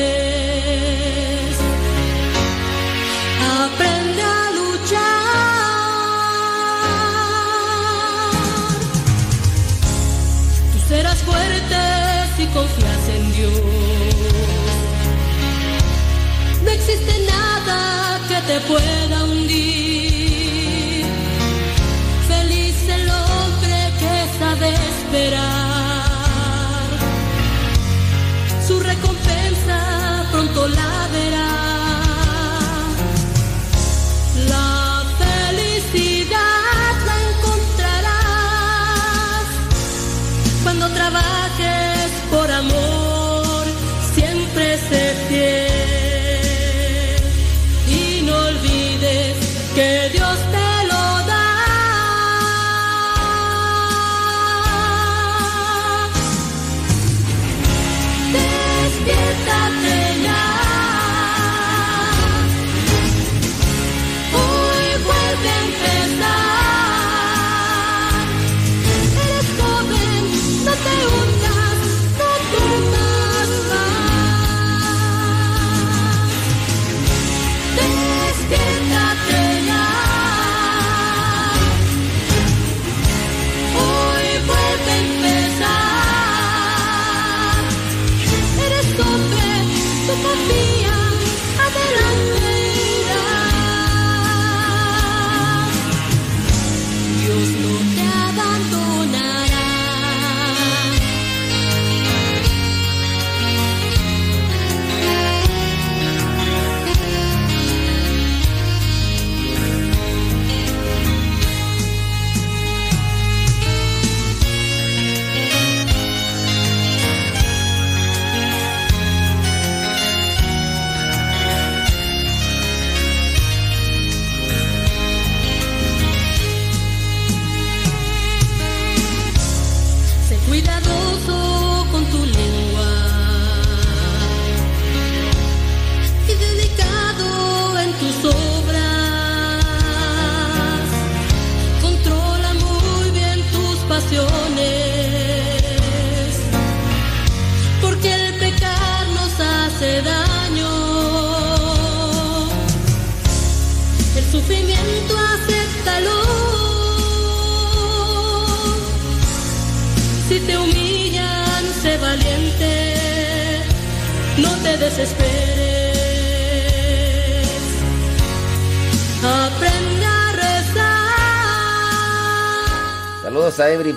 Te pueda hundir. Feliz el hombre que sabe esperar. Su recompensa pronto la verá. La felicidad la encontrarás cuando trabajes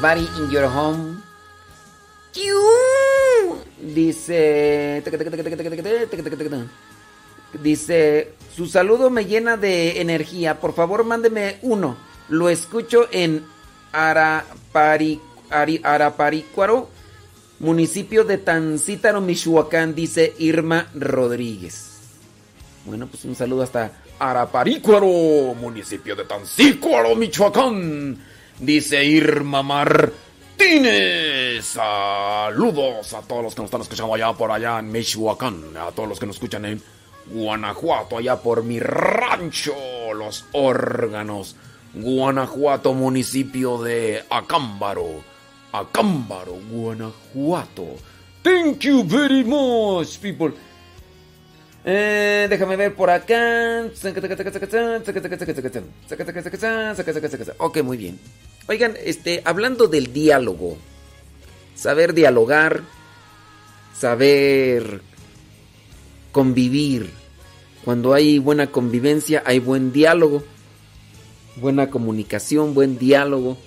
In your home. Dice. Dice. Su saludo me llena de energía. Por favor, mándeme uno. Lo escucho en Arapari, municipio de Tancítaro, Michoacán, dice Irma Rodríguez. Bueno, pues un saludo hasta Araparícuaro, municipio de Tancícuaro, Michoacán, dice Irma Martínez. Saludos a todos los que nos están escuchando allá por allá en Michoacán, a todos los que nos escuchan en Guanajuato, allá por mi rancho, los órganos. Guanajuato, municipio de Acámbaro. Acámbaro, Guanajuato. Thank you very much, people. Eh, déjame ver por acá. Ok, muy bien. Oigan, este, hablando del diálogo, saber dialogar, saber convivir. Cuando hay buena convivencia, hay buen diálogo, buena comunicación, buen diálogo.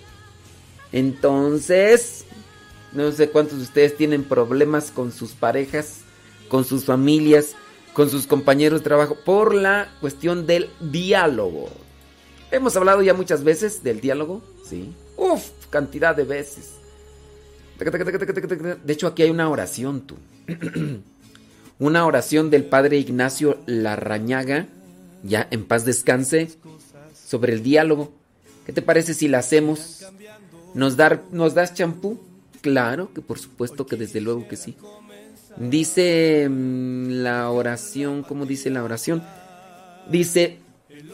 Entonces, no sé cuántos de ustedes tienen problemas con sus parejas, con sus familias, con sus compañeros de trabajo, por la cuestión del diálogo. Hemos hablado ya muchas veces del diálogo, sí. Uf, cantidad de veces. De hecho, aquí hay una oración, tú. una oración del padre Ignacio Larrañaga, ya en paz descanse, sobre el diálogo. ¿Qué te parece si la hacemos? ¿Nos, dar, ¿Nos das champú? Claro que por supuesto que desde luego que sí. Dice mm, la oración, ¿cómo dice la oración? Dice,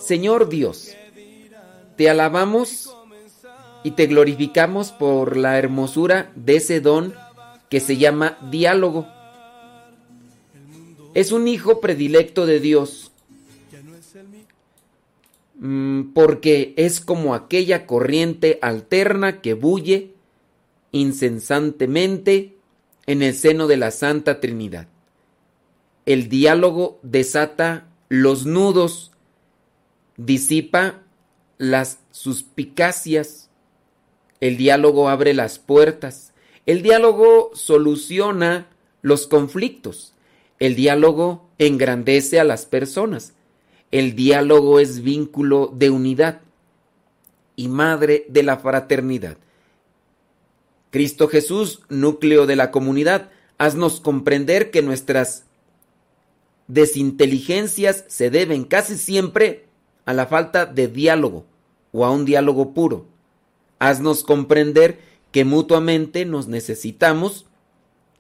Señor Dios, te alabamos y te glorificamos por la hermosura de ese don que se llama diálogo. Es un hijo predilecto de Dios mm, porque es como aquella corriente alterna que bulle incesantemente en el seno de la Santa Trinidad. El diálogo desata los nudos, disipa las suspicacias, el diálogo abre las puertas, el diálogo soluciona los conflictos, el diálogo engrandece a las personas, el diálogo es vínculo de unidad y madre de la fraternidad. Cristo Jesús, núcleo de la comunidad, haznos comprender que nuestras desinteligencias se deben casi siempre a la falta de diálogo o a un diálogo puro. Haznos comprender que mutuamente nos necesitamos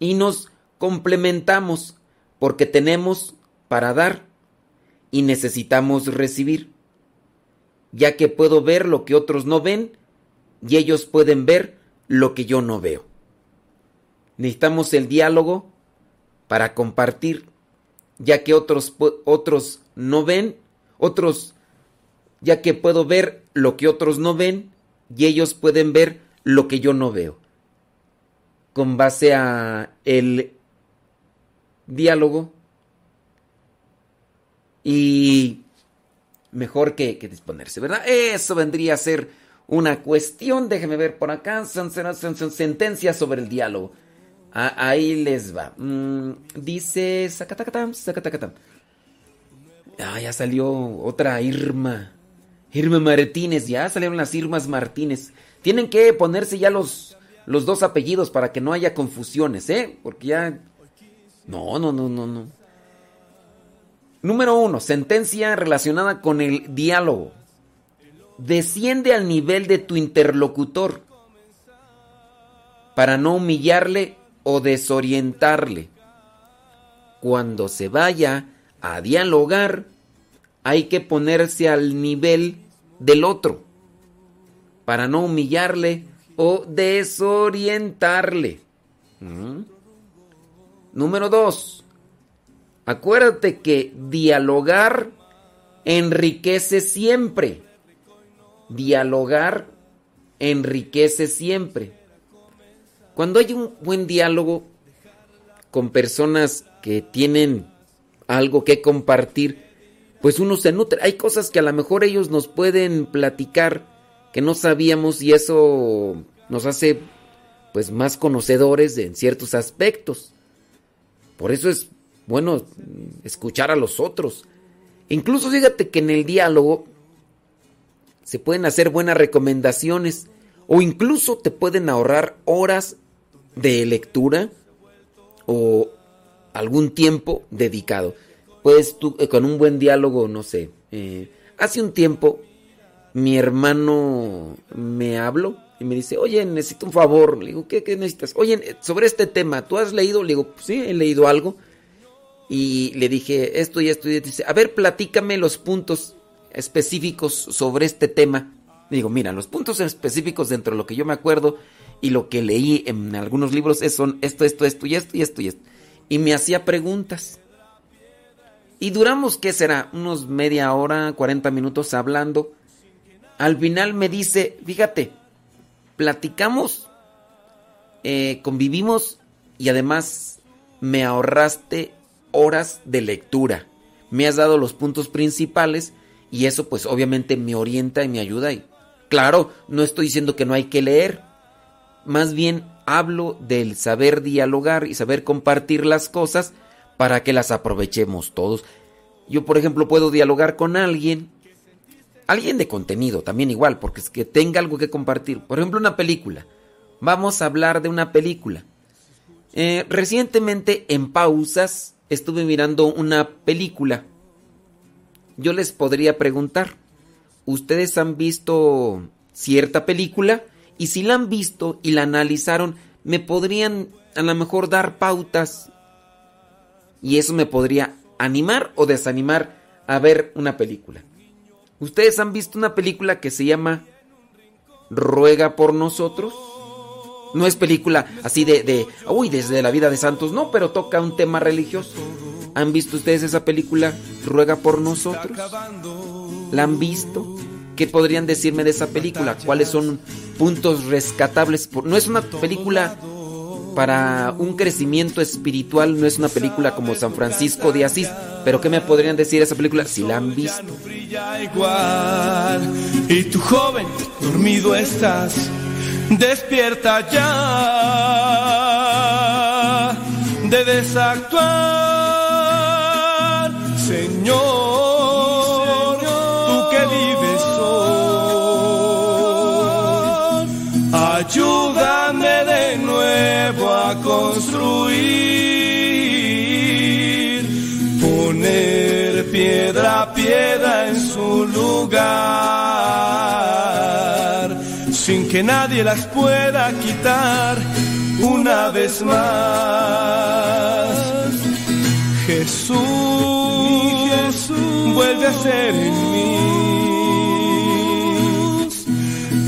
y nos complementamos porque tenemos para dar y necesitamos recibir, ya que puedo ver lo que otros no ven y ellos pueden ver lo que yo no veo. Necesitamos el diálogo para compartir, ya que otros, otros no ven, otros, ya que puedo ver lo que otros no ven y ellos pueden ver lo que yo no veo. Con base a el diálogo y mejor que, que disponerse, ¿verdad? Eso vendría a ser una cuestión, déjeme ver por acá, son, sobre el diálogo. Ah, ahí les va. Mm, dice, sacatacatam, sacatacatam. Ah, ya salió otra Irma. Irma Martínez, ya salieron las Irmas Martínez. Tienen que ponerse ya los, los dos apellidos para que no haya confusiones, ¿eh? Porque ya... No, no, no, no, no. Número uno, sentencia relacionada con el diálogo. Desciende al nivel de tu interlocutor para no humillarle o desorientarle. Cuando se vaya a dialogar, hay que ponerse al nivel del otro para no humillarle o desorientarle. ¿Mm? Número dos, acuérdate que dialogar enriquece siempre. Dialogar enriquece siempre. Cuando hay un buen diálogo con personas que tienen algo que compartir, pues uno se nutre. Hay cosas que a lo mejor ellos nos pueden platicar que no sabíamos y eso nos hace pues más conocedores en ciertos aspectos. Por eso es bueno escuchar a los otros. Incluso fíjate que en el diálogo se pueden hacer buenas recomendaciones o incluso te pueden ahorrar horas de lectura o algún tiempo dedicado. Puedes tú eh, con un buen diálogo, no sé. Eh, hace un tiempo mi hermano me habló y me dice, oye, necesito un favor. Le digo, ¿qué, necesitas? Oye, sobre este tema, ¿tú has leído? Le digo, sí, he leído algo. Y le dije, esto y esto y Dice, a ver, platícame los puntos específicos sobre este tema. Digo, mira, los puntos específicos dentro de lo que yo me acuerdo y lo que leí en algunos libros son esto, esto, esto y esto y esto y esto. Y me hacía preguntas. Y duramos, ¿qué será? Unos media hora, 40 minutos hablando. Al final me dice, fíjate, platicamos, eh, convivimos y además me ahorraste horas de lectura. Me has dado los puntos principales y eso pues obviamente me orienta y me ayuda. Y claro, no estoy diciendo que no hay que leer. Más bien hablo del saber dialogar y saber compartir las cosas para que las aprovechemos todos. Yo, por ejemplo, puedo dialogar con alguien, alguien de contenido, también igual, porque es que tenga algo que compartir. Por ejemplo, una película. Vamos a hablar de una película. Eh, recientemente, en pausas, estuve mirando una película. Yo les podría preguntar, ¿ustedes han visto cierta película? Y si la han visto y la analizaron, me podrían a lo mejor dar pautas. Y eso me podría animar o desanimar a ver una película. ¿Ustedes han visto una película que se llama Ruega por nosotros? No es película así de, de, uy, desde la vida de santos, no, pero toca un tema religioso. ¿Han visto ustedes esa película Ruega por nosotros? ¿La han visto? ¿Qué podrían decirme de esa película? ¿Cuáles son puntos rescatables? No es una película para un crecimiento espiritual, no es una película como San Francisco de Asís, pero ¿qué me podrían decir de esa película si la han visto? Y tu joven, dormido estás, despierta ya de desactuar, Señor. ayúdame de nuevo a construir, poner piedra a piedra en su lugar, sin que nadie las pueda quitar una vez más. Jesús, Jesús vuelve a ser en mí.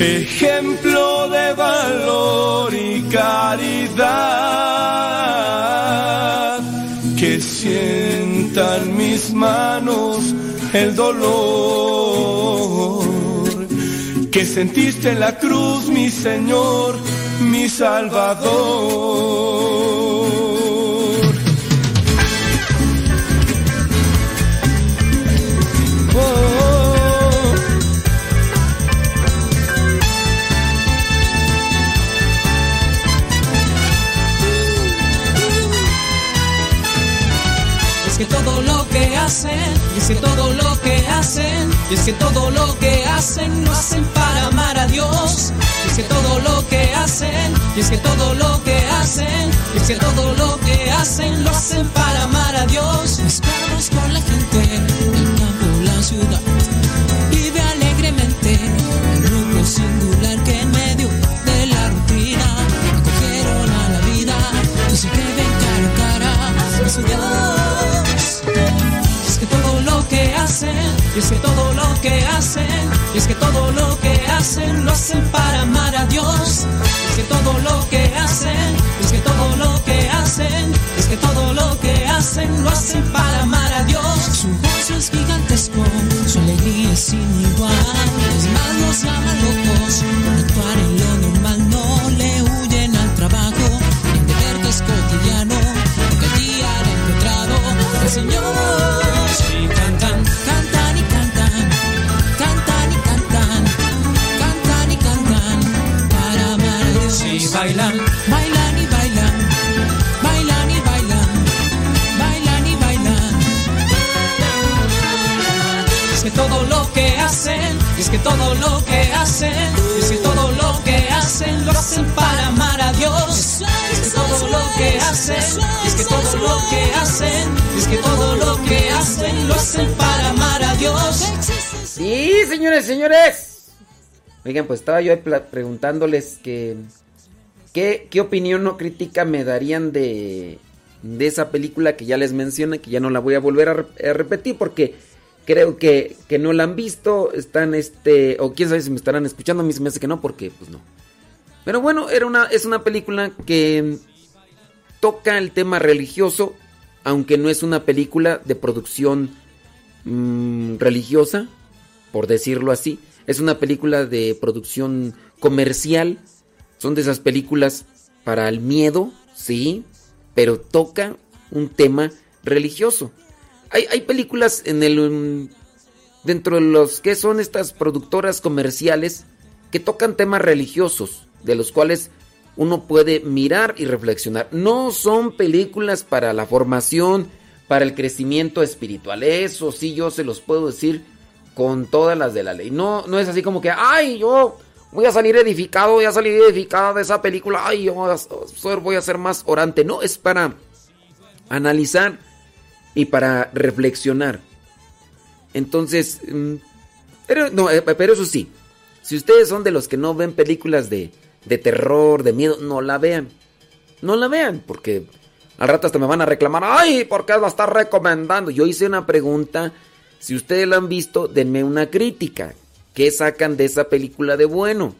Ejemplo de valor y caridad, que sientan mis manos el dolor. Que sentiste en la cruz, mi Señor, mi Salvador. Es que todo lo que hacen, y es que todo lo que hacen lo hacen para amar a Dios. Y es que todo lo que hacen, y es que todo lo que hacen, y es que todo lo que hacen lo hacen para amar a Dios. Mezclados con la gente, el campo, la ciudad, vive alegremente el grupo singular que en medio de la rutina acogieron a la vida y siempre ven cara a cara a su Dios y es que todo lo que hacen, y es que todo lo que hacen lo hacen para amar a Dios. Es que todo lo que hacen, es que todo lo que hacen, es que todo lo que hacen lo hacen para amar a Dios. Su gozo es gigantesco, su alegría es sin igual. Los malos llaman locos, actuar es que todo lo que hacen, es que todo lo que hacen lo hacen para amar a Dios. Es que todo lo que hacen, es que todo lo que hacen, es que todo lo que hacen lo hacen para amar a Dios. Sí, señores, señores. Oigan, pues estaba yo preguntándoles que ¿qué, qué opinión o crítica me darían de, de esa película que ya les mencioné, que ya no la voy a volver a repetir porque creo que, que no la han visto, están este, o quién sabe si me estarán escuchando, a mí se me hace que no, porque pues no. Pero bueno, era una, es una película que toca el tema religioso, aunque no es una película de producción mm, religiosa, por decirlo así. Es una película de producción comercial. Son de esas películas para el miedo, sí, pero toca un tema religioso. Hay, películas en el mm, dentro de los que son estas productoras comerciales que tocan temas religiosos, de los cuales uno puede mirar y reflexionar. No son películas para la formación, para el crecimiento espiritual. Eso sí, yo se los puedo decir con todas las de la ley. No, no es así como que, ay, yo voy a salir edificado, voy a salir edificada de esa película, ay, yo voy a ser más orante. No, es para analizar y para reflexionar. Entonces, mm, pero, no, eh, pero eso sí, si ustedes son de los que no ven películas de, de terror, de miedo, no la vean. No la vean, porque al rato hasta me van a reclamar, ay, ¿por qué la estás recomendando? Yo hice una pregunta, si ustedes la han visto, denme una crítica. ¿Qué sacan de esa película de bueno?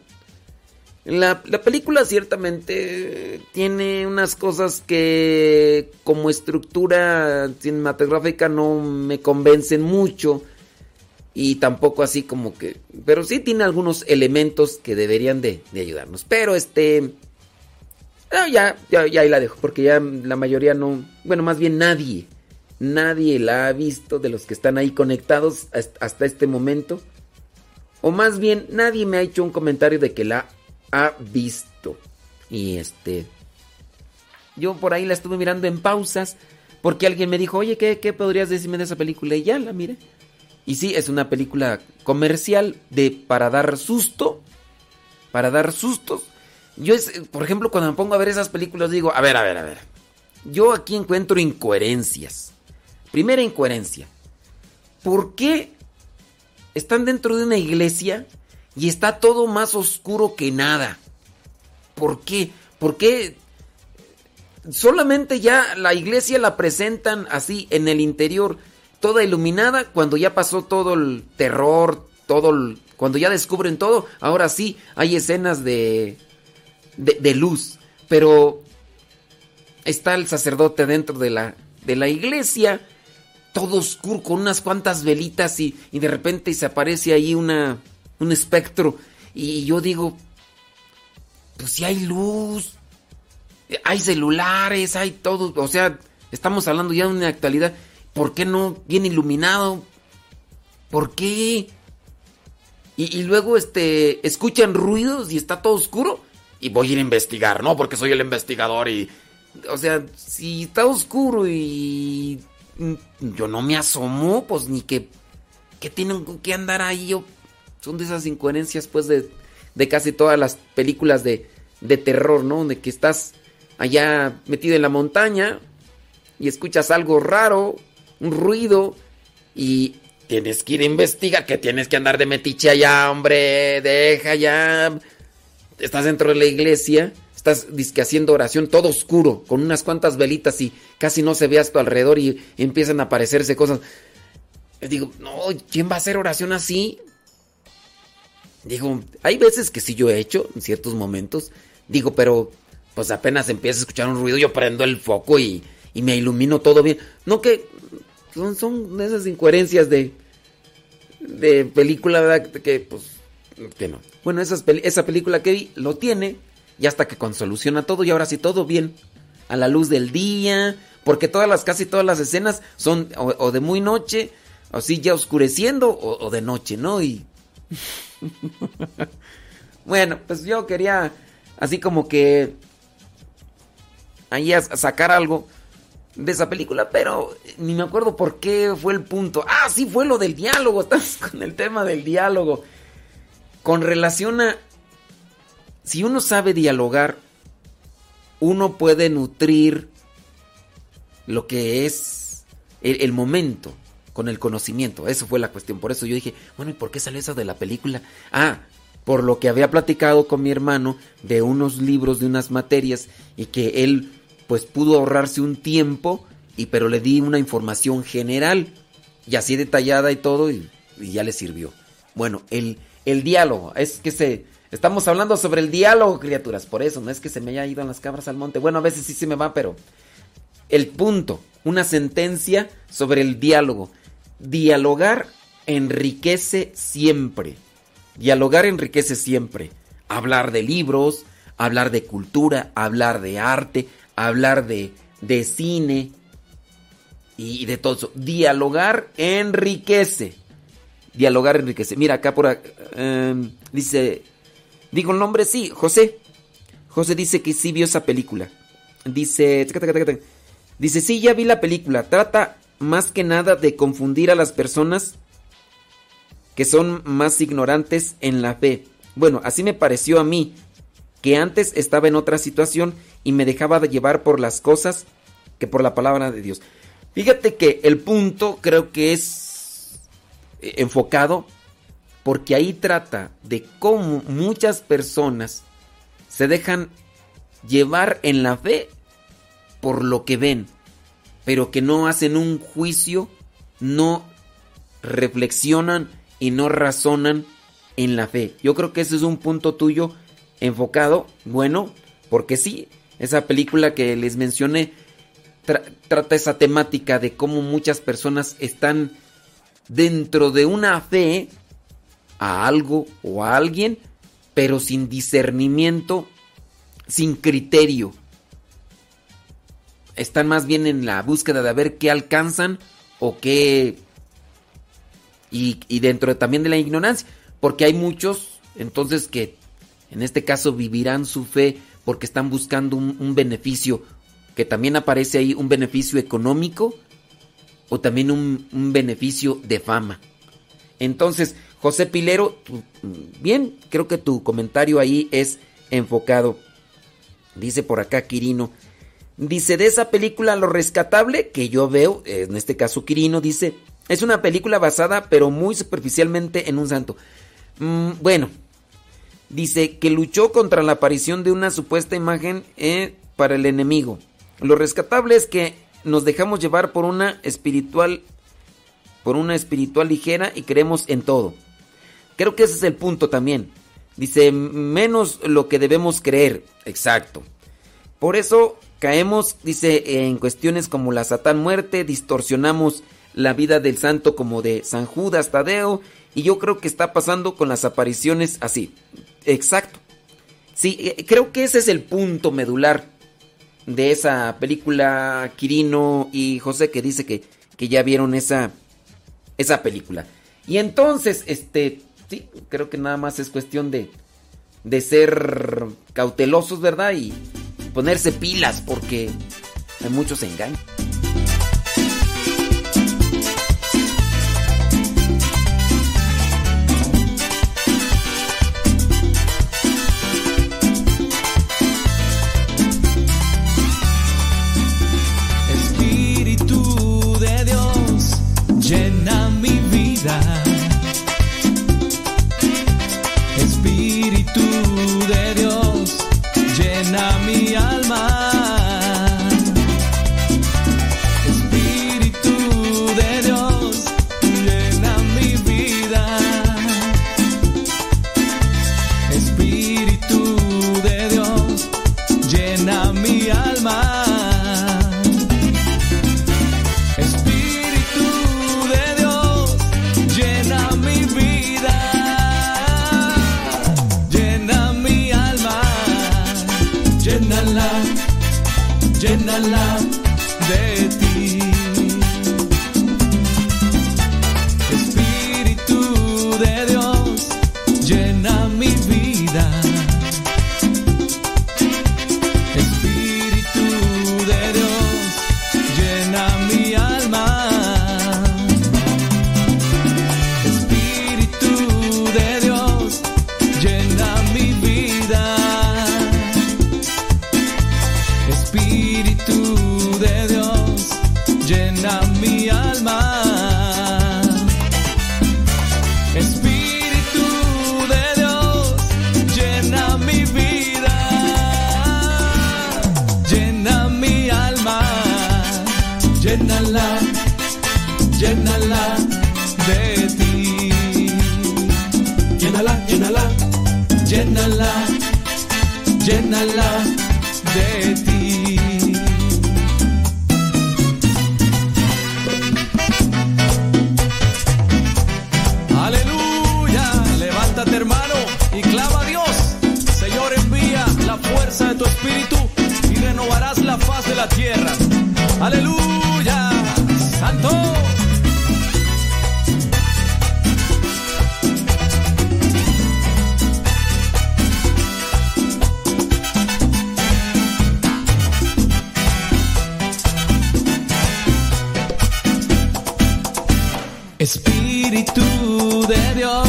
La, la película ciertamente tiene unas cosas que como estructura cinematográfica no me convencen mucho y tampoco así como que... Pero sí tiene algunos elementos que deberían de, de ayudarnos. Pero este... ah, ya, ya, ya ahí la dejo porque ya la mayoría no... Bueno, más bien nadie. Nadie la ha visto de los que están ahí conectados hasta este momento. O más bien, nadie me ha hecho un comentario de que la ha visto. Y este. Yo por ahí la estuve mirando en pausas. Porque alguien me dijo, oye, ¿qué, qué podrías decirme de esa película? Y ya la miré. Y sí, es una película comercial de para dar susto. Para dar sustos. Yo por ejemplo, cuando me pongo a ver esas películas, digo, a ver, a ver, a ver. Yo aquí encuentro incoherencias. Primera incoherencia. ¿Por qué están dentro de una iglesia y está todo más oscuro que nada? ¿Por qué? ¿Por qué solamente ya la iglesia la presentan así en el interior, toda iluminada, cuando ya pasó todo el terror, todo el- cuando ya descubren todo, ahora sí hay escenas de, de, de luz, pero está el sacerdote dentro de la, de la iglesia, todo oscuro, con unas cuantas velitas y, y de repente se aparece ahí una, un espectro y yo digo, pues si hay luz, hay celulares, hay todo, o sea, estamos hablando ya de una actualidad, ¿por qué no bien iluminado? ¿Por qué? Y, luego este escuchan ruidos y está todo oscuro y voy a ir a investigar, ¿no? Porque soy el investigador y o sea, si está oscuro y yo no me asomo, pues ni que que tienen que andar ahí yo son de esas incoherencias pues de, de casi todas las películas de, de terror, ¿no? De que estás allá metido en la montaña y escuchas algo raro, un ruido y tienes que ir a investigar, que tienes que andar de metiche allá, hombre, deja ya. Estás dentro de la iglesia, estás dizque haciendo oración todo oscuro, con unas cuantas velitas y casi no se ve a tu alrededor y empiezan a aparecerse cosas. Yo digo, no, ¿quién va a hacer oración así? Digo, hay veces que sí yo he hecho en ciertos momentos. Digo, pero pues apenas empieza a escuchar un ruido, yo prendo el foco y, y me ilumino todo bien. No que son, son esas incoherencias de, de película, ¿verdad? Que pues, que no. Bueno, esas esa película que vi lo tiene y hasta que con soluciona todo y ahora sí todo bien. A la luz del día, porque todas las, casi todas las escenas son o, de muy noche, o sí ya oscureciendo, o, o de noche, ¿no? Y bueno, pues yo quería así como que ahí sacar algo de esa película, pero ni me acuerdo por qué fue el punto. Ah, sí, fue lo del diálogo. Estamos con el tema del diálogo. Con relación a... Si uno sabe dialogar, uno puede nutrir lo que es el momento con el conocimiento. Eso fue la cuestión. Por eso yo dije, bueno, ¿y por qué salió eso de la película? Ah, por lo que había platicado con mi hermano de unos libros, de unas materias, y que él pues pudo ahorrarse un tiempo, y pero le di una información general, y así detallada y todo, y, y ya le sirvió. Bueno, el, el diálogo, es que se... Estamos hablando sobre el diálogo, criaturas, por eso, no es que se me haya ido en las cabras al monte. Bueno, a veces sí se me va, pero... El punto, una sentencia sobre el diálogo. Dialogar enriquece siempre. Dialogar enriquece siempre. Hablar de libros, hablar de cultura, hablar de arte, hablar de, de cine y de todo eso. Dialogar enriquece. Dialogar enriquece. Mira, acá por acá, eh, dice, digo el nombre, sí, José. José dice que sí vio esa película. Dice, dice, sí, ya vi la película. Trata más que nada de confundir a las personas que son más ignorantes en la fe. Bueno, así me pareció a mí, que antes estaba en otra situación y me dejaba de llevar por las cosas que por la palabra de Dios. Fíjate que el punto creo que es eh, enfocado porque ahí trata de cómo muchas personas se dejan llevar en la fe por lo que ven, pero que no hacen un juicio, no reflexionan y no razonan en la fe. Yo creo que ese es un punto tuyo enfocado, bueno, porque sí, esa película que les mencioné trata esa temática de cómo muchas personas están dentro de una fe a algo o a alguien, pero sin discernimiento, sin criterio. Están más bien en la búsqueda de ver qué alcanzan o qué... Y, y dentro también de la ignorancia, porque hay muchos entonces que en este caso vivirán su fe porque están buscando un, beneficio, que también aparece ahí un beneficio económico o también un, beneficio de fama. Entonces, José Pilero, bien, creo que tu comentario ahí es enfocado. Dice por acá Quirino. Dice, de esa película Lo Rescatable, que yo veo, en este caso Quirino, dice, es una película basada, pero muy superficialmente, en un santo. Mm, bueno, dice que luchó contra la aparición de una supuesta imagen eh, para el enemigo. Lo rescatable es que nos dejamos llevar por una espiritual por una espiritual ligera y creemos en todo. Creo que ese es el punto también. Dice, menos lo que debemos creer. Exacto. Por eso caemos, dice, en cuestiones como la Satán muerte, distorsionamos la vida del santo como de San Judas Tadeo, y yo creo que está pasando con las apariciones así. Exacto. Sí, eh, creo que ese es el punto medular de esa película Quirino y José que dice que, que ya vieron esa, esa película. Y entonces, este, sí, creo que nada más es cuestión de, de ser cautelosos, ¿verdad? Y ponerse pilas porque hay muchos engaños. Llénala de ti. Aleluya, levántate hermano y clama a Dios. Señor envía la fuerza de tu espíritu y renovarás la faz de la tierra. Aleluya, santo. Espíritu de Dios,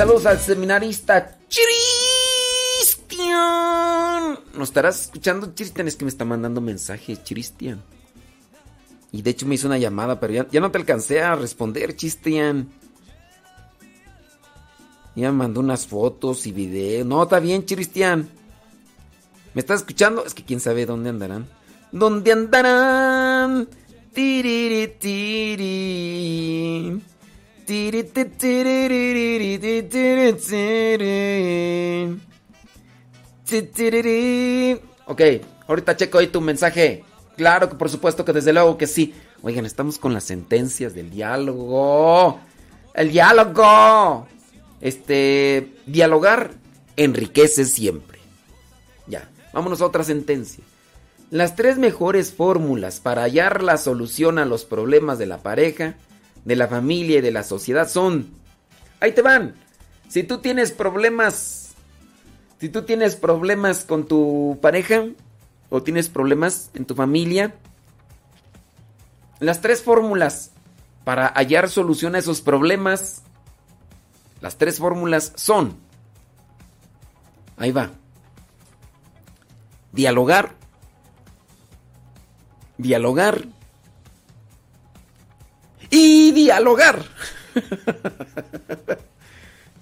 saludos al seminarista Chiristian. ¿Nos estarás escuchando, Chiristian? Es que me está mandando mensajes, Chiristian. Y de hecho me hizo una llamada, pero ya, ya no te alcancé a responder, Chiristian. Ya me mandó unas fotos y videos. No, está bien, Chiristian. ¿Me estás escuchando? Es que quién sabe dónde andarán. ¿Dónde andarán? Tiriri, tiri. Ok, ahorita checo ahí tu mensaje. Claro que por supuesto que desde luego que sí. Oigan, estamos con las sentencias del diálogo. El diálogo. Este, dialogar enriquece siempre. Ya, vámonos a otra sentencia. Las tres mejores fórmulas para hallar la solución a los problemas de la pareja, de la familia y de la sociedad son... Ahí te van. Si tú tienes problemas... Si tú tienes problemas con tu pareja o tienes problemas en tu familia, las tres fórmulas para hallar solución a esos problemas, las tres fórmulas son... Ahí va. Dialogar. Dialogar. Y dialogar.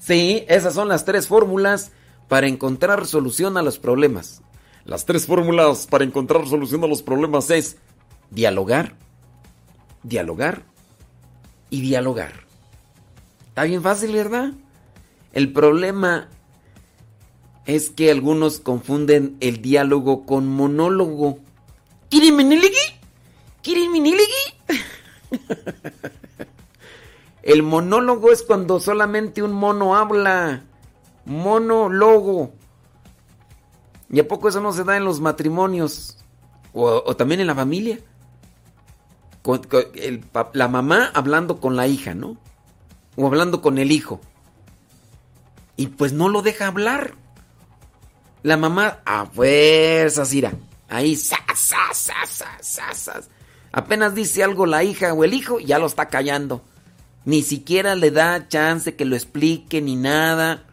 sí, esas son las tres fórmulas para encontrar solución a los problemas. Las tres fórmulas para encontrar solución a los problemas es dialogar, dialogar y dialogar. Está bien fácil, ¿verdad? El problema es que algunos confunden el diálogo con monólogo. ¿Kiriminiligi? ¿Kiriminiligi? El monólogo es cuando solamente un mono habla. Monólogo. ¿Y a poco eso no se da en los matrimonios? O, también en la familia. La mamá hablando con la hija, ¿no? O hablando con el hijo. Y pues no lo deja hablar. La mamá a fuerzas, ira. Ahí, sa, sa, sa, sa, sa, sa. Apenas dice algo la hija o el hijo, ya lo está callando. Ni siquiera le da chance que lo explique ni nada.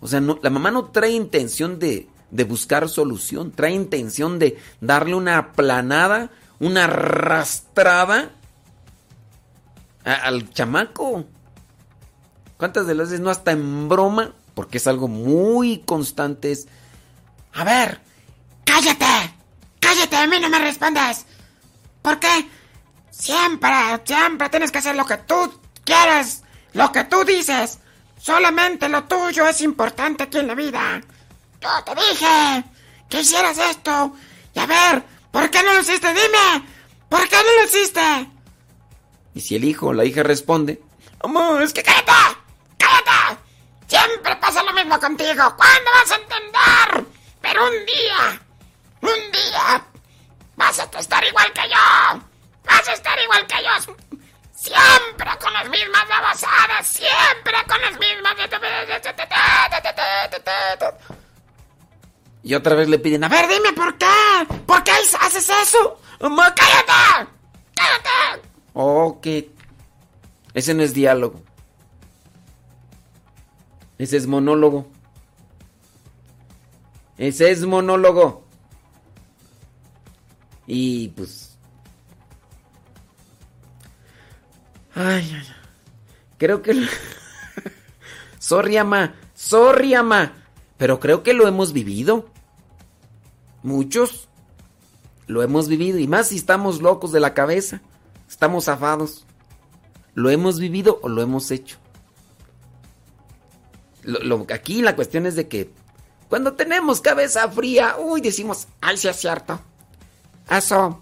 O sea, la mamá no trae intención de, buscar solución, trae intención de darle una aplanada, una arrastrada al chamaco. ¿Cuántas de las veces no hasta en broma? Porque es algo muy constante. A ver, ¡Cállate! ¡Cállate! A mí no me respondes. ¿Por qué? Siempre, siempre tienes que hacer lo que tú quieres, lo que tú dices. Solamente lo tuyo es importante aquí en la vida. Yo te dije que hicieras esto Y a ver, ¿por qué no lo hiciste? Dime, ¿por qué no lo hiciste? Y si el hijo o la hija responde, Amor, es que cállate, cállate. Siempre pasa lo mismo contigo. ¿Cuándo vas a entender? Pero un día, un día, vas a estar igual que yo. Vas a estar igual que yo. Siempre con las mismas babosadas, siempre con las mismas... y otra vez le piden, A ver, dime por qué. ¿Por qué haces eso? Cállate. Cállate. ok. Ese no es diálogo. Ese es monólogo. Ese es monólogo. Y pues... Ay, ay. Creo que... sorry, ama. Sorry, ama. Pero creo que lo hemos vivido. Muchos. Lo hemos vivido. Y más si estamos locos de la cabeza. Estamos zafados. ¿Lo hemos vivido o lo hemos hecho? Aquí la cuestión es de que cuando tenemos cabeza fría, uy, decimos, Ay, sí es cierto. Eso.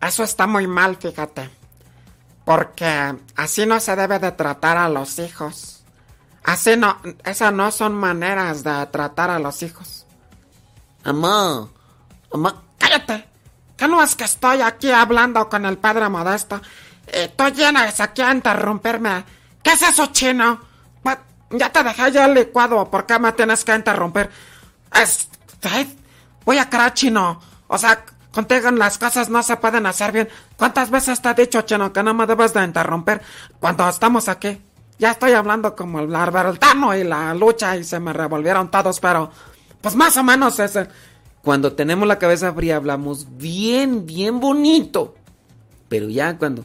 Eso está muy mal, fíjate. Porque así no se debe de tratar a los hijos. Así no. Esas no son maneras de tratar a los hijos. Amá. Amá. ¡Cállate! ¿Qué no es que estoy aquí hablando con el padre modesto? Y tú llenas aquí a interrumpirme. ¿Qué es eso, chino? Pa- Ya te dejé ya el licuado. ¿Por qué me tienes que interrumpir? Es... ay, Voy a creer, chino. O sea, contigo las cosas no se pueden hacer bien. ¿Cuántas veces te he dicho, chino, que no me debes de interrumpir cuando estamos aquí? Ya estoy hablando como el Albertano y la lucha y se me revolvieron todos, pero... Pues más o menos es. Cuando tenemos la cabeza fría hablamos bien, bien bonito. Pero ya cuando...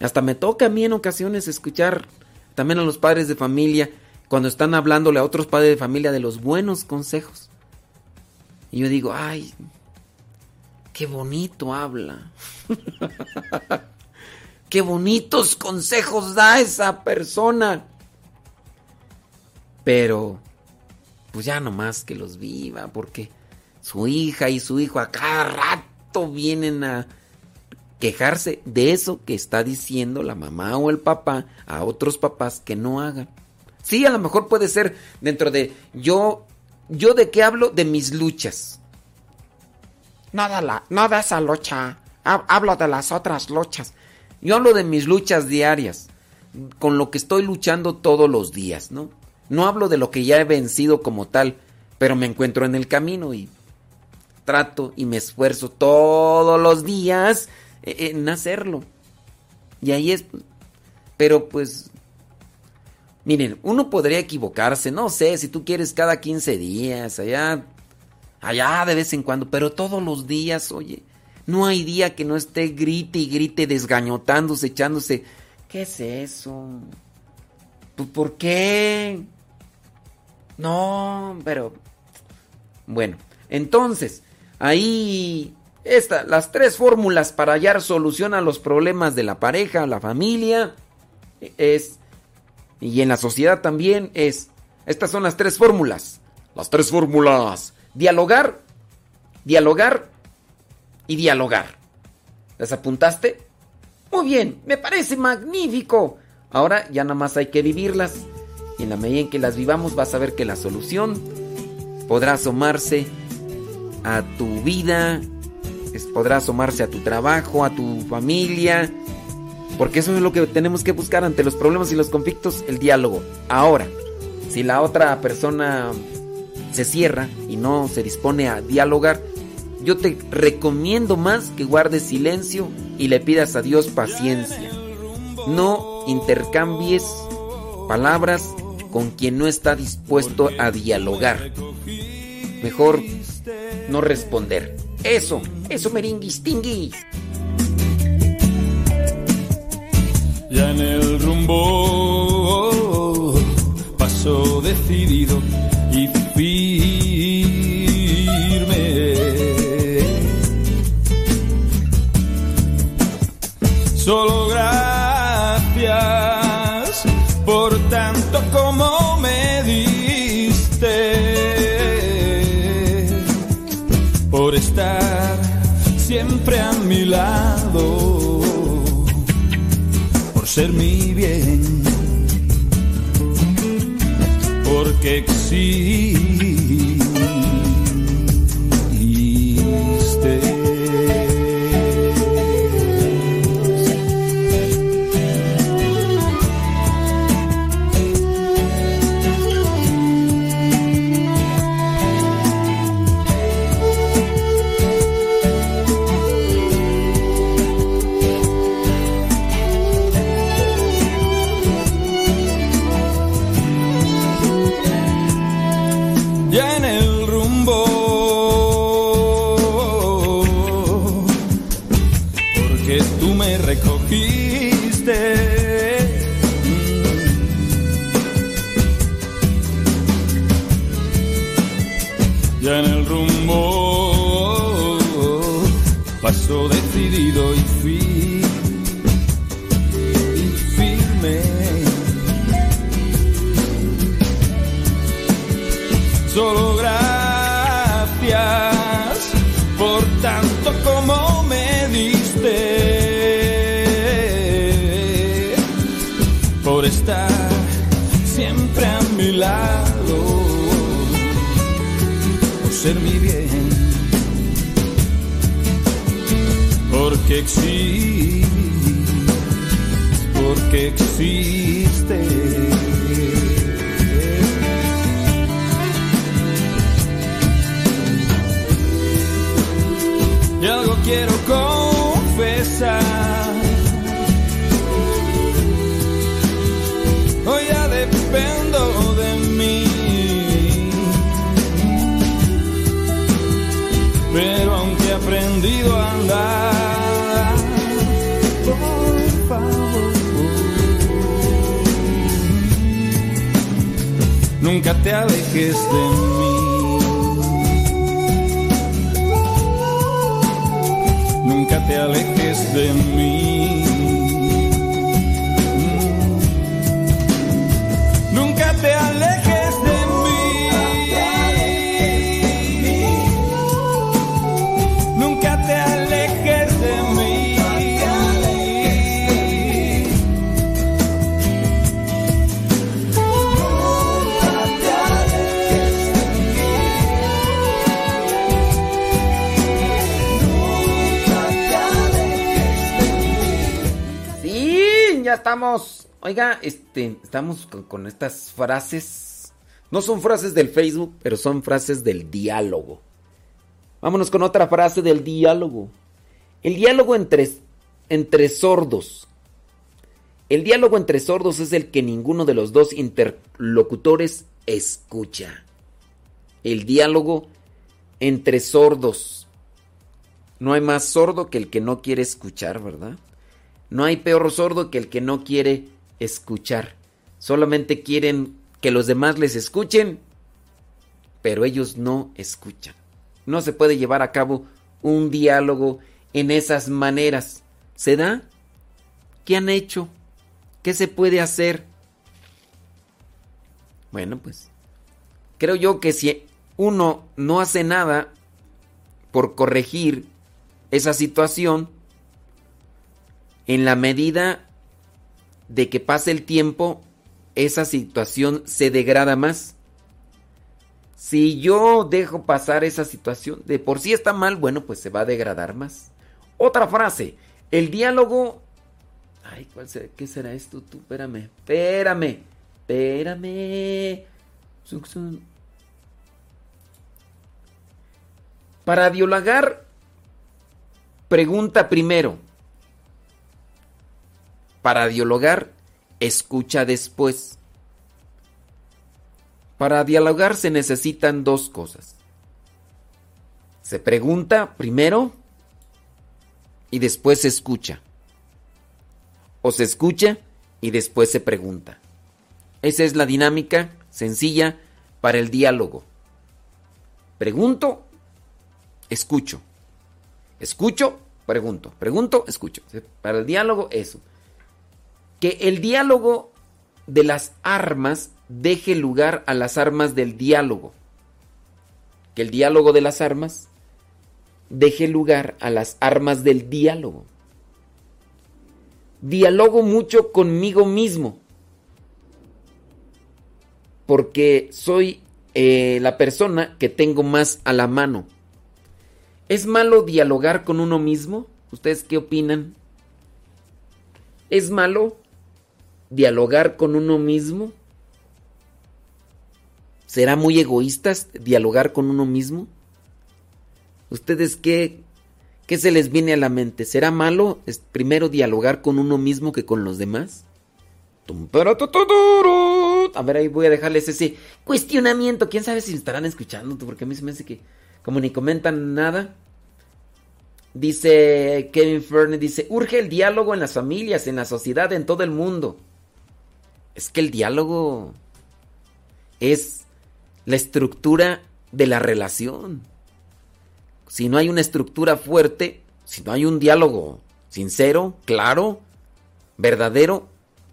Hasta me toca a mí en ocasiones escuchar también a los padres de familia cuando están hablándole a otros padres de familia de los buenos consejos. Y yo digo, ay, qué bonito habla. qué bonitos consejos da esa persona. Pero, pues ya nomás que los viva, porque su hija y su hijo a cada rato vienen a quejarse de eso que está diciendo la mamá o el papá a otros papás que no hagan. Sí, a lo mejor puede ser dentro de yo, yo de qué hablo de mis luchas. No de, la, esa lucha. Ha- Hablo de las otras luchas. Yo hablo de mis luchas diarias, con lo que estoy luchando todos los días, ¿no? No hablo de lo que ya he vencido como tal, pero me encuentro en el camino y trato y me esfuerzo todos los días eh, en hacerlo. Y ahí es... Pero pues... Miren, uno podría equivocarse, no sé, si tú quieres cada 15 días, allá... Allá de vez en cuando, pero todos los días, oye. No hay día que no esté grite y grite, desgañotándose, echándose. ¿Qué es eso? Pues, ¿Por qué? No, pero... Bueno, entonces, ahí... Esta, las tres fórmulas para hallar solución a los problemas de la pareja, la familia, es... Y en la sociedad también es... Estas son las tres fórmulas. Las tres fórmulas. Dialogar, dialogar y dialogar. ¿Las apuntaste? Muy bien, me parece magnífico. Ahora ya nada más hay que vivirlas. Y en la medida en que las vivamos vas a ver que la solución podrá asomarse a tu vida, podrá asomarse a tu trabajo, a tu familia. Porque eso es lo que tenemos que buscar ante los problemas y los conflictos, el diálogo. Ahora, si la otra persona se cierra y no se dispone a dialogar, yo te recomiendo más que guardes silencio y le pidas a Dios paciencia. No intercambies palabras con quien no está dispuesto a dialogar. Mejor no responder. Eso, eso meringuistinguis. Ya en el rumbo paso decidido y firme. Solo gracias por tanto como me diste, por estar siempre a mi lado, por ser mi bien, porque existe. Lado, por ser mi bien, porque existe, porque existe. y algo quiero confesar. Te alejes de mí. nunca te alejes de mí. Oiga, este, estamos con, estas frases. No son frases del Facebook, pero son frases del diálogo. Vámonos con otra frase del diálogo. El diálogo entre, entre sordos. El diálogo entre sordos es el que ninguno de los dos interlocutores escucha. El diálogo entre sordos. No hay más sordo que el que no quiere escuchar, ¿verdad? No hay peor sordo que el que no quiere escuchar. Solamente quieren que los demás les escuchen, pero ellos no escuchan. No se puede llevar a cabo un diálogo en esas maneras. ¿Se da? ¿Qué han hecho? ¿Qué se puede hacer? Bueno, pues creo yo que si uno no hace nada por corregir esa situación, en la medida de que pase el tiempo, esa situación se degrada más. Si yo dejo pasar esa situación, de por sí está mal, bueno, pues se va a degradar más. Otra frase, el diálogo... Ay, ¿cuál será? ¿qué será esto tú? Espérame, espérame, espérame. Para dialogar, pregunta primero. Para dialogar, escucha después. Para dialogar se necesitan dos cosas. Se pregunta primero y después se escucha. O se escucha y después se pregunta. Esa es la dinámica sencilla para el diálogo. Pregunto, escucho. Escucho, pregunto. Pregunto, escucho. Para el diálogo, eso. Que el diálogo de las armas deje lugar a las armas del diálogo. Que el diálogo de las armas deje lugar a las armas del diálogo. Dialogo mucho conmigo mismo. Porque soy eh, la persona que tengo más a la mano. ¿Es malo dialogar con uno mismo? ¿Ustedes qué opinan? ¿Es malo dialogar con uno mismo? ¿Será muy egoístas dialogar con uno mismo? ¿Ustedes qué, qué se les viene a la mente? ¿Será malo primero dialogar con uno mismo que con los demás? A ver, ahí voy a dejarles ese cuestionamiento. ¿Quién sabe si estarán escuchando? Porque a mí se me hace que como ni comentan nada. Dice Kevin Ferne, dice, urge el diálogo en las familias, en la sociedad, en todo el mundo. Es que el diálogo es la estructura de la relación. Si no hay una estructura fuerte, si no hay un diálogo sincero, claro, verdadero,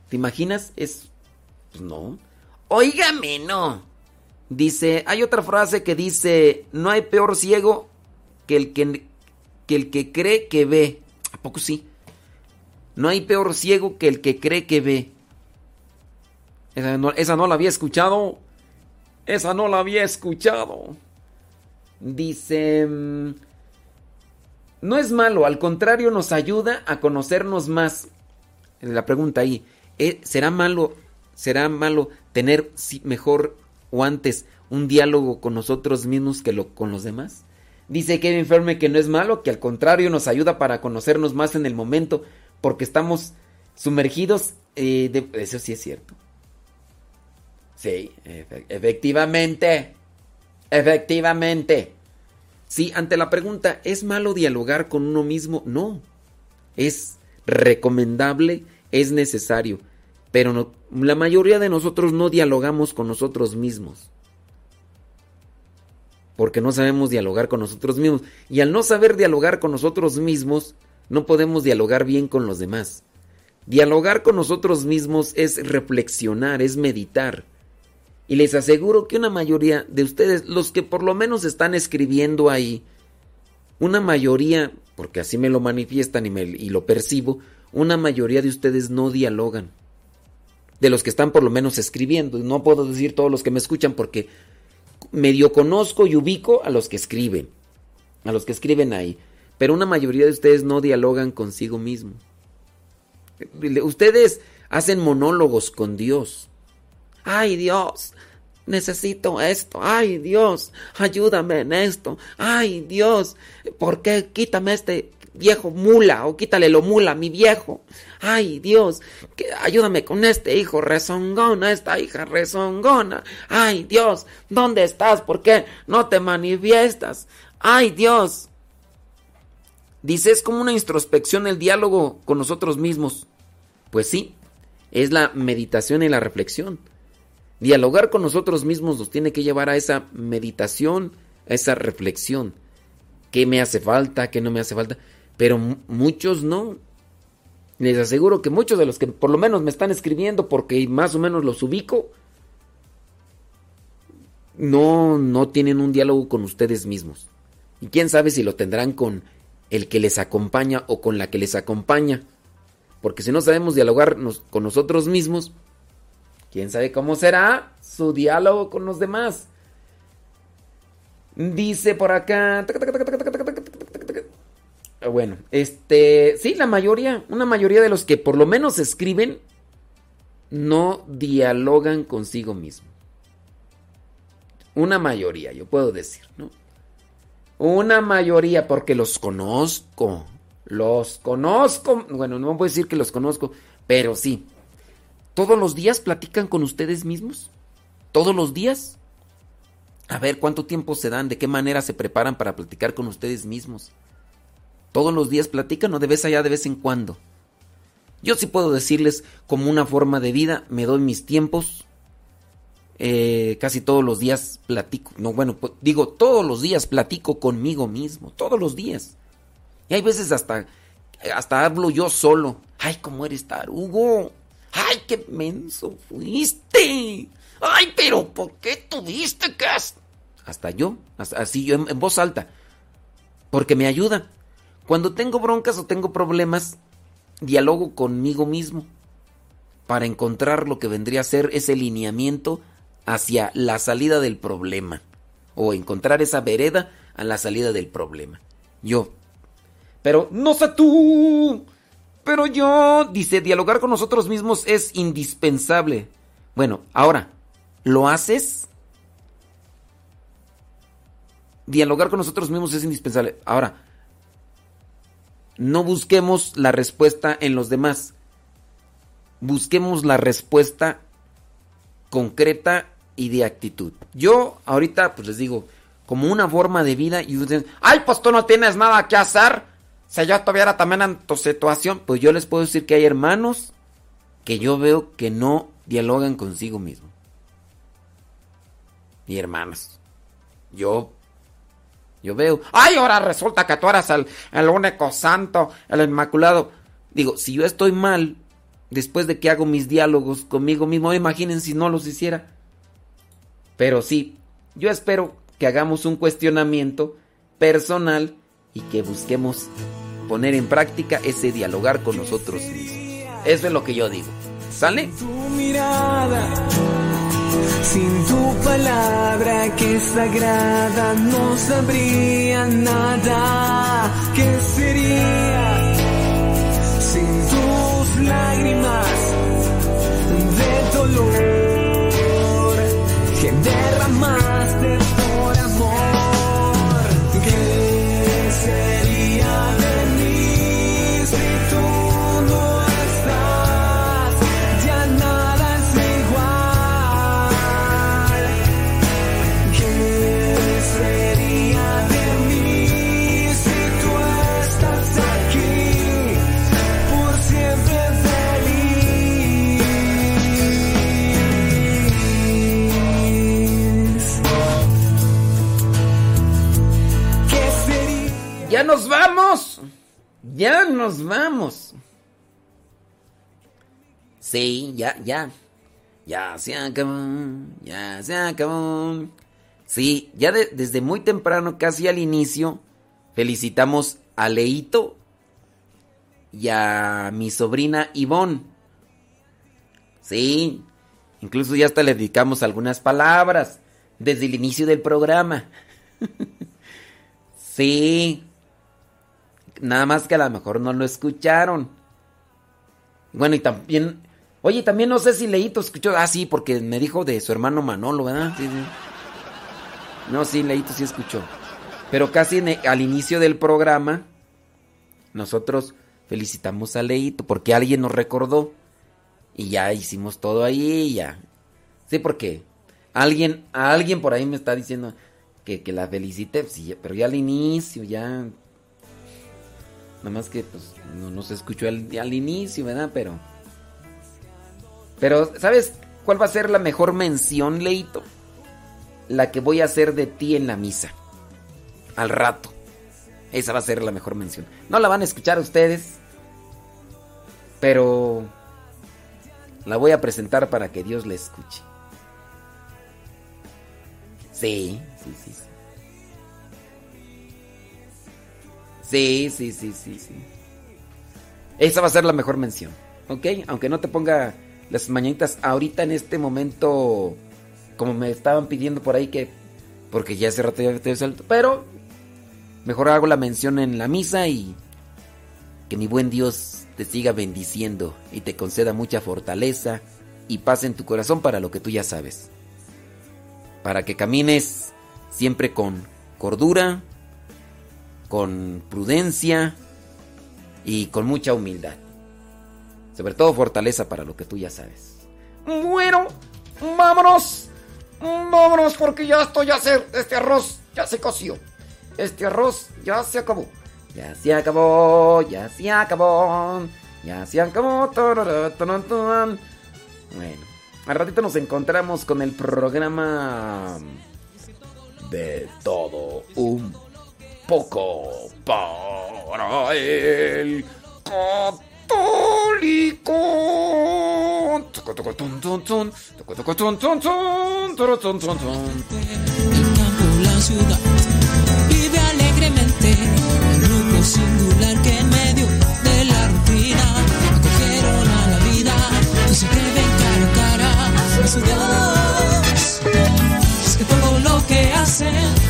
¿te imaginas? Es... Pues no. Óigame, no. Dice, hay otra frase que dice, no hay peor ciego que el que, que el que cree que ve. ¿A poco sí? No hay peor ciego que el que cree que ve. Esa no, la había escuchado. Esa no la había escuchado. Dice... Mm, no es malo, al contrario nos ayuda a conocernos más. La pregunta ahí, ¿eh, ¿será malo, será malo tener mejor o antes un diálogo con nosotros mismos que lo, con los demás? Dice Kevin Ferme que no es malo, que al contrario nos ayuda para conocernos más en el momento, porque estamos sumergidos. Eh, de, eso sí es cierto. Sí, efectivamente. Efectivamente. Sí, ante la pregunta, ¿es malo dialogar con uno mismo? No. Es recomendable, es necesario. Pero la mayoría de nosotros no dialogamos con nosotros mismos. Porque no sabemos dialogar con nosotros mismos. Y al no saber dialogar con nosotros mismos, no podemos dialogar bien con los demás. Dialogar con nosotros mismos es reflexionar, es meditar. Y les aseguro que una mayoría de ustedes, los que por lo menos están escribiendo ahí, una mayoría, porque así me lo manifiestan y, me, y lo percibo, una mayoría de ustedes no dialogan. De los que están por lo menos escribiendo. No puedo decir todos los que me escuchan porque medio conozco y ubico a los que escriben. A los que escriben ahí. Pero una mayoría de ustedes no dialogan consigo mismo. Ustedes hacen monólogos con Dios. Ay Dios, necesito esto. Ay Dios, ayúdame en esto. Ay Dios, ¿por qué quítame este viejo mula o quítale lo mula a mi viejo? Ay Dios, ayúdame con este hijo rezongona, esta hija rezongona. Ay Dios, ¿dónde estás? ¿Por qué no te manifiestas? Ay Dios. Dice, es como una introspección el diálogo con nosotros mismos. Pues sí, es la meditación y la reflexión. Dialogar con nosotros mismos nos tiene que llevar a esa meditación, a esa reflexión. ¿Qué me hace falta? ¿Qué no me hace falta? Pero muchos no. Les aseguro que muchos de los que por lo menos me están escribiendo porque más o menos los ubico, no, no tienen un diálogo con ustedes mismos. Y quién sabe si lo tendrán con el que les acompaña o con la que les acompaña. Porque si no sabemos dialogar con nosotros mismos, ¿Quién sabe cómo será su diálogo con los demás? Dice por acá. Bueno, este. Sí, la mayoría, una mayoría de los que por lo menos escriben, no dialogan consigo mismo. Una mayoría, yo puedo decir, ¿no? Una mayoría, porque los conozco. Los conozco. Bueno, no puedo decir que los conozco, pero sí. ¿Todos los días platican con ustedes mismos? ¿Todos los días? A ver, ¿cuánto tiempo se dan? ¿De qué manera se preparan para platicar con ustedes mismos? ¿Todos los días platican o de vez allá de vez en cuando? Yo sí puedo decirles como una forma de vida, me doy mis tiempos, eh, casi todos los días platico, no bueno, pues, digo, todos los días platico conmigo mismo, todos los días. Y hay veces hasta, hasta hablo yo solo. Ay, ¿cómo eres tarugo? ¡Ay, qué menso fuiste! ¡Ay, pero ¿por qué tuviste que...? Hasta yo, así yo en, voz alta. Porque me ayuda. Cuando tengo broncas o tengo problemas, dialogo conmigo mismo para encontrar lo que vendría a ser ese lineamiento hacia la salida del problema. O encontrar esa vereda a la salida del problema. Yo. Pero no sé tú. Pero yo, dice, dialogar con nosotros mismos es indispensable. Bueno, ahora, ¿lo haces? Dialogar con nosotros mismos es indispensable. Ahora, no busquemos la respuesta en los demás. Busquemos la respuesta concreta y de actitud. Yo ahorita, pues les digo, como una forma de vida y ustedes, ay, pues tú no tienes nada que hacer. Si yo estuviera también en tu situación, pues yo les puedo decir que hay hermanos que yo veo que no dialogan consigo mismo. Y hermanos, yo, yo veo, ay, ahora resulta que tú eres el, el único santo, el inmaculado. Digo, si yo estoy mal, después de que hago mis diálogos conmigo mismo, imaginen si no los hiciera. Pero sí, yo espero que hagamos un cuestionamiento personal y que busquemos poner en práctica ese dialogar con nosotros mismos. Eso es lo que yo digo. ¿Sale? Tu mirada, sin tu palabra que es sagrada, no sabría nada. ¿Qué sería sin tus lágrimas de dolor que derramaste ¡Ya nos vamos! ¡Ya nos vamos! Sí, ya, ya. Ya se acabó. Ya se acabó. Sí, ya de- desde muy temprano, casi al inicio, felicitamos a Leito y a mi sobrina Ivonne. Sí, incluso ya hasta le dedicamos algunas palabras desde el inicio del programa. sí. Nada más que a lo mejor no lo escucharon. Bueno, y también. Oye, también no sé si Leito escuchó. Ah, sí, porque me dijo de su hermano Manolo, ¿verdad? Sí, sí. No, sí, Leito sí escuchó. Pero casi el- al inicio del programa, nosotros felicitamos a Leito porque alguien nos recordó. Y ya hicimos todo ahí, ya. Sí, porque alguien, alguien por ahí me está diciendo que, que la felicite, sí, pero ya al inicio, ya. Nada más que pues no, se escuchó al, al inicio, ¿verdad? Pero. Pero, ¿sabes cuál va a ser la mejor mención, Leito? La que voy a hacer de ti en la misa. Al rato. Esa va a ser la mejor mención. No la van a escuchar ustedes. Pero. La voy a presentar para que Dios la escuche. Sí, sí, sí. sí. Sí, sí, sí, sí, sí. Esa va a ser la mejor mención. ¿Ok? Aunque no te ponga las mañanitas ahorita en este momento, como me estaban pidiendo por ahí que... Porque ya hace rato ya te salto. Pero mejor hago la mención en la misa y que mi buen Dios te siga bendiciendo y te conceda mucha fortaleza y paz en tu corazón para lo que tú ya sabes. Para que camines siempre con cordura, con prudencia y con mucha humildad. Sobre todo fortaleza para lo que tú ya sabes. Bueno, vámonos. Vámonos porque ya esto ya se, este arroz ya se coció. Este arroz ya se acabó. Ya se acabó, ya se acabó, ya se acabó. Bueno, al ratito nos encontramos con el programa de todo un poco para el católico. El campo, la ciudad, vive alegremente, un grupo singular que en medio de la rutina acogieron a la vida, que se ven cara a cara a su Dios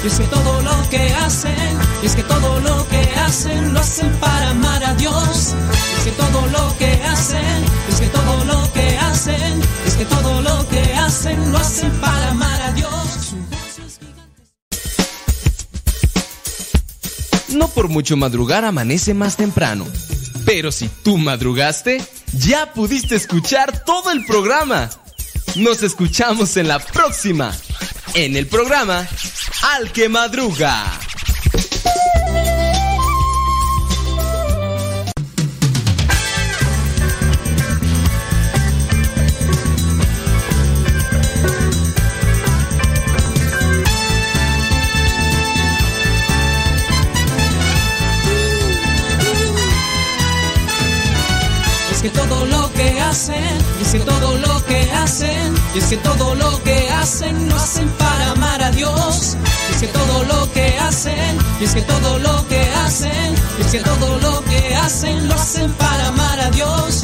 es que todo lo que hacen, y es que todo lo que hacen lo hacen para amar a Dios. Y es que todo lo que hacen, y es que todo lo que hacen, y es que todo lo que hacen lo hacen para amar a Dios. No por mucho madrugar amanece más temprano. Pero si tú madrugaste, ya pudiste escuchar todo el programa. Nos escuchamos en la próxima. En el programa Al que Madruga. Es que todo lo que hacen, es que todo lo que hacen, y es que todo lo que hacen lo hacen para amar a Dios. Y es que todo lo que hacen, y es que todo lo que hacen, y es que todo lo que hacen lo hacen para amar a Dios.